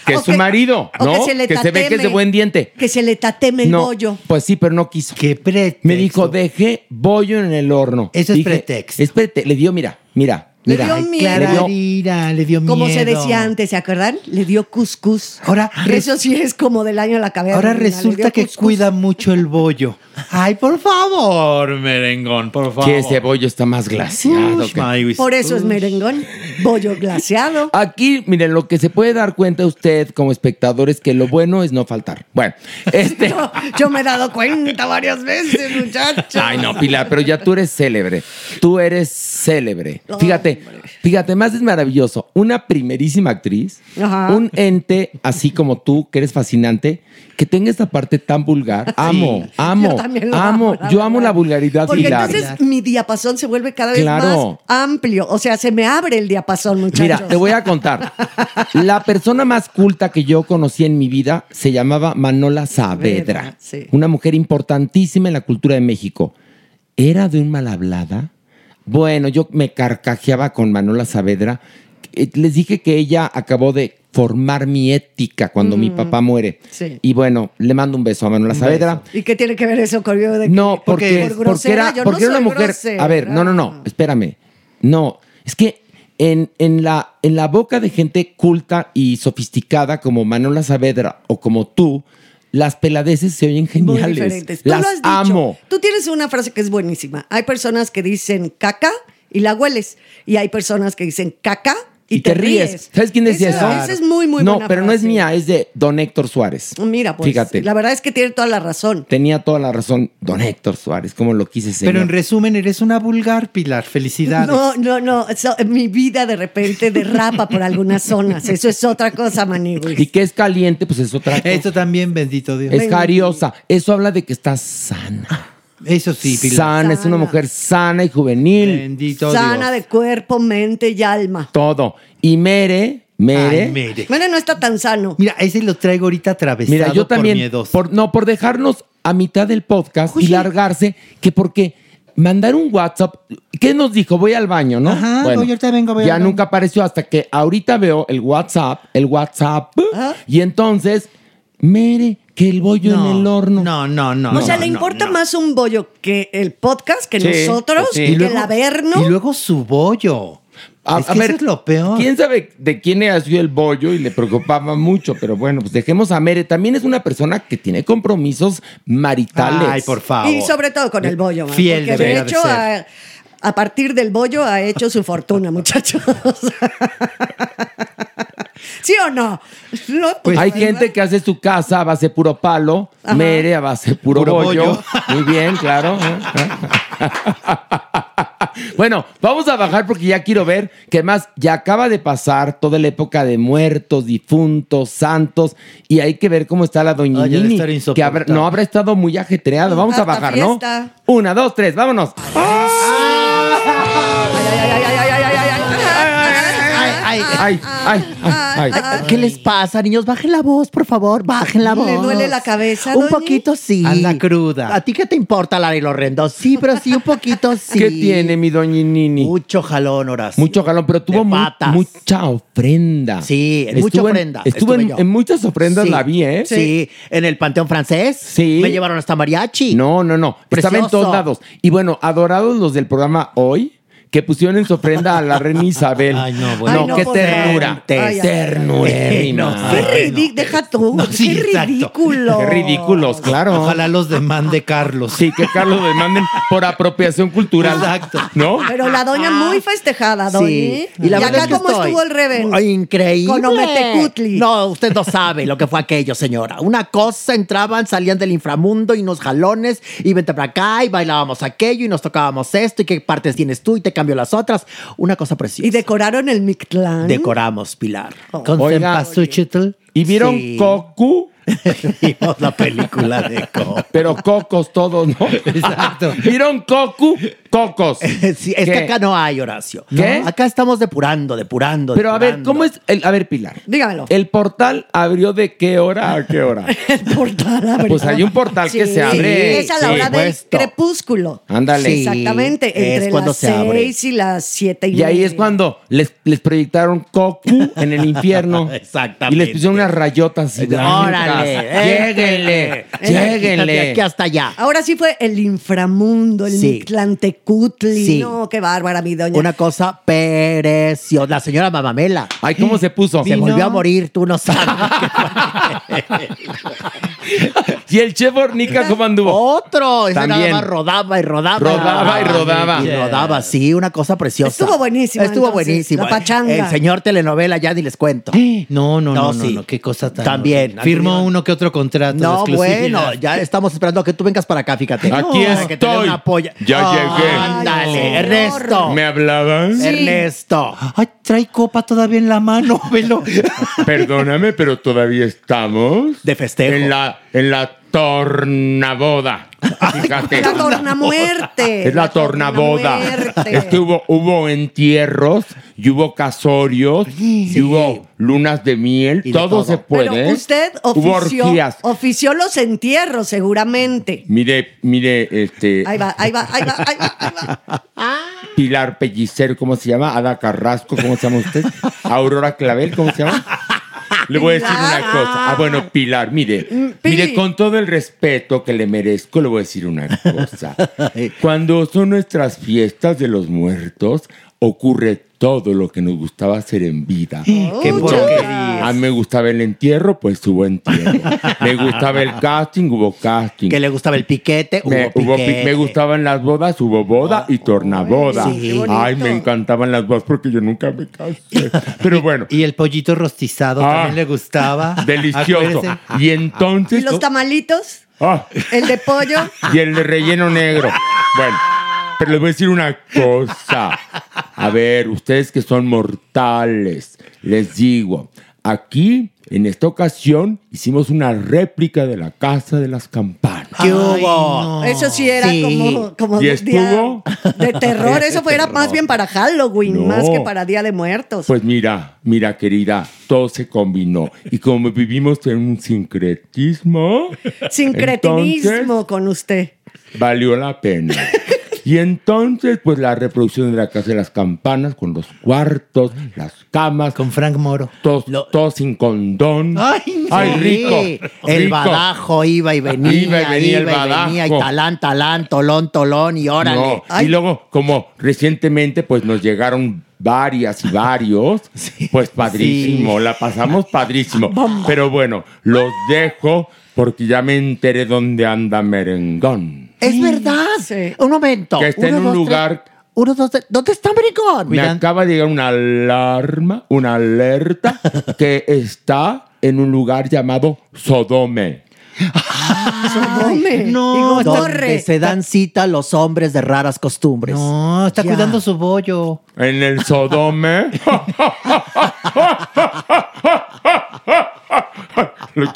Que es O su que- marido, o ¿no? que se le se ve que es de tateme. buen diente. Que se le tateme el no, bollo. Pues sí, pero no quiso. Qué pretexto. Me dijo, dejé bollo en el horno. Eso es pretexto. Es Le dio, mira, mira. Le mira. dio miedo. le dio- Clararira, le dio miedo. Como se decía antes, ¿se acuerdan? Le dio cuscús. Ahora, Eso sí es como del año a la cabeza. Ahora resulta que cuida mucho el bollo. Ay, por favor, merengón, por favor. Que ese bollo está más glaseado. Ush, que- Maywis. Por eso es merengón. Bollo glaseado. Aquí, miren, lo que se puede dar cuenta usted como espectador es que lo bueno es no faltar. Bueno, [laughs] este. Yo, yo me he dado cuenta varias veces, muchachos. Ay, no, Pilar, pero ya tú eres célebre. Tú eres célebre. Fíjate, fíjate, más es maravilloso. Una primerísima actriz, Ajá. un ente así como tú, que eres fascinante, que tenga esta parte tan vulgar. Amo, amo, Yo también lo amo. Yo amo la vulgaridad, Porque entonces mi diapasón se vuelve cada vez Claro. más amplio. O sea, se me abre el diapasón, muchachos. Mira, te voy a contar. [laughs] La persona más culta que yo conocí en mi vida se llamaba Manola Saavedra. Saavedra, sí. Una mujer importantísima en la cultura de México. ¿Era de un mal hablada? Bueno, yo me carcajeaba con Manola Saavedra. Eh, Les dije que ella acabó de formar mi ética cuando mi Mm, papá muere. sí. Y bueno, le mando un beso a Manola Saavedra. ¿Y qué tiene que ver eso conmigo? De que- No, porque, por porque era, porque no era una mujer. grosera. A ver, no, no, no, espérame. No, es que en, en la, en la boca de gente culta y sofisticada como Manola Saavedra o como tú, las peladeces se oyen Muy geniales. diferentes. Tú Las lo has dicho. amo. Tú tienes una frase que es buenísima. Hay personas que dicen caca y la hueles. Y hay personas que dicen caca y, Y te ríes. ¿Sabes quién decía eso? Esa es muy, muy No, buena pero no es mía, es de Don Héctor Suárez. Mira, pues, Fíjate. la verdad es que tiene toda la razón. Tenía toda la razón Don Héctor Suárez, como lo quise señor. Pero en resumen, eres una vulgar, Pilar. Felicidades. No, no, no. Eso- mi vida de repente derrapa por algunas zonas. Eso es otra cosa, Manigui. Y que es caliente, pues es otra cosa. Esto también, bendito Dios. Es jariosa. Eso habla de que estás sana. Eso sí, Pilar. Sana, es una Sana. mujer sana y juvenil. Bendito Sana Dios. de cuerpo, mente y alma. Todo. Y Mere, Mere. Ay, mere. Bueno, no está tan sano. Mira, ese lo traigo ahorita atravesado Mira, yo también, por miedoso. por, no, por dejarnos a mitad del podcast y largarse, que porque mandar un WhatsApp, ¿qué nos dijo? Voy al baño, ¿no? Ajá, voy, ahorita vengo, voy ya al baño. nunca apareció hasta que ahorita veo el WhatsApp, el WhatsApp, y entonces, Mere, que el bollo en el horno. No, no, no. o sea, no, le importa no. más un bollo que el podcast, que Sí, nosotros, sí. que Y el Averno. Y luego su bollo. A, Es a que ver, eso es lo peor. ¿Quién sabe de quién era sido el bollo y le preocupaba mucho? Pero bueno, pues dejemos a Mere. También es una persona que tiene compromisos maritales. Ay, por favor. Y sobre todo con el bollo, man, Fiel porque de debería de hecho, ser. a, a partir del bollo ha hecho su fortuna, [laughs] muchachos. [laughs] ¿Sí o no? No, Pues hay ¿verdad? gente que hace su casa a base puro palo, Ajá. Mere a base puro, Puro bollo. bollo. Muy bien, claro. [laughs] bueno, vamos a bajar porque ya quiero ver que más ya acaba de pasar toda la época de muertos, difuntos, santos, y hay que ver cómo está la doña de Nini, que habrá- no habrá estado muy ajetreado. Vamos a bajar, fiesta. ¿no? Una, dos, tres, vámonos. Ay, Ay, ay, ay, ay. ¿Qué les pasa, niños? Bajen la voz, por favor, bajen la voz. ¿Le duele la cabeza, Un doña? poquito sí. Anda cruda. ¿A ti qué te importa, Lari Lorrendo? Sí, pero sí, un poquito [laughs] sí. ¿Qué tiene mi doña Nini? Mucho jalón, Horacio. Mucho jalón, pero tuvo mu- mucha ofrenda. Sí, en mucha Estuvo en- ofrenda. Estuvo en, en muchas ofrendas, Sí. la vi, ¿eh? Sí. en el Panteón Francés. Sí. Me llevaron hasta mariachi. No, no, no. Estaba en Precioso. todos lados. Y bueno, adorados los del programa hoy, que pusieron en su ofrenda a la reina Isabel. Ay, no, bueno. Ay, no, qué pues, ternura. ay, ay. Ternurérrima. Qué ridículo, deja tú. No, sí, qué exacto. ridículo. Qué ridículos, claro. Ojalá los demande Carlos. Sí, que Carlos demanden por apropiación cultural. Exacto. ¿No? Pero la doña muy festejada, doña. Sí. Y, la verdad acá es que cómo estoy- estuvo el. Ay, increíble. Con Ometecutli. No, usted no sabe lo que fue aquello, señora. Una cosa, entraban, salían del inframundo y unos jalones, y vente para acá, y bailábamos aquello, y nos tocábamos esto, y qué partes tienes tú, y te cambio las otras. Una cosa preciosa. Y decoraron el Mictlán. Decoramos, Pilar. Con Oiga. ¿Y vieron Sí. Cocu? [laughs] Vimos la película de Coco. Pero cocos todos, ¿no? Exacto. [laughs] ¿Vieron Coco? Cocos. [laughs] Sí, es ¿Qué? que acá no hay, Horacio. ¿Qué? No, Acá estamos depurando, depurando. Pero a ver. ¿cómo es? El, a ver, Pilar. Dígamelo. ¿El portal abrió de qué hora a qué hora? El portal abrió. Pues hay un portal que se abre. Es a la Sí, hora del crepúsculo. Ándale. Sí, Exactamente. es Entre cuando las se abre. seis y las siete y, Y ahí es cuando les, les proyectaron Cocu en el infierno. Exactamente. Y les pusieron unas rayotas Órale, Lléguenle, lléguenle. Hasta allá. Ahora sí fue el inframundo, el Sí. Mictlantecutli. Sí. No, qué bárbara, mi doña. Una cosa preciosa. La señora Mamamela. Ay, ¿cómo se puso? Se volvió a morir, tú no sabes. [laughs] ¿Y el chef Hornica cómo anduvo? Otro. Ese nada También. más rodaba y rodaba. Rodaba y rodaba. Y rodaba, sí, una cosa preciosa. Estuvo buenísimo, Estuvo entonces, buenísimo. la pachanga. El señor telenovela, ya ni les cuento. [gasps] No, no, no, no, sí. no, qué cosa tan. También. horrible. Firmó uno que otro contrato. No, bueno, ya estamos esperando a que tú vengas para acá, fíjate. Aquí Para que te estoy. una polla. Ya llegué. Ándale, Ernesto. ¿Me hablaban? Ernesto. Ay, trae copa todavía en la mano, [laughs] velo. Perdóname, pero todavía estamos De festejo. en la, en la tornaboda. Fíjate. La tornamuerte. Es la tornaboda. tornamuerte. Es que hubo, hubo entierros y hubo casorios y hubo lunas de miel. Y de todo, se puede. Pero usted Hubo ofició, orgías. ofició los entierros, seguramente. Mire, mire, este. Ahí va, ahí va, ahí va, ahí va, ahí va. [laughs] Pilar Pellicer, ¿cómo se llama? Ada Carrasco, ¿cómo se llama usted? Aurora Clavel, ¿cómo se llama? [laughs] Le voy a decir una cosa. Ah, bueno, Pilar, mire. Pi. Mire, con todo el respeto que le merezco, le voy a decir una cosa. [laughs] Cuando son nuestras fiestas de los muertos, ocurre todo lo que nos gustaba hacer en vida. Qué porquería. A mí me gustaba el entierro, pues hubo entierro. Me gustaba el casting, hubo casting. Que le gustaba el piquete, Me, hubo hubo pi- piquete. me gustaban las bodas, hubo boda y tornaboda. sí, qué bonito. Ay, me encantaban las bodas porque yo nunca me casé. Pero bueno, Y el pollito rostizado Ah, también le gustaba. [laughs] delicioso. Acuérdese. Y ¿Y entonces. los tamalitos? Ah, ¿El de pollo? y el de relleno negro. Bueno, pero les voy a decir una cosa. A ver, ustedes que son mortales, les digo, aquí, en esta ocasión, hicimos una réplica de la Casa de las Campanas. ¿Qué hubo? Eso sí era Sí. como, como ¿Y estuvo? de terror. [laughs] Eso fue era más bien para Halloween, No. más que para Día de Muertos. Pues mira, mira querida, todo se combinó. Y como vivimos en un sincretismo, Sincretinismo entonces, con usted. valió la pena. [laughs] Y entonces, pues la reproducción de la Casa de las Campanas, con los cuartos, las camas, Con Frank Moro. todos, todos sin condón. Ay, Ay, sí. rico. El badajo iba y venía. Iba y venía el iba y venía, y badajo. talán, talán, tolón, tolón, y órale. No, Y luego, como recientemente, pues nos llegaron varias y varios, [laughs] pues padrísimo, la pasamos padrísimo. [laughs] Pero bueno, los dejo porque ya me enteré dónde anda Merengón. Es verdad. Sí. Un momento. Que está en un dos, lugar- tres. Uno, dos, tres. ¿Dónde está Merengón? Me acaba de llegar una alarma, una alerta, [laughs] que está en un lugar llamado Sodome. [laughs] Sodome No, donde se dan cita los hombres de raras costumbres. No, está Ya. cuidando su bollo. En el Sodome. [laughs]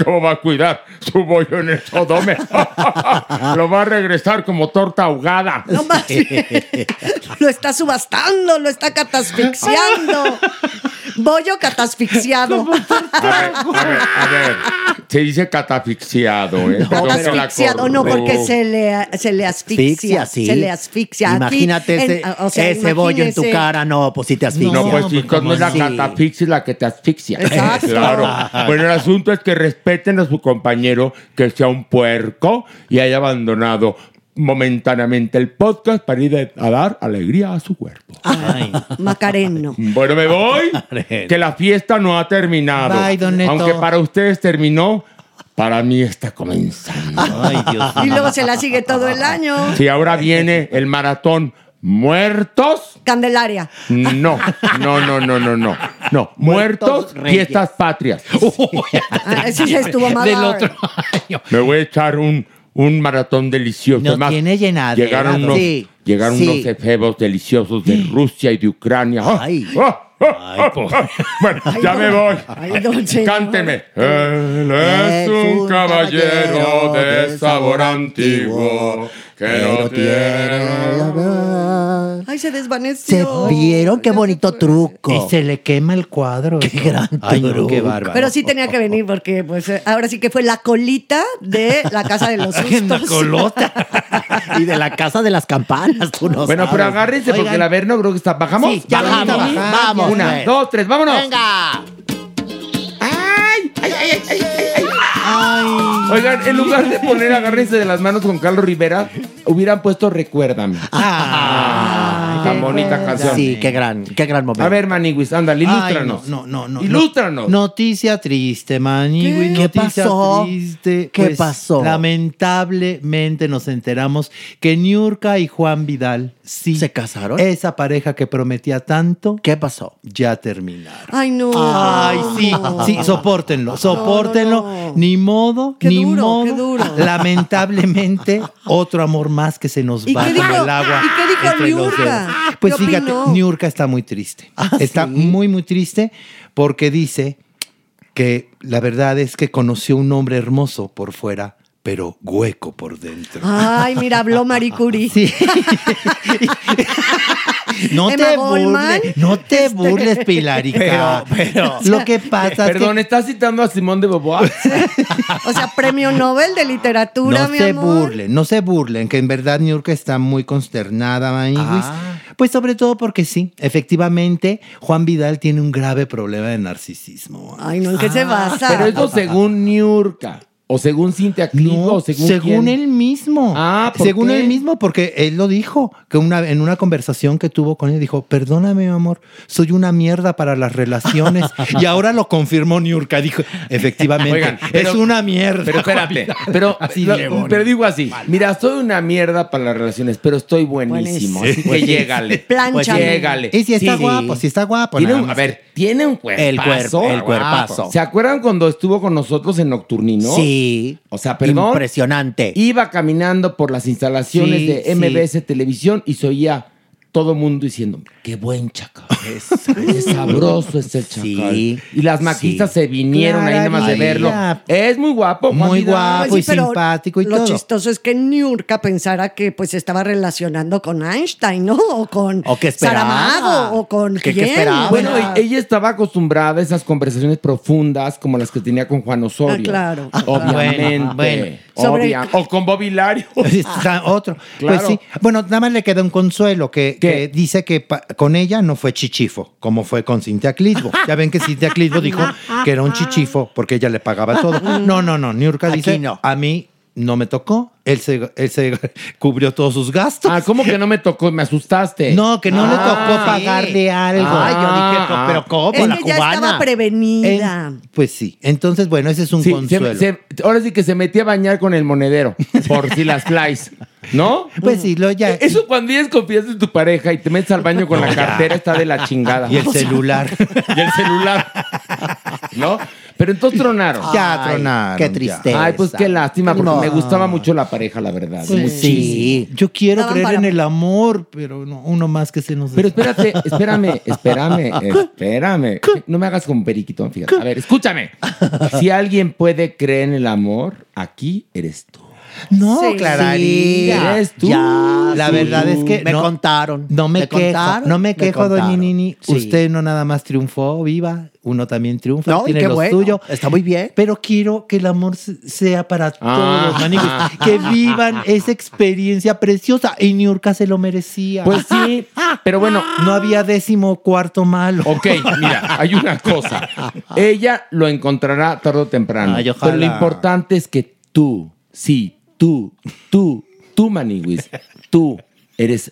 ¿Cómo va a cuidar su bollo en el Sodome? Lo va a regresar como torta ahogada. No más. Lo está subastando, lo está catasfixiando. Bollo catasfixiado. A ver, a ver, a ver. Se dice catafixiado, ¿eh? Perdón que la Asfixiado, no, porque se le, se le asfixia. Asfixia, sí. Se le asfixia. Aquí, Imagínate en- ese, o sea, ese bollo en tu cara. No, pues sí te asfixia. No, pues sí, pues, no es la catafixia, la que te asfixia. Exacto. Claro. Bueno, el asunto es que respeten a su compañero que sea un puerco y haya abandonado momentáneamente el podcast para ir a dar alegría a su cuerpo. Ay. Macareno. Bueno, me voy, que la fiesta no ha terminado. Bye, don Neto. Aunque para ustedes terminó, para mí está comenzando. Ay, Dios Y luego se la sigue todo el año. Si ahora viene el maratón muertos, Candelaria. no, no, no, no, no, no. No, muertos, Reyes. fiestas patrias. [laughs] Ah, ese ya estuvo mal. Del otro año. Me voy a echar un, un maratón delicioso. No Además, tiene llenadera, Llegaron unos, Sí, llegaron sí. unos efebos deliciosos de Rusia y de Ucrania. ¡Ah! Ay. ¡Ah! bueno, ya me voy. Ay, don. [laughs] Cántenme. Él es un caballero de sabor antiguo que no tiene. Ay, se Se desvaneció. vieron qué bonito truco. Y se le quema el cuadro. Qué gran Ay, no, truco. qué bárbaro. Pero sí tenía que venir porque pues eh, ahora sí que fue la colita de la casa de los [laughs] Una sustos. colota. Y de la casa de las campanas, tú no Bueno, pero agárrense porque Oigan, la ver no creo que está. ¿Bajamos? Sí, ya ¿Bajamos? bajamos, vamos, Una, dos, tres, vámonos. Venga. [gasps] Oigan, en lugar de poner agárrense de las manos con Carlos Rivera, hubieran puesto Recuérdame. Ay, tan bonita canción. Sí, qué gran, qué gran momento. A ver, Maniguis, ándale, Ay, ilústranos. no, no, no. Ilústranos. Noticia triste, Manigui. ¿Qué Noticia pasó? triste. ¿Qué Pues, pasó? Lamentablemente nos enteramos que Niurka y Juan Vidal, sí. ¿Se casaron? Esa pareja que prometía tanto. ¿Qué pasó? Ya terminaron. Ay, no. Ay, sí, sí, sopórtenlo, sopórtenlo. Ni modo, Qué ni duro, modo. qué duro. [laughs] Lamentablemente, otro amor más que se nos ¿Y va qué como dijo- el agua. y qué dijo Niurka? ¿Qué Pues fíjate, opinó? Niurka está muy triste. está muy, muy triste porque dice que la verdad es que conoció un hombre hermoso por fuera, pero hueco por dentro. Ay, mira, habló Marie Curie. [laughs] [laughs] No Emma te Goldman. burles, no te burles, [laughs] Pilarica. Pero- pero- lo que pasa es que Perdón, ¿estás citando a Simón de Beauvoir? [laughs] O sea, premio Nobel de literatura, no mi se amor. burlen, no se burlen, que en verdad Niurka está muy consternada, Maniguis. Ah. Pues sobre todo porque sí, efectivamente, Juan Vidal tiene un grave problema de narcisismo. Ay, no, ¿en qué se basa? Pero eso según Niurka. O según Cintia Clitbo, No, o según, según quién? él mismo. Ah, ¿por según qué? él mismo, porque él lo dijo, que una, en una conversación que tuvo con él, dijo, perdóname, mi amor, soy una mierda para las relaciones. [laughs] y ahora lo confirmó Niurka, dijo, efectivamente, Oigan, pero- es una mierda. Pero espérate, [laughs] pero, Así lo- pero digo así, mira, soy una mierda para las relaciones, pero estoy buenísimo, así que Pues sí. llégale. [laughs] Llégale. Y si está Sí. guapo, si está guapo. Tiene un- a ver, tiene un cuerpazo. El cuerpo, el cuerpazo. ¿Se acuerdan cuando estuvo con nosotros en Nocturnino? Sí. O sea, perdón. Impresionante. Iba caminando por las instalaciones Sí, de. MBS Televisión y se oía todo mundo diciendo, qué buen chacal. [laughs] Qué sabroso es el chacal. Sí, y las maquistas se vinieron ahí nada más de verlo. Es muy guapo. Muy guapo. Sí, y simpático y lo todo. chistoso es que Niurka pensara que pues se estaba relacionando con Einstein, ¿no? O con O que esperaba. Saramago, o con Que- que quién. esperaba. Bueno, ella estaba acostumbrada a esas conversaciones profundas como las que tenía con Juan Osorio. Ah, claro. Obviamente. Bueno, bueno. Sobre- Obvia- O con Bobby Lario. Otro. Claro. Pues sí. Bueno, nada más le queda un consuelo que, ¿Qué? Que dice que con ella no fue chichifo, como fue con Cintia Clitbo. Ya ven que Cintia Clitbo dijo que era un chichifo porque ella le pagaba todo. No, no, no. Niurka Aquí dice, no. a mí no me tocó. Él se, él se [laughs] cubrió todos sus gastos. Ah, ¿cómo que no me tocó? Me asustaste. No, que no le Ah, tocó sí. pagarle algo. Ay, yo dije, Ah, pero ¿cómo? es la que ya cubana. estaba prevenida. En- pues sí. Entonces, bueno, ese es un Sí, consuelo. se- se- ahora sí que se metía a bañar con el monedero, por si las flies, ¿no? Pues sí, lo ya. Eso cuando tienes confianza en tu pareja y te metes al baño con la cartera está de la chingada. Y el celular. y el celular. ¿No? Pero entonces tronaron. Ya Ay, tronaron. Qué ya. tristeza. Ay, pues qué lástima, porque No. me gustaba mucho la pareja, la verdad. Pues Muchísimo. Sí. Yo quiero creer para- en el amor, pero no, uno más que se nos Pero espérate, espérame, espérame, [laughs] espérame. No me hagas como periquitón, fíjate. A ver, escúchame. Si alguien puede creer en el amor, aquí eres tú. No, Sí. Eres tú. Ya, La sí. verdad es que me no- contaron. No me, quejo, contaron, no me quejo, doña contaron. Nini. Sí. Usted no nada más triunfó, viva. Uno también triunfa, No, tiene lo bueno. suyo. Está muy bien. Pero quiero que el amor se- sea para Ah. todos, maniguis. [laughs] Que vivan esa experiencia preciosa. Y Niurka se lo merecía. Pues sí, pero bueno, no había décimo cuarto malo. Ok, mira, hay una cosa. Ella lo encontrará tarde o temprano. Ay, ojalá. pero lo importante es que tú, sí, tú, tú, tú, Maniwis, tú eres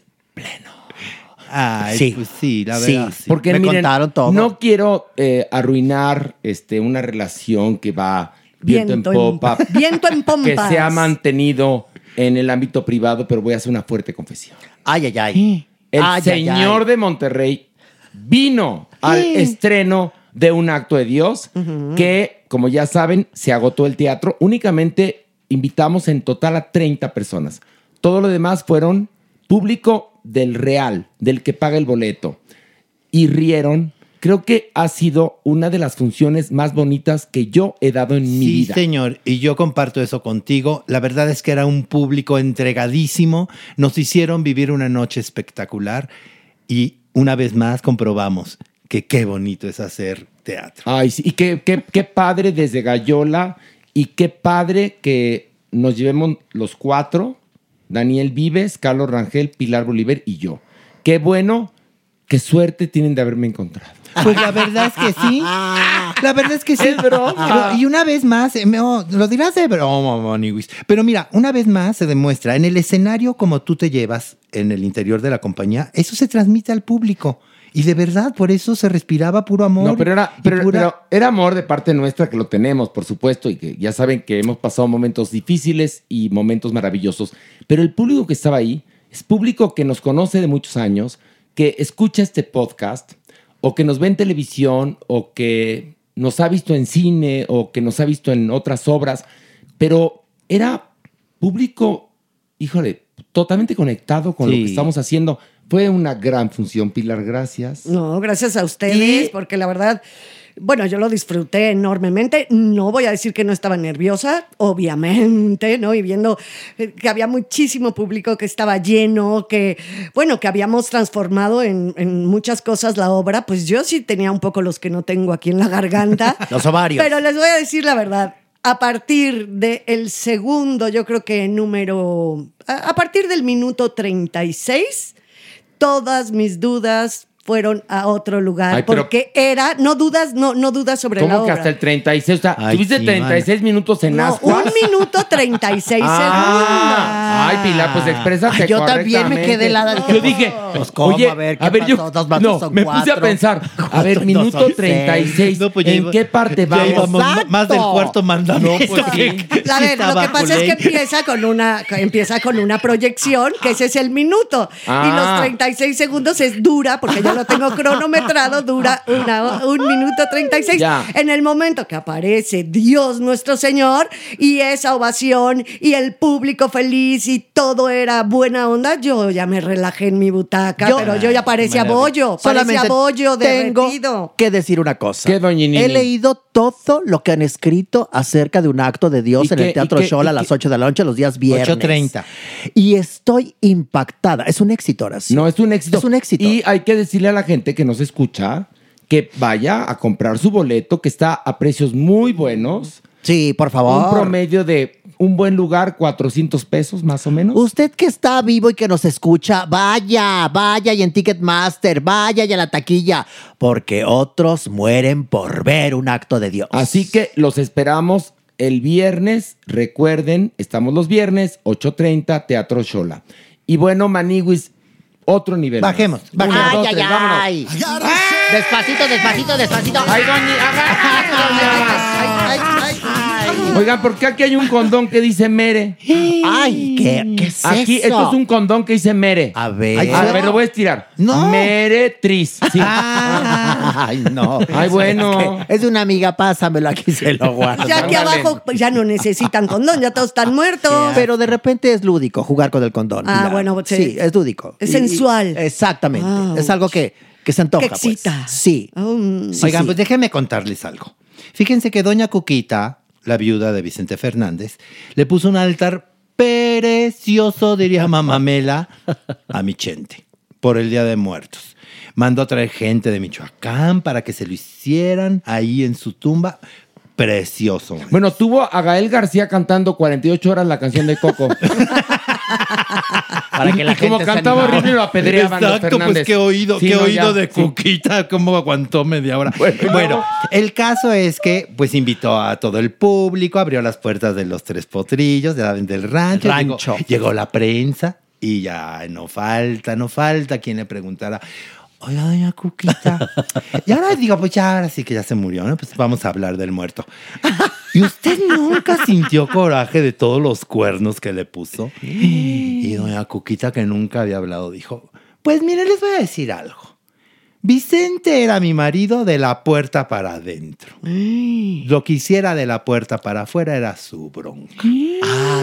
Ay, Sí. pues sí, la Sí. verdad. sí. Porque Me miren, contaron todo. no quiero eh, arruinar este, una relación que va viento, Viento en en- popa, [laughs] viento en pompas. que se ha mantenido en el ámbito privado, pero voy a hacer una fuerte confesión. Ay, ay, ay. El Ay, señor ay. de Monterrey vino al estreno de Un Acto de Dios, que, como ya saben, se agotó el teatro. Únicamente invitamos en total a 30 personas. Todo lo demás fueron público del real, del que paga el boleto. Y rieron creo que ha sido una de las funciones más bonitas que yo he dado en mi Sí, vida. señor, y yo comparto eso contigo. La verdad es que era un público entregadísimo. Nos hicieron vivir una noche espectacular y una vez más comprobamos que qué bonito es hacer teatro. Ay, sí, y qué, qué, qué padre desde Gallola y qué padre que nos llevemos los cuatro, Daniel Vives, Carlos Rangel, Pilar Bolívar y yo. Qué bueno, qué suerte tienen de haberme encontrado. Pues la verdad es que sí. La verdad es que sí. Es broma. Y una vez más, eh, lo dirás de broma, Maniwis. Pero mira, una vez más se demuestra, en el escenario como tú te llevas en el interior de la compañía, eso se transmite al público. Y de verdad, por eso se respiraba puro amor. No, pero era, pero, pura- pero era amor de parte nuestra que lo tenemos, por supuesto, y que ya saben que hemos pasado momentos difíciles y momentos maravillosos. Pero el público que estaba ahí es público que nos conoce de muchos años, que escucha este podcast, o que nos ve en televisión, o que nos ha visto en cine, o que nos ha visto en otras obras. Pero era público, híjole, totalmente conectado con lo que estamos haciendo. Fue una gran función, Pilar, gracias. No, gracias a ustedes, porque la verdad, bueno, yo lo disfruté enormemente. No voy a decir que no estaba nerviosa, obviamente, ¿no? Y viendo eh, que había muchísimo público, que estaba lleno, que, bueno, que habíamos transformado en, en muchas cosas la obra, pues yo sí tenía un poco los que no tengo aquí en la garganta. [laughs] Los ovarios. Pero les voy a decir la verdad. A partir del segundo, yo creo que número. A, a partir del minuto 36, todas mis dudas fueron a otro lugar. Ay, pero- porque era. No dudas, no, no dudas sobre la ¿Cómo que hasta el 36? O sea, Ay, tuviste sí, 36 minutos en No, ascuas. un minuto 36 [laughs] Ah, ay, Pilar, pues exprésate Ay, yo también me quedé helada, Yo dije, pues, ¿cómo? oye, A ver, ¿qué a ver, yo? Dos más no, son me puse a cuatro. pensar, a Cuatro ver, [laughs] minuto son 36, No, pues ya ¿en iba- qué parte ya vamos? íbamos ma- más del cuarto mandamiento. No, [laughs] pues sí. A ver, lo que pasa es que empieza con una empieza con una proyección, que ese es el minuto. Y Ah. los 36 segundos es dura, porque yo lo tengo cronometrado, dura una- un minuto 36. Ya. En el momento que aparece Dios nuestro Señor y esa ovación y el público feliz y todo era buena onda, yo ya me relajé en mi butaca, Yo- pero yo ya parecía bollo, parecía bollo tengo derretido. que decir una cosa. ¿Qué, doña Nini? He leído todo lo que han escrito acerca de un acto de Dios ¿Y en qué- el Teatro qué- Shola a las qué- 8 de la noche los días viernes. 8:30. Y estoy impactada. Es un éxito ahora sí. No, es un éxito. Es un éxito. Y hay que decirle a la gente que nos escucha que vaya a comprar su boleto, que está a precios muy buenos. Sí, por favor. Un promedio de un buen lugar, 400 pesos más o menos. Usted que está vivo y que nos escucha, vaya, vaya y en Ticketmaster, vaya y a la taquilla, porque otros mueren por ver un acto de Dios. Así que los esperamos el viernes. Recuerden, estamos los viernes, 8.30, Teatro Shola. Y bueno, Maniwis, otro nivel. más. Bajemos, Uno, Ay, dos, ay, tres, vámonos. ay. Despacito, despacito, despacito. Ay, doña. Ay, ay, ay. Oigan, ¿por qué aquí hay un condón que dice Mere? Ay, ¿qué, qué es Aquí, eso? esto es un condón que dice Mere. A ver. Ay, A ver, lo voy a estirar. No. Meretriz. Sí. Ay, no. Ay, bueno. Es, que es de una amiga, pásamelo aquí, se lo guardo. Ya aquí abajo pues, ya no necesitan condón, ya todos están muertos. Pero de repente es lúdico jugar con el condón. Ah, bueno, sí. sí. es lúdico. Es sensual. exactamente. Ah, es algo que, que se antoja. Que excita. pues. Sí. Mm. Sí, Oigan, sí. pues déjenme contarles algo. Fíjense que doña Cuquita, la viuda de Vicente Fernández, le puso un altar precioso, diría Mamamela, a mi Chente, por el Día de Muertos. Mandó a traer gente de Michoacán para que se lo hicieran ahí en su tumba. Precioso. Bueno, tuvo a Gael García cantando 48 horas la canción de Coco. [laughs] [laughs] Para que la y como gente se cantaba animara. horrible lo apedreaban los Exacto, pues qué oído, Sí, qué no, oído ya, de sí. Cuquita, cómo aguantó media hora. [laughs] Bueno, Bueno, el caso es que pues invitó a todo el público, abrió las puertas de los tres potrillos, de- del rancho. Rancho. Llegó, llegó la prensa y ya no falta, no falta quien le preguntara. Oiga, doña Cuquita. [laughs] Y ahora digo, pues ya, ahora sí que ya se murió, ¿no? Pues vamos a hablar del muerto. ¿Y usted nunca sintió coraje de todos los cuernos que le puso? Y doña Cuquita, que nunca había hablado, dijo, pues mire, les voy a decir algo. Vicente era mi marido de la puerta para adentro. Lo que hiciera de la puerta para afuera era su bronca.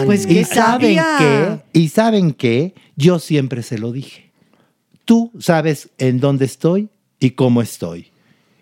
Pues ¿Y que saben sabía. qué? ¿Y saben qué? Yo siempre se lo dije. Tú sabes en dónde estoy y cómo estoy.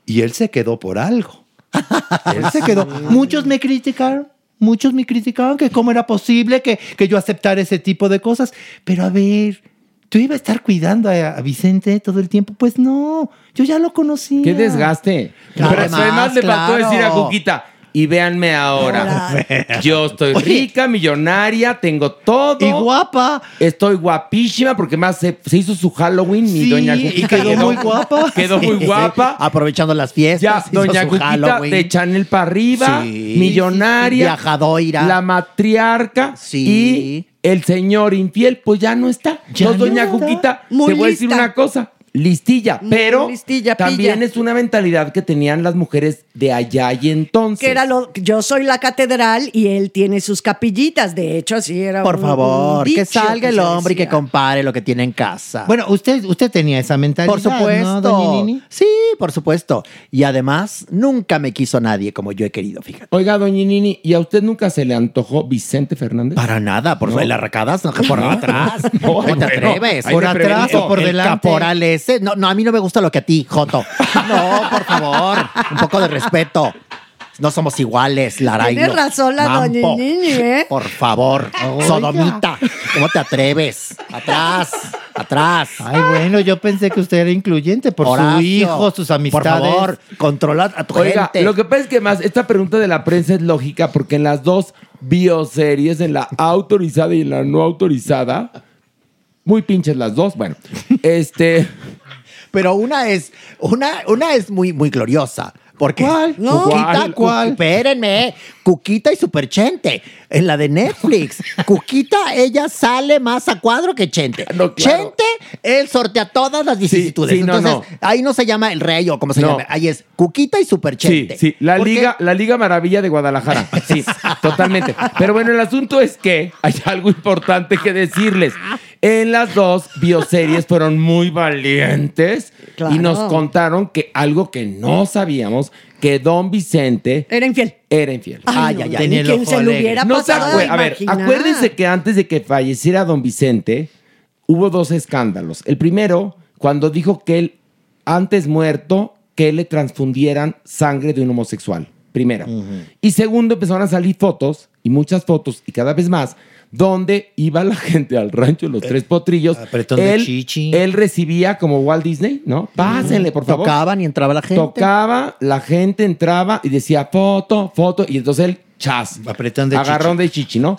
Y él se quedó por algo. [laughs] Él se quedó. Muchos me criticaron. Muchos me criticaban que cómo era posible que, que yo aceptara ese tipo de cosas. Pero a ver, ¿tú ibas a estar cuidando a, a Vicente todo el tiempo? Pues no, yo ya lo conocía. Qué desgaste. Claro, Pero además le faltó claro. decir a Cuquita. Y véanme ahora. Yo estoy rica, millonaria, tengo todo. Y guapa. Estoy guapísima porque más se, se hizo su Halloween, Sí, doña y Cuquita. quedó muy guapa. Quedó muy Sí, guapa. Aprovechando las fiestas. Ya, doña Cuquita de Chanel para arriba, Sí, millonaria, viajadoira. la matriarca y el señor infiel, pues ya no está. Ya doña. Cuquita, te voy a decir una cosa. Listilla, Muy pero listilla, también pilla. es una mentalidad que tenían las mujeres de allá y entonces. Que era lo, yo soy la catedral y él tiene sus capillitas. De hecho, así era. Por un- favor, un que salga el hombre y que compare lo que tiene en casa. Bueno, usted, usted tenía esa mentalidad. por supuesto. ¿no, doña Nini? Sí, por supuesto. Y además, nunca me quiso nadie como yo he querido, fíjate. Oiga, doña Nini, ¿y a usted nunca se le antojó Vicente Fernández? Para nada, por No. las arracadas, no, por [laughs] atrás. [laughs] No, ¿Cómo te bueno, atreves? ahí le pregunto. El- el caporal ese. No, no, a mí no me gusta lo que a ti, Joto. No, por favor, un poco de respeto. No somos iguales, Larailo. Tiene razón la doña Nini, ¿eh? Por favor, Oiga. sodomita. ¿Cómo te atreves? Atrás, atrás. Ay, bueno, yo pensé que usted era incluyente por su Horacio, hijo, sus amistades. Por favor, controla a tu Oiga, gente. lo que pasa es que más, esta pregunta de la prensa es lógica porque en las dos bioseries, en la autorizada y en la no autorizada, muy pinches las dos, bueno, este... [laughs] Pero una es, una, una es muy, muy gloriosa. Porque ¿Cuál? No, Cuquita, ¿Cuál? Cu- ¿Cuál? espérenme, Cuquita y Superchente, en la de Netflix. [laughs] Cuquita, ella sale más a cuadro que Chente. No, claro. Chente, él sortea todas las vicisitudes. sí, no, Entonces, ahí no se llama el rey o como se No. llama. Ahí es Cuquita y Sí, Superchente. sí, la ¿Por qué? liga, la liga maravilla de Guadalajara. [laughs] Sí, totalmente. Pero bueno, el asunto es que hay algo importante que decirles. En las dos bioseries fueron muy valientes Claro. y nos contaron que algo que no sabíamos, que Don Vicente Era infiel. era infiel. Ay, Ay, ay, Ni el quien ojo se lo hubiera No pasado a ver, imaginar. acuérdense que antes de que falleciera don Vicente, hubo dos escándalos. El primero, cuando dijo que él, antes muerto, que le transfundieran sangre de un homosexual. Primero. Y segundo, empezaron a salir fotos, y muchas fotos, y cada vez más, donde iba la [laughs] gente al rancho de los tres potrillos. apretón de él, chichi. él recibía como Walt Disney, ¿no? Pásenle, por favor. Tocaban y entraba la gente. Tocaba, la gente entraba y decía foto, foto, y entonces él, chas, Apretón de agarrón de chichi, ¿no?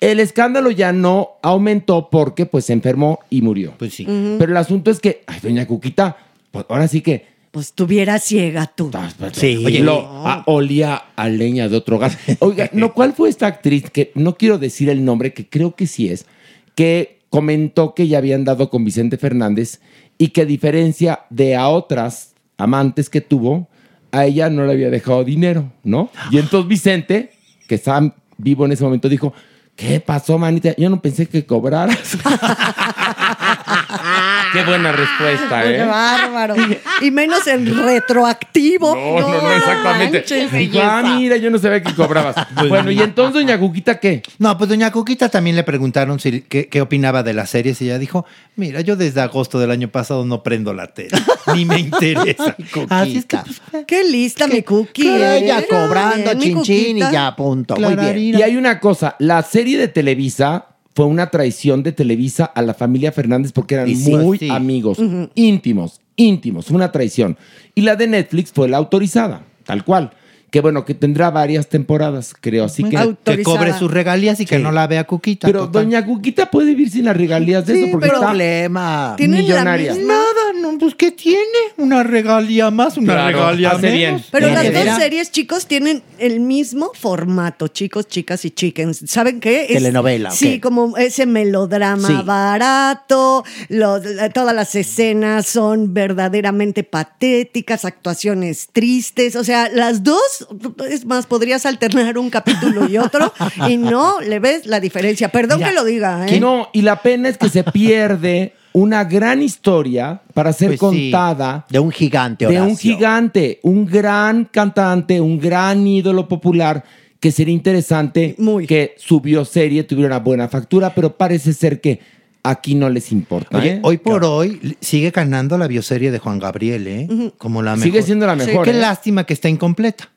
El escándalo ya no aumentó porque pues se enfermó y murió. Pues sí. Pero el asunto es que, ay, doña Cuquita, pues ahora sí que Pues tuviera ciega tú. Sí. Oye, lo, a- olía a leña de otro gas. Oiga, ¿no, ¿cuál fue esta actriz que no quiero decir el nombre, que creo que sí es, que comentó que ya habían dado con Vicente Fernández y que a diferencia de a otras amantes que tuvo, a ella no le había dejado dinero, ¿no? Y entonces Vicente, que estaba vivo en ese momento, dijo, ¿qué pasó, manita? Yo no pensé que cobraras. [laughs] Qué buena respuesta, Qué ¿eh? bárbaro. Y menos en retroactivo. No, no, no, exactamente. manches. Ah, mira, yo no sabía que cobrabas. [laughs] bueno, y entonces, doña Cuquita, ¿qué? No, pues doña Cuquita también le preguntaron si, qué, qué opinaba de las series y ella dijo, mira, yo desde agosto del año pasado no prendo la tele, [laughs] ni me interesa. Así es que, pues, Qué lista mi cookie. Claro, ¿eh? ella cobrando mi chinchín y ya, punto. Muy bien. Y hay una cosa, la serie de Televisa fue una traición de Televisa a la familia Fernández porque eran sí, muy sí. amigos, íntimos, íntimos, fue una traición. Y la de Netflix fue la autorizada, tal cual. Que bueno, que tendrá varias temporadas, creo. Así que. que cobre sus regalías y que no la vea Cuquita. Pero total. doña Cuquita puede vivir sin las regalías de Sí, eso porque pero está problema. Tienen la millonaria. misma- Nada, pues ¿qué tiene? Una regalía más, una Claro, regalía hace menos. bien. Pero las dos series, chicos, tienen el mismo formato, chicos, chicas y chickens. ¿Saben qué? Es- Telenovela, ¿o Sí, como ese melodrama Sí. barato, los- todas las escenas son verdaderamente patéticas, actuaciones tristes. O sea, las dos, es más, podrías alternar un capítulo y otro y no le ves la diferencia. Perdón Mira, que lo diga, ¿eh? que No, y la pena es que se pierde una gran historia para ser Pues sí. contada De un gigante, de un Horacio. gigante, un gran cantante, un gran ídolo popular que sería interesante Muy. que su bioserie tuviera una buena factura, pero parece ser que aquí no les importa. Oye, ¿eh? hoy por hoy sigue ganando la bioserie de Juan Gabriel, ¿eh? Como la mejor. Sigue siendo la mejor, Qué ¿eh? lástima que está incompleta.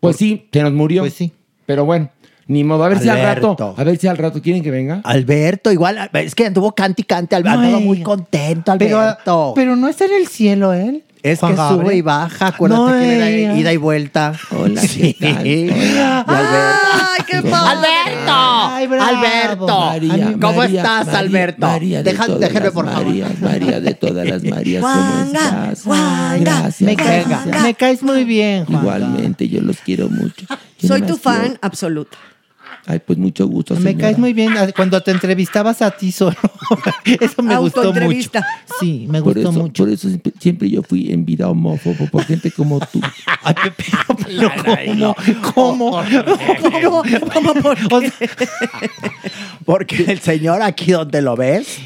Pues sí, se nos murió. Pues sí. Pero bueno, ni modo. A ver si al rato, a ver si al rato quieren que venga. Alberto, igual, es que anduvo cante y cante, Alberto, eh. muy contento, Alberto. pero no está en el cielo él. es Juan que Gabriel. sube y baja, acuérdate No, que era ida y vuelta. Hola, Sí. ¿qué tal? Hola. Alberto. ¡Ay, qué padre! ¡Alberto! Ay, bravo. ¡Alberto! María, ¿Cómo María, estás, María, Alberto? María de Deja- todas déjeme, las por favor. María de todas las Marías, ¿cómo Juanga, estás? Juanga, Gracias. Me, Juanga. caes, me caes muy bien, Juan. Igualmente, yo los quiero mucho. Yo Soy tu fan absoluta. Ay, pues mucho gusto, Me caes muy bien. Cuando te entrevistabas a ti solo. [laughs] Eso me gustó mucho. Autoentrevista. Sí, me Por gustó eso, mucho. por eso siempre, siempre yo fui en vida homófobo por gente como tú. [laughs] Ay, Pepe, pero ¿cómo? ¿Cómo? [laughs] ¿Cómo? ¿Cómo por qué? Porque el señor aquí donde lo ves,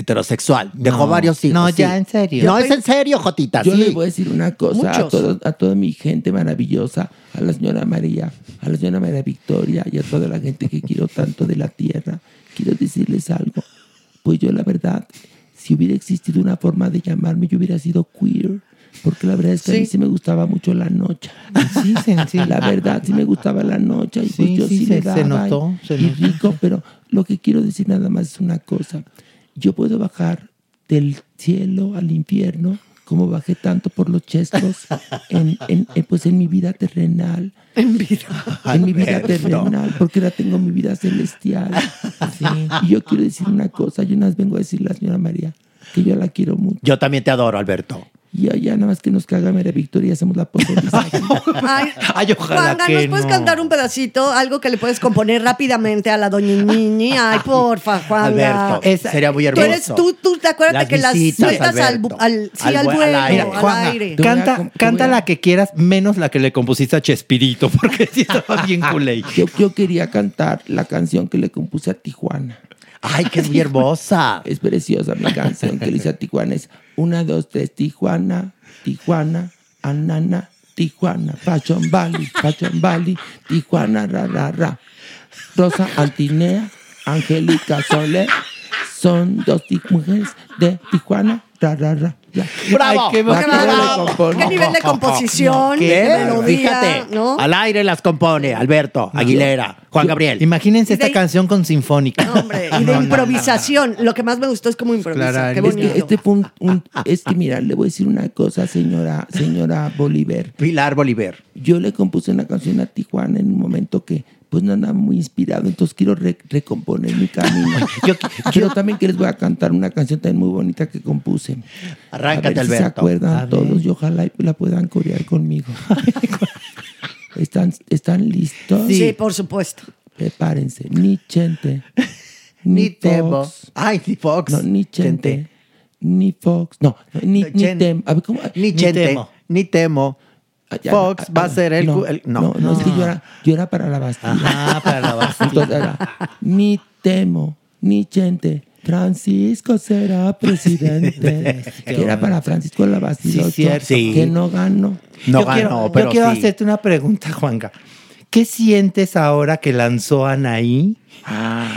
heterosexual, dejó No. varios hijos. No, sí. ya, en serio. No, es en serio, Jotita, Yo sí. les voy a decir una cosa a, todos- a toda mi gente maravillosa, a la señora María, a la señora María Victoria y a toda la gente que quiero tanto de la tierra. Quiero decirles algo. Pues yo la verdad, si hubiera existido una forma de llamarme, yo hubiera sido queer. Porque la verdad es que a mí Sí. sí me gustaba mucho la noche. Sí, sí, sí. La verdad, sí me gustaba la noche. Y pues Sí, yo sí, sí, se- le se daba. notó, y- se y notó. rico, pero lo que quiero decir nada más es una cosa. Yo puedo bajar del cielo al infierno como bajé tanto por los chescos [laughs] en, en- en, pues en mi vida terrenal. En vida. En mi vida terrenal, porque ahora tengo mi vida celestial. Sí. Y yo quiero decir una cosa, yo más vengo a decirle a la señora María que yo la quiero mucho. Yo también te adoro, Alberto. Y ya nada más que nos caga María Victoria y hacemos la posoliza. [laughs] Ay, Ay, ojalá Juanga, que ¿nos puedes no. cantar un pedacito? Algo que le puedes componer rápidamente a la doña Ñiñi. [laughs] Ay, porfa, Juanga. Alberto, Esa- sería muy Tú hermoso. eres tú, tú te acuerdas Las que las visitas, sueltas al, al, sí, Al al vu- al vuelo, aire. Al canta, canta la que quieras, menos la que le compusiste a Chespirito, porque sí estaba bien culé. Yo, yo quería cantar la canción que le compuse a Tijuana. Ay, que es muy [laughs] hermosa. Es preciosa mi canción que le a Tijuana. Es una, dos, tres, Tijuana, Tijuana, Anana, Tijuana, Fashion Valley, Fashion Valley, Tijuana, ra, ra, ra. Rosa Antinea, Angélica Soler, son dos mujeres de Tijuana, ra, ra, ra. ¡Bravo! Ay, qué Qué Para que no le bárbaro. componga. ¿Qué nivel de composición? ¿Qué? ¿Qué melodía? Fíjate, ¿no? al aire las compone Alberto, Aguilera, Juan Gabriel. Imagínense de esta canción con sinfónica. No, hombre, y [laughs] de improvisación. Lo que más me gustó es cómo improvisa. Claro, Qué es Es bonito. que este fue un, un- es que mira, le voy a decir una cosa, señora, señora Bolívar. Pilar Bolívar. Yo le compuse una canción a Tijuana en un momento que pues no andaba muy inspirado, entonces quiero re- recomponer mi camino. [laughs] yo quiero también que les voy a cantar una canción también muy bonita que compuse. Arráncate, a ver si se acuerdan todos y ojalá la puedan corear conmigo. [laughs] ¿Están, ¿Están listos? Sí, por supuesto. Prepárense. Ni Chente, [laughs] ni, Ni temo. Fox. Ay, ni Fox. No, ni Chente, Chente. ni Fox. No, ni, ni Chen- Tem. A ver, ¿cómo? Ni Chente, temo. ni temo. Ah, ya, Fox ah, va a ah, ser el No, el- no. no, no, es que yo era, yo era para la Bastilla. Ah, para la Bastilla. Entonces era, ni temo, ni gente. Francisco será [laughs] presidente. que era para Francisco la Bastilla. Sí, cierto. Sí. Que no ganó. No yo ganó, quiero, pero yo quiero sí. hacerte una pregunta, Juanga. ¿Qué sientes ahora que lanzó Anaí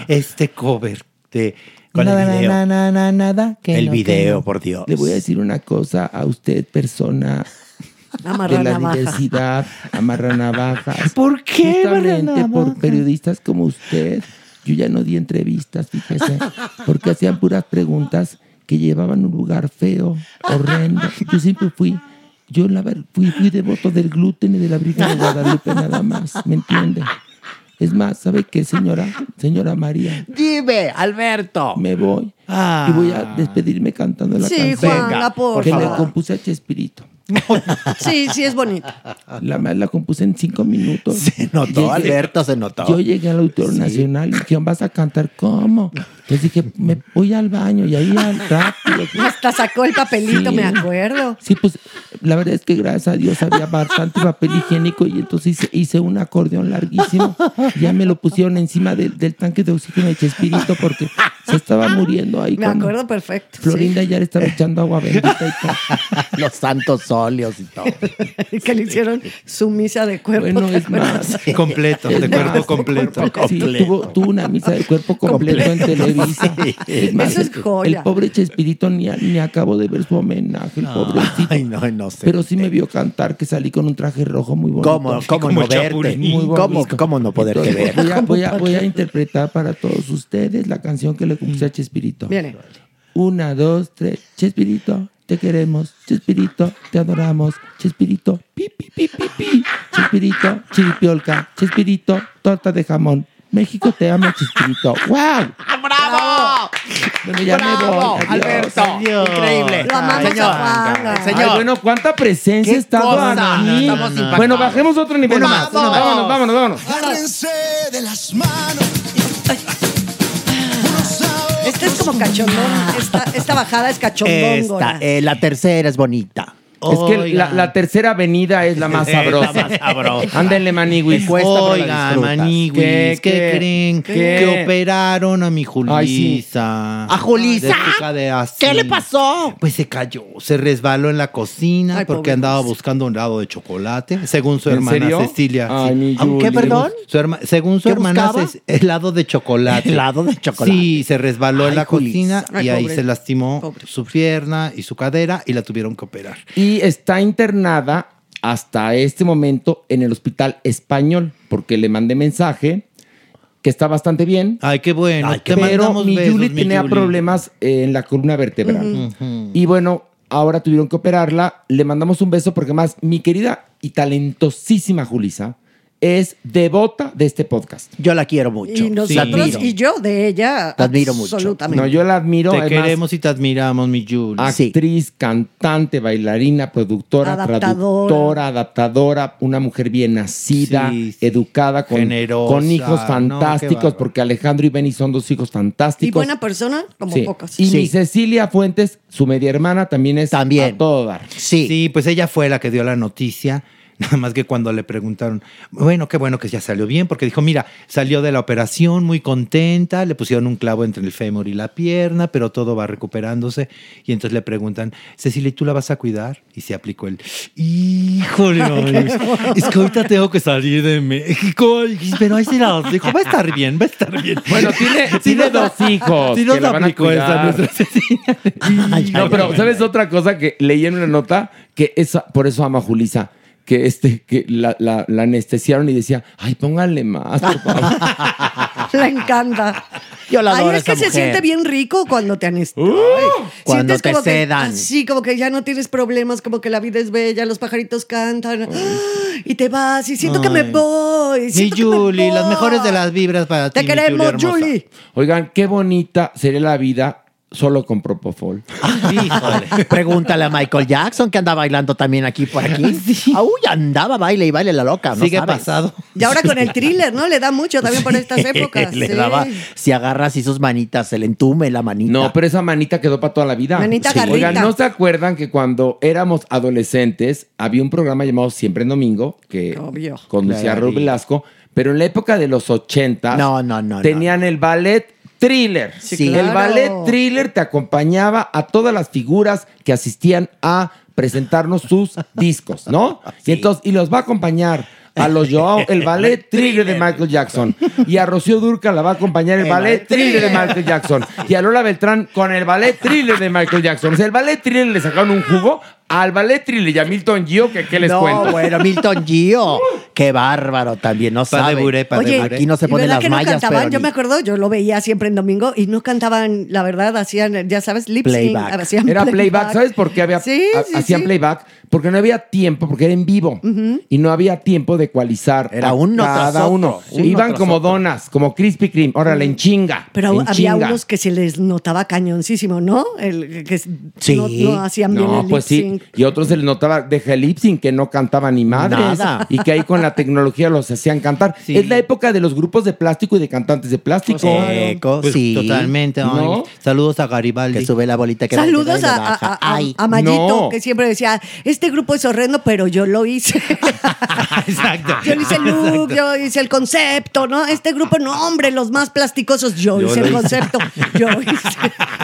este cover de Con el nada, video. nada, nada, nada, que el no, que video, no? por Dios. Le voy a decir una cosa a usted, persona Amarra de la navaja. diversidad, amarra navajas. [laughs] ¿Por qué Justamente por periodistas como usted, yo ya no di entrevistas, fíjese, porque hacían puras preguntas que llevaban un lugar feo, horrendo. Yo siempre fui, yo la ver, fui, fui devoto del gluten y de la Virgen de Guadalupe nada más, ¿me entiende? Es más, ¿sabe qué, señora? Señora María, Dime, Alberto. me voy Ah. y voy a despedirme cantando la Sí, canción Juanga, por que le compuse a Chespirito. [laughs] Sí, sí, es bonito. La, la compuse en cinco minutos. Se notó, Llegué- Alberto, se notó. Yo llegué al Auditorio Nacional y dijeron, ¿vas a cantar cómo? Entonces dije, me voy al baño y ahí al [laughs] rápido. Hasta sacó el papelito, Sí. me acuerdo. Sí, pues la verdad es que gracias a Dios había bastante papel higiénico y entonces hice, hice un acordeón larguísimo. Ya me lo pusieron encima del tanque de oxígeno de Chespirito porque se estaba muriendo ahí. [laughs] Me acuerdo perfecto. Florinda ya le estaba echando agua bendita y todo. [laughs] Los santos óleos y todo. sí. [laughs] que le hicieron su misa de cuerpo. Bueno, ¿te es más. Completo, de cuerpo más, completo. Sí, tuvo, tuvo una misa de cuerpo completo, en Televisa. Es más, Eso es joya. El pobre Chespirito ni, ni acabo de ver su homenaje, el pobrecito. Ay, no, no sé. Pero sí me vio cantar que salí con un traje rojo muy bonito. ¿Cómo, cómo no verte? Muy ¿Cómo, cómo no poderte Entonces, ver? Voy a, voy, a, voy a interpretar para todos ustedes la canción que le compuse a Chespirito. Viene. Una, dos, tres. Chespirito, te queremos. Chespirito, te adoramos. Chespirito, pi, pi, pi, pi, pi. Chespirito, chiripiolca. Chespirito, torta de jamón. México te ama, Chespirito. ¡Wow! ¡Bravo! Bueno, ya me voy. ¡Bravo! Adiós. Alberto, Adiós. increíble. Lo amamos Señor, señor. Ay, bueno, cuánta presencia ¿Qué está aquí. Impactados. Bueno, bajemos otro nivel más. Vámonos, vámonos, vámonos. Agárrense de las manos. Este es como cachondón. Esta, esta bajada es cachondón. Esta, eh, la tercera es bonita. Es que la, la tercera avenida es la más Es la sabrosa. más sabrosa. Ándenle, cuesta, disfrutas. maniguis, ¿Qué, ¿qué, qué? creen? ¿Qué? Que operaron a mi Ay, sí. Julisa. ¿A Julisa? ¿Qué le pasó? Pues se cayó, se resbaló en la cocina Ay, porque andaba buscando un helado de chocolate, según su ¿En hermana serio? Cecilia. Ay, sí. mi ¿Aunque, Yuli. perdón? Su herma- según su ¿Qué hermana, helado de chocolate. Helado de chocolate. Sí, se resbaló en la cocina y ahí se lastimó Pobre. su pierna y su cadera y la tuvieron que operar. Y está internada hasta este momento en el hospital español, porque le mandé mensaje que está bastante bien. Ay, qué bueno. Ay, te pero mi mi tenía problemas en la columna vertebral. Y bueno, ahora tuvieron que operarla. Le mandamos un beso porque más mi querida y talentosísima Julisa es devota de este podcast. Yo la quiero mucho. Y nosotros y yo de ella. Te admiro mucho. Absolutamente. No, yo la admiro. Te además, queremos y te admiramos, mi Yuli. Sí. Actriz, cantante, bailarina, productora, Adaptadora. traductora, adaptadora, una mujer bien nacida, Sí, sí. educada, con, Generosa, con hijos fantásticos, porque Alejandro y Benny son dos hijos Y fantásticos. buena persona, como Sí. pocas. Y Sí. mi Cecilia Fuentes, su media hermana, también es También. a todo dar. Sí. Sí, pues ella fue la que dio la noticia. [laughs] Nada más que cuando le preguntaron, bueno, qué bueno que ya salió bien, porque dijo, mira, salió de la operación muy contenta, le pusieron un clavo entre el fémur y la pierna, pero todo va recuperándose. Y entonces le preguntan, Cecilia, ¿y tú la vas a cuidar? Y se aplicó el, híjole, [laughs] es que ahorita tengo que salir de México, y- pero ahí se la dijo, va a estar bien, va a estar bien. Bueno, tiene, [laughs] tiene dos hijos. Sí nos que la van a aplicó esa cuidar. nuestra Cecilia. No, pero ¿sabes otra cosa que leí en una nota? Que esa, por eso ama a Julisa. Que, este, que la, la- la anestesiaron y decía, ay, pónganle más, por favor. [laughs] Le encanta. Yo la adoro Ay, es que se siente bien rico cuando te anestesian. Uh, cuando te sedan. Sí, como que ya no tienes problemas, como que la vida es bella, los pajaritos cantan. [gasps] Y te vas, y siento que me voy. Mi me Yuli, las mejores de las vibras para ti. Te queremos. Julie. Oigan, qué bonita sería la vida solo con Propofol. Híjole. [laughs] Pregúntale a Michael Jackson que anda bailando también aquí por aquí. [laughs] Uy, andaba, baile y baile la loca. ¿no Sigue sabes? pasado. [laughs] Y ahora con el thriller, ¿no? Le da mucho también por estas épocas. Le sí. daba, si agarras y sus manitas, se le entume la manita. No, pero esa manita quedó para toda la vida. Manita garrita. Oigan, ¿no se acuerdan que cuando éramos adolescentes había un programa llamado Siempre en Domingo que Obvio. conducía Claro. Raúl Velasco, pero en la época de los 80 No, no, no, tenían el ballet thriller. Sí, El claro. ballet thriller te acompañaba a todas las figuras que asistían a presentarnos sus [laughs] discos, ¿no? Y entonces, y los va a acompañar a los Joao, el [laughs] ballet thriller de Michael Jackson. Y a Rocío Durca la va a acompañar el, ballet thriller de Michael Jackson. Y a Lola Beltrán con el ballet thriller de Michael Jackson. O sea, el ballet thriller le sacaron un jugo al ballet y a Milton Gio, que qué les no, cuento. bueno, Milton Gio. Qué bárbaro también, no Pa' de sabe. buré, pa' de Oye, buré. Aquí no se ¿y ponen las que no mallas, cantaban? pero Yo ni- me acuerdo, yo lo veía siempre en domingo y no cantaban, la verdad, hacían, ya sabes, lip sync. Playback. hacían Era playback. ¿Sabes por qué había, Sí, ha- sí, hacían sí. playback? Porque no había tiempo, porque era en vivo. Y no había tiempo de ecualizar. Era a uno tras cada otro, uno. uno Iban tras como otro. donas, como Krispy Kreme. Órale, en chinga. Pero en había chinga. unos que se les notaba cañoncísimo, ¿no? El, que Sí. no, no hacían bien No, el pues lip sí. y otros se les notaba deja el lip sync, que no cantaban ni madres. Nada. Y que ahí con la tecnología los hacían cantar. Es la época de los grupos de plástico y de cantantes de plástico. Eco, Pues, sí. totalmente. ay, ¿No? Saludos a Garibaldi. Que sube la bolita que Saludos a, a, a- a Mayito, No. que siempre decía, este grupo es horrendo, pero yo lo hice. [laughs] Exacto. yo hice el look, yo hice el concepto, ¿no? Este grupo, no, hombre, los más plasticosos, yo, Yo hice el hice. concepto. Yo hice,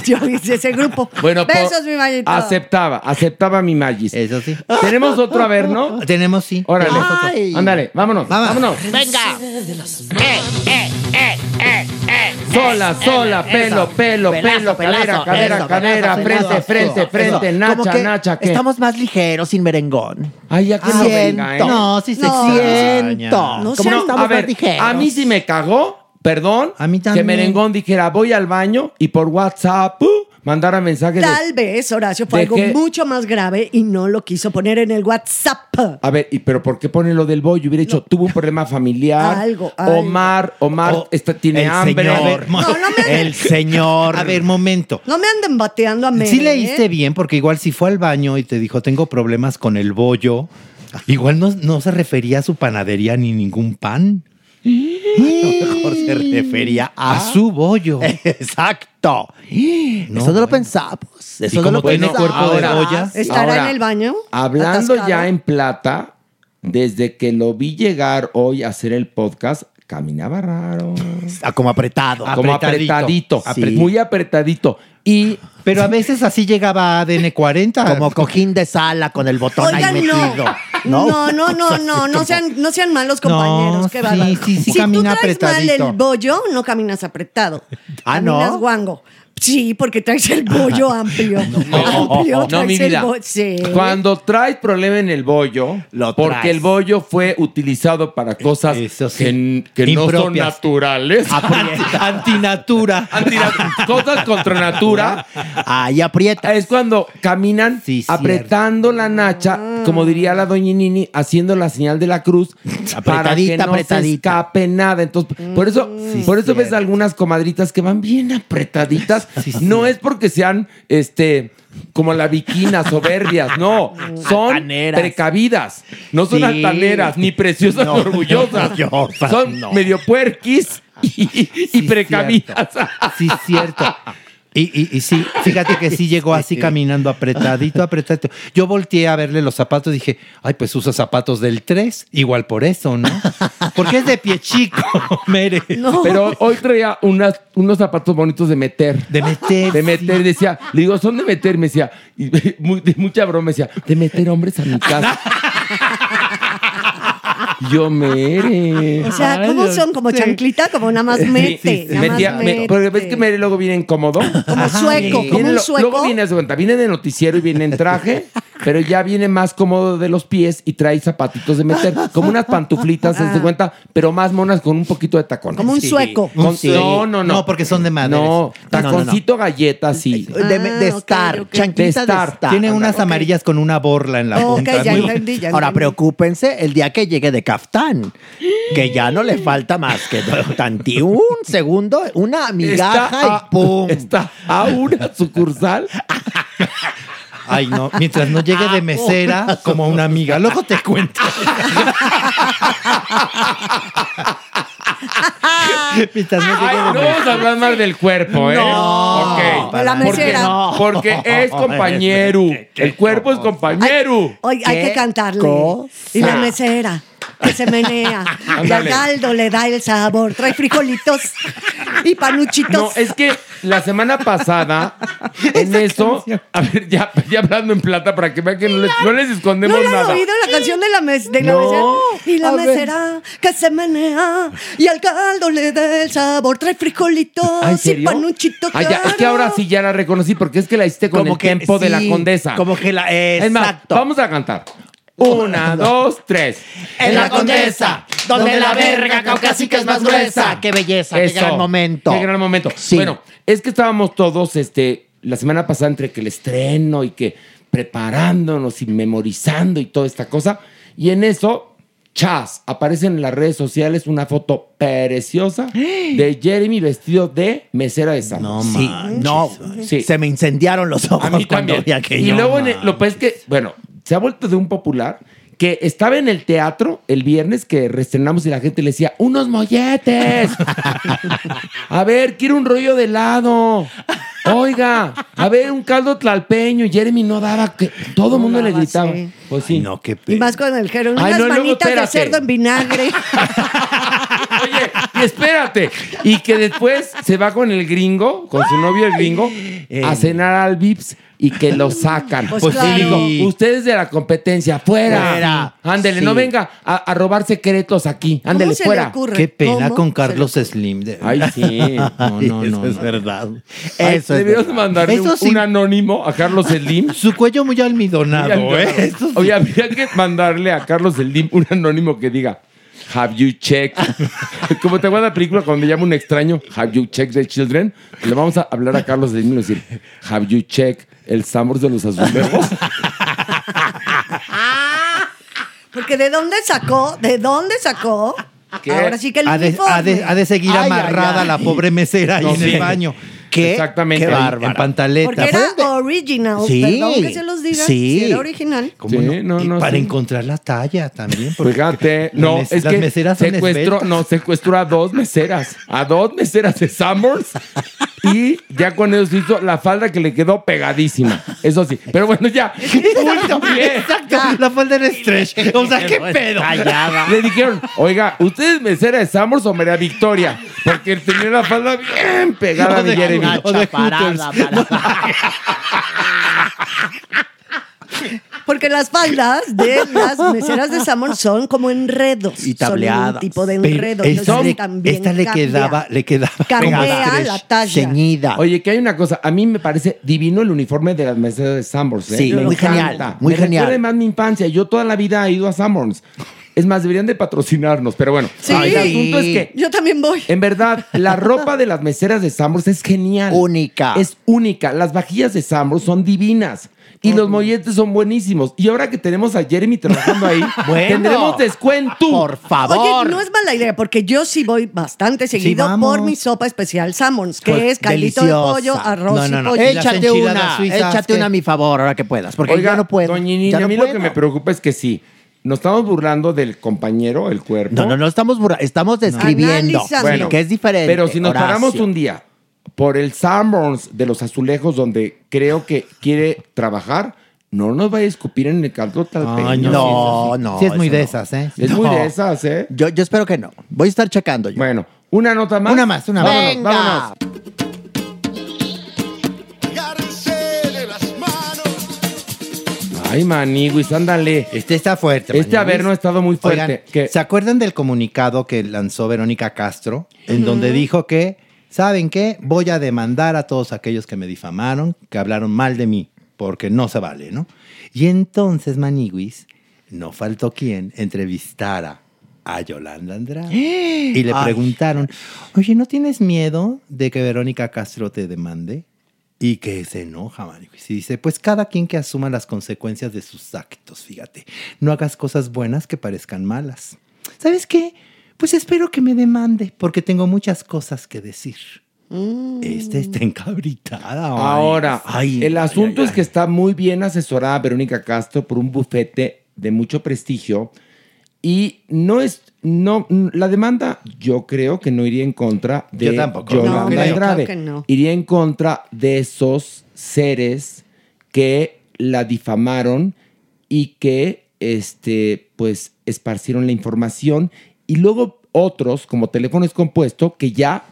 yo hice ese grupo. Bueno, Besos, mi Mayito. aceptaba, aceptaba mi Magis. Eso sí. Tenemos otro a ver, ¿no? Tenemos, sí. Órale. Ay. ándale, vámonos, vámonos. Venga. Sola, sola, pelo, pelo, Pelazo, pelo, cadera, pelazo, cadera, eso, cadera, pelazo, frente, frente, frente, nacha, Como que nacha, ¿qué? Estamos más ligeros sin merengón. Ay, ya que no venga, ¿eh? No, sí se No. Siento. No Como sean- estamos a ver, más ligeros. a mí sí me cagó, perdón, A mí que. Merengón dijera, voy al baño y por WhatsApp uh, mandara mensajes de... Tal vez, Horacio, fue ¿De algo mucho más grave y no lo quiso poner en el WhatsApp. A ver, ¿y pero por qué pone lo del bollo? Hubiera dicho, tuvo un problema familiar. Algo, algo. Omar, Omar O- está, tiene el hambre. señor. No, no me- El señor. A ver, momento. No me anden bateando a Mere. Sí leíste ¿eh? bien, porque igual si fue al baño y te dijo, tengo problemas con el bollo, igual no, no se refería a su panadería ni ningún pan. A [laughs] lo mejor se refería a, A su bollo. [laughs] Exacto. [gasps] Eso no lo pensamos. Eso no como lo tiene pensamos. cuerpo de Ahora- bolla. ¿Estará Ahora, en el baño? Hablando atascado? ya en plata, desde que lo vi llegar hoy a hacer el podcast, caminaba raro. [laughs] Ah, Como apretado. como Apretadito. apretadito. Sí. apre- Muy apretadito. Y Pero a veces así llegaba ADN 40. Como cojín de sala con el botón Oigan, ahí no. metido. No, ¿No? no, [laughs] no, no, no sean, no sean malos compañeros. No, qué sí, sí, sí, si camina tú traes mal apretadito. el bollo, no caminas apretado. Ah, ¿no? Caminas guango. Sí, porque traes el bollo [laughs] amplio. No, amplio, no, mi vida. Sí. Cuando traes problema en el bollo, Lo porque traes. el bollo fue utilizado para cosas sí. que, que no son naturales. [laughs] [laughs] Antinatura. Antina- cosas contra natura. Ahí aprieta. Es cuando caminan Sí, apretando la nacha, como diría la doña Nini, haciendo la señal de la cruz para que Apretadita, no se apretadita. escape nada. Entonces, por eso, Sí, por eso ves algunas comadritas que van bien apretaditas. Sí, no es porque sean este como la viquina, soberbias, no. [laughs] Son Altaneras. precavidas. No son Sí. altaneras, ni preciosas No, ni orgullosas. no, orgullosas, son no. medio puerquis y, y Sí, precavidas. Sí, cierto. Y, y- y sí, fíjate que sí llegó así [laughs] caminando apretadito, apretadito. Yo volteé a verle los zapatos y dije, ay, pues usa zapatos del 3, igual por eso, ¿no? Porque es de pie chico, [laughs] Mere. No. Pero hoy traía unas, unos zapatos bonitos de meter. De meter. De meter, decía, le digo, son de meter, me decía, y [laughs] muy- de mucha broma, me decía, de meter hombres a mi casa. Yo mere. [laughs] O sea, ¿cómo son? ¿Como chanclita? Como nada más mete. nada más Metía- me- mete. porque ves que Mere luego viene incómodo. Como sueco, como Viene un lo- sueco. Luego viene, haz de cuenta, viene de noticiero y viene en traje, [laughs] pero ya viene más cómodo de los pies y trae zapatitos de meter, como unas pantuflitas, [laughs] haz de cuenta, pero más monas con un poquito de tacón. Como un sueco. Con- Sí. No, no, no. No, porque son de madera. No, taconcito galleta, sí. De, de Ah, ok, estar. ok. Chanquita De de estar. estar. Tiene unas amarillas con una borla en la Ok, punta. ya entendí, ya Ahora, preocúpense el día que llegue de Caftán, que ya no le falta más que tanti un segundo, una migaja Está a, y ¡pum! está a una sucursal. [laughs] Ay, no, mientras no llegue de mesera como una amiga. Luego te cuento. mientras no llegue Ay, de no mesera. vamos a hablar más del cuerpo, ¿eh? No, Ok. de la Porque- mesera. Porque, es compañero. El cuerpo es compañero. Hoy hay ¿Qué que cantarle. cosa? Y la mesera, que se menea. [laughs] y al caldo le da el sabor. Trae frijolitos y panuchitos. No, es que la semana pasada, [laughs] en eso, a ver, ya, ya hablando en plata para que vean que no les, no les ¿No escondemos le han nada. oído la canción de la, mes de la No. mesera? Y la A ver. mesera que se menea y al caldo le da el sabor. Trae frijolitos ¿Ah, ¿en y serio? panuchitos. Ah, ya, es que ahora sí ya la reconocí porque es que la hiciste con Como el que tiempo de la sí, condesa. como que la- Es más, exacto. vamos a cantar. Una, dos, tres. En la condesa, donde la verga caucásica es más gruesa. ¡Qué belleza! ¡Qué Eso. gran momento! Qué gran momento. Sí. Bueno, es que estábamos todos, este, la semana pasada entre que el estreno y que preparándonos y memorizando y toda esta cosa. Y en eso, chas, aparece en las redes sociales una foto preciosa [gasps] de Jeremy vestido de mesera de Sanborns. No, sí, no, se me incendiaron los ojos A mí cuando también. vi aquello. Y luego en el- lo pues es que, bueno, se ha vuelto de un popular que estaba en el teatro el viernes que reestrenamos y la gente le decía, unos molletes. [laughs] a ver, quiero un rollo de helado. Oiga, a ver, un caldo tlalpeño. Y Jeremy no daba, que todo el mundo le gritaba. sí. Pues sí. No, qué Y más con el Ay, unas no, luego, manitas de cerdo en vinagre. [laughs] Y espérate. Y que después se va con el gringo, con su novio el gringo, a cenar al Vips y que lo sacan. Pues Pues, claro. digo, ustedes de la competencia, fuera. Fuera. Ándele, Sí. no venga a, a robar secretos aquí. Ándele, se le fuera. ocurre? Qué pena ¿Cómo con Carlos Slim. de- Ay, sí. [laughs] No, no, Eso no. es verdad. Ay, Eso es Debieron verdad. mandarle Eso un, sí. un anónimo a Carlos Slim. [laughs] Su cuello muy almidonado, Oye, ¿eh? Sí. Oye, habría que mandarle a Carlos Slim un anónimo que diga. Have you checked? [laughs] Como te acuerdas la película cuando llama un extraño, Have you checked the children? Le vamos a hablar a Carlos Slim y decir, Have you checked el Sambors de los azulejos? [laughs] Porque ¿de dónde sacó? ¿De dónde sacó? ¿Qué? Ahora sí que el Ha de, uniforme. ha de- ha de seguir Ay, amarrada ay, la ay. pobre mesera ahí No, en sí. el baño. ¿Qué? Exactamente. Qué En- bárbara. En pantaleta. Porque era original. Sí. Perdón que se los diga. Sí. Sí. Era original. ¿Cómo Sí, no? no, para sí. encontrar la talla también. porque Fíjate, no, mes- es las que meseras secuestró, no, secuestró a dos meseras, a dos meseras de Summers [laughs] y ya con eso hizo la falda que le quedó pegadísima. Eso sí, pero bueno, ya. [laughs] Bien. Exacto, la falda era stretch. [laughs] O sea, ¿qué pedo? Le dijeron, oiga, ¿usted es mesera de Summers o María Victoria? Porque tenía la falda bien pegada O de de- Jeremy. o de. [laughs] Porque las faldas de las meseras de Samón son como enredos. Y Son tableadas. un tipo de enredo. esta, le, también esta le cambia. quedaba, le quedaba Cambia la talla. Ceñida. Oye, que hay una cosa, a mí me parece divino el uniforme de las meseras de Sanborns. ¿eh? Sí, Me muy encanta. genial, muy me genial. recuerda más mi infancia. Yo toda la vida he ido a Sanborns. Es más, deberían de patrocinarnos, pero bueno. Sí. El asunto es que, Yo también voy. en verdad, la ropa de las meseras de Sanborns es genial. Única. Es única. Las vajillas de Sanborns son divinas. Y los molletes son buenísimos. Y ahora que tenemos a Jeremy trabajando ahí, [laughs] Bueno. tendremos descuento. Por favor. Oye, no es mala idea, porque yo sí voy bastante seguido por mi sopa especial Sammons, que Pues, es caldito deliciosa. de pollo, arroz No, no, y no. pollo. Eh, las Échate una, suizas, échate una a mi favor ahora que puedas, porque Oiga, ya no puedo. Doña ya no a mí lo que me preocupa es que sí, nos estamos burlando del compañero, el cuerpo. No, no, no estamos burla- estamos describiendo. Bueno, que es diferente. Pero si nos Horacio. paramos un día por el Sanborns de los azulejos donde creo que quiere trabajar, no nos vaya a escupir en el caldo tal Ay, No, no. Sí, es muy de no. esas, ¿eh? Es muy de esas, ¿eh? Yo, yo espero que no. Voy a estar checando yo. Bueno, una nota más. Una más, una más. Vámonos, Venga. vámonos. Ay, maniguis, ándale. Este está fuerte. Este Mañanis. haber no ha estado muy fuerte. Oigan. ¿se acuerdan del comunicado que lanzó Verónica Castro? En donde dijo que, ¿saben qué? Voy a demandar a todos aquellos que me difamaron, que hablaron mal de mí, porque no se vale, ¿no? Y entonces, Maniguis, no faltó quien entrevistara a Yolanda Andrade. [gasps] Y le Ay. preguntaron, oye, ¿no tienes miedo de que Verónica Castro te demande? Y que se enoja, Maniguis. Y dice, pues cada quien que asuma las consecuencias de sus actos, fíjate. No hagas cosas buenas que parezcan malas. ¿Sabes qué? Pues espero que me demande, porque tengo muchas cosas que decir. Este está encabritada. ay. Ahora, Ay, el asunto ay, es que está muy bien asesorada Verónica Castro por un bufete de mucho prestigio y no es, no, la demanda yo creo que no iría en contra de Yo tampoco, no Yolanda creo. Andrade. Claro que no. Iría en contra de esos seres que la difamaron y que, este, pues, esparcieron la información y luego otros, como teléfono descompuesto, que ya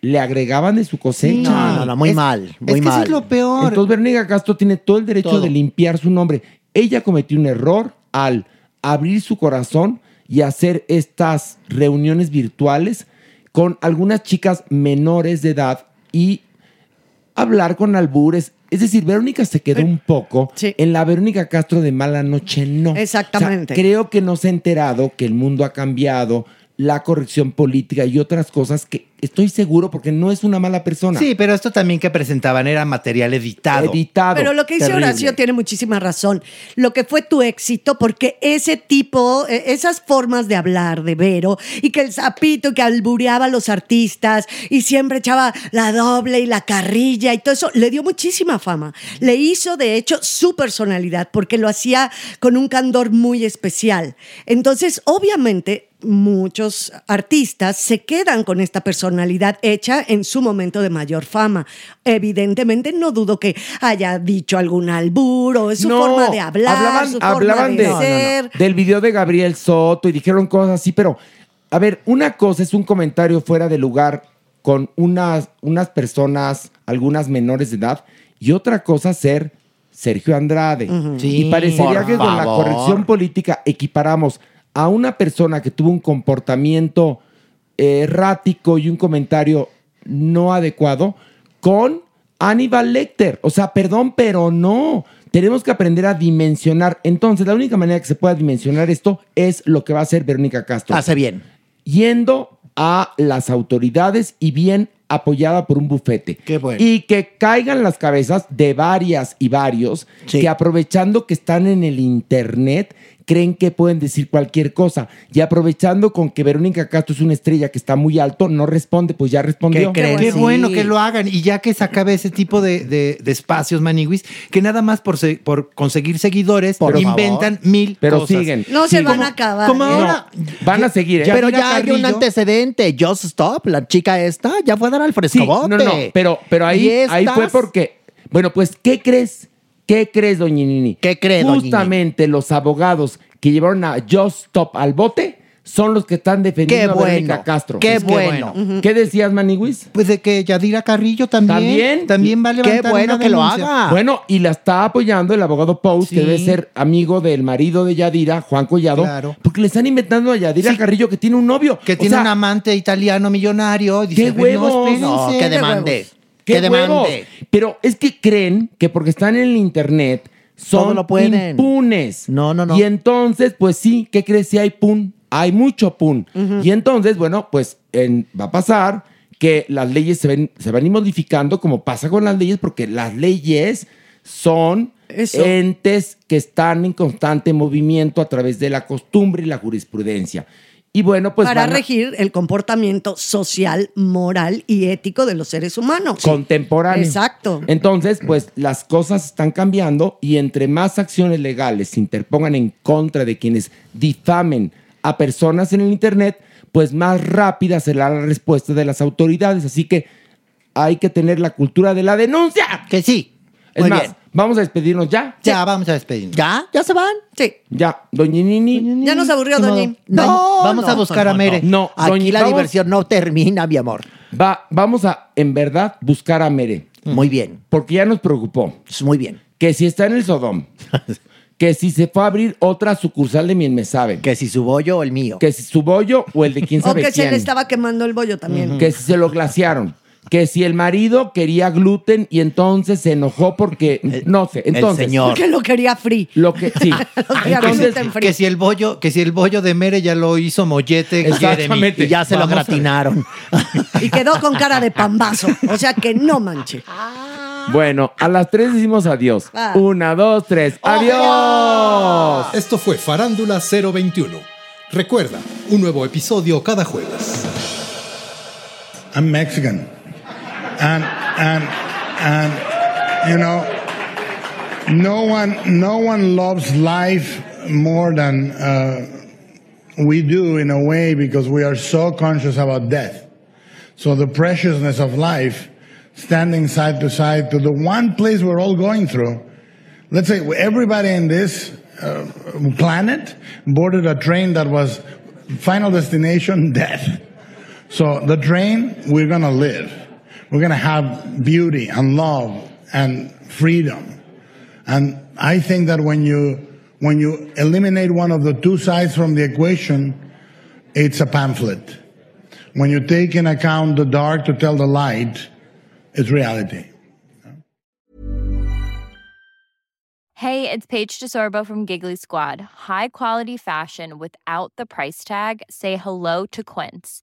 le agregaban de su cosecha. No, no, no, muy Es- mal, es muy que eso mal. es lo peor. Entonces Verónica Castro tiene todo el derecho Todo. de limpiar su nombre. Ella cometió un error al abrir su corazón y hacer estas reuniones virtuales con algunas chicas menores de edad y hablar con albures. Es decir, Verónica se quedó un poco en la Verónica Castro de Mala Noche, no. Exactamente. O sea, creo que no se ha enterado que el mundo ha cambiado, la corrección política y otras cosas que estoy seguro porque no es una mala persona. Sí, pero esto también que presentaban era material editado. Editado. Pero lo que dice Terrible. Horacio tiene muchísima razón. Lo que fue tu éxito, porque ese tipo, eh, esas formas de hablar de Vero, y que el sapito que albureaba a los artistas y siempre echaba la doble y la carrilla y todo eso, le dio muchísima fama. Le hizo, de hecho, su personalidad, porque lo hacía con un candor muy especial. Entonces, obviamente, muchos artistas se quedan con esta personalidad hecha en su momento de mayor fama. Evidentemente, no dudo que haya dicho algún albur o es su No, forma de hablar, hablaban, su hablaban forma de, de, ser. del video de Gabriel Soto y dijeron cosas así, pero a ver, una cosa es un comentario fuera de lugar con unas, unas personas, algunas menores de edad, y otra cosa ser Sergio Andrade. Sí, y parecería que con la favor. corrección política equiparamos a una persona que tuvo un comportamiento errático y un comentario no adecuado con Aníbal Lecter. O sea, perdón, pero no. Tenemos que aprender a dimensionar. Entonces, la única manera que se pueda dimensionar esto es lo que va a hacer Verónica Castro. Hace bien. Yendo a las autoridades y bien apoyada por un bufete. Qué bueno. Y que caigan las cabezas de varias y varios que aprovechando que están en el internet creen que pueden decir cualquier cosa. Y aprovechando con que Verónica Castro es una estrella que está muy alto, no responde, pues ya respondió. Qué bueno que lo hagan y ya que se acabe ese tipo de, de- de espacios, maniguis, que nada más por, se- por conseguir seguidores Por inventan favor. mil Pero cosas. siguen. No se Sí. van Como- a acabar. como ¿eh? ahora- Van a seguir, ¿eh? Pero ya hay un antecedente. Just Stop, la chica esta, ya fue a dar al Sí, frescobote. no, no, pero, pero ahí, ahí fue porque, bueno, pues, ¿qué crees? ¿Qué crees? ¿Qué doña Nini? Justamente los abogados que llevaron a Just Stop al bote son los que están defendiendo Qué a Verónica bueno, Castro. qué Pues bueno. ¿Qué decías, Maniguis? Pues de que Yadira Carrillo también. ¿También? También va a levantar una denuncia. Bueno, y la está apoyando el abogado Post, que debe ser amigo del marido de Yadira, Juan Collado, Claro. porque le están inventando a Yadira Carrillo que tiene un novio. Que O tiene sea, un amante italiano millonario. Dice, ¡Qué "Pues, huevos! No, espérense". No, que demande. ¡Qué Que demande. Pero es que creen que porque están en el internet Todo son lo pueden. impunes. No, no, no. Y entonces, pues sí, ¿qué crees si hay pun? Hay mucho pun. Y entonces, bueno, pues en- va a pasar que las leyes se, ven- se van a ir modificando como pasa con las leyes, porque las leyes son Eso. entes que están en constante movimiento a través de la costumbre y la jurisprudencia. Y bueno, pues para a- regir el comportamiento social, moral y ético de los seres humanos. contemporáneo. Exacto. Entonces, pues las cosas están cambiando y entre más acciones legales se interpongan en contra de quienes difamen a personas en el Internet, pues más rápida será la respuesta de las autoridades. Así que hay que tener la cultura de la denuncia. Que sí. Es Muy más, bien. Vamos a despedirnos ya. Ya, vamos a despedirnos. ¿Ya? ¿Ya se van? Sí. Ya, doña Nini. Ya nos aburrió, Ni modo. Doñi. No, vamos a buscar a Mere. No, Aquí doña- la vamos- diversión no termina, mi amor. Va, vamos a, en verdad, buscar a Mere. Muy bien. Porque ya nos preocupó. Muy bien. Que si está en el Sodom. [laughs] que si se fue a abrir otra sucursal de Miel Me Sabe. Que si su bollo o el mío. Que si su bollo o el de quién [laughs] O sabe que se quién. le estaba quemando el bollo también. Que si se lo glaciaron. Que si el marido quería gluten y entonces se enojó porque. No sé. Entonces. señor. Porque lo quería free. Lo que. Sí. [laughs] Lo quería Entonces, gluten free. Que si el bollo, que si el bollo de Mere ya lo hizo Mollete Jeremy. Exactamente. Y ya se lo Vamos gratinaron. Y quedó con cara de pambazo. O sea que no manche. Bueno, a las tres decimos adiós. Va. Una, dos, tres. ¡Adiós! Esto fue Farándula 021. Recuerda, un nuevo episodio cada jueves. I'm Mexican. And and and you know no one no one loves life more than uh, we do in a way because we are so conscious about death. So the preciousness of life standing side to side to the one place we're all going through. Let's say everybody in this uh, planet boarded a train that was final destination [laughs] death. So the train, we're gonna live. We're gonna have beauty and love and freedom. And I think that when you when you eliminate one of the two sides from the equation, it's a pamphlet. When you take in account the dark to tell the light, it's reality. Hey, it's Paige DeSorbo from Giggly Squad. High quality fashion without the price tag. Say hello to Quince.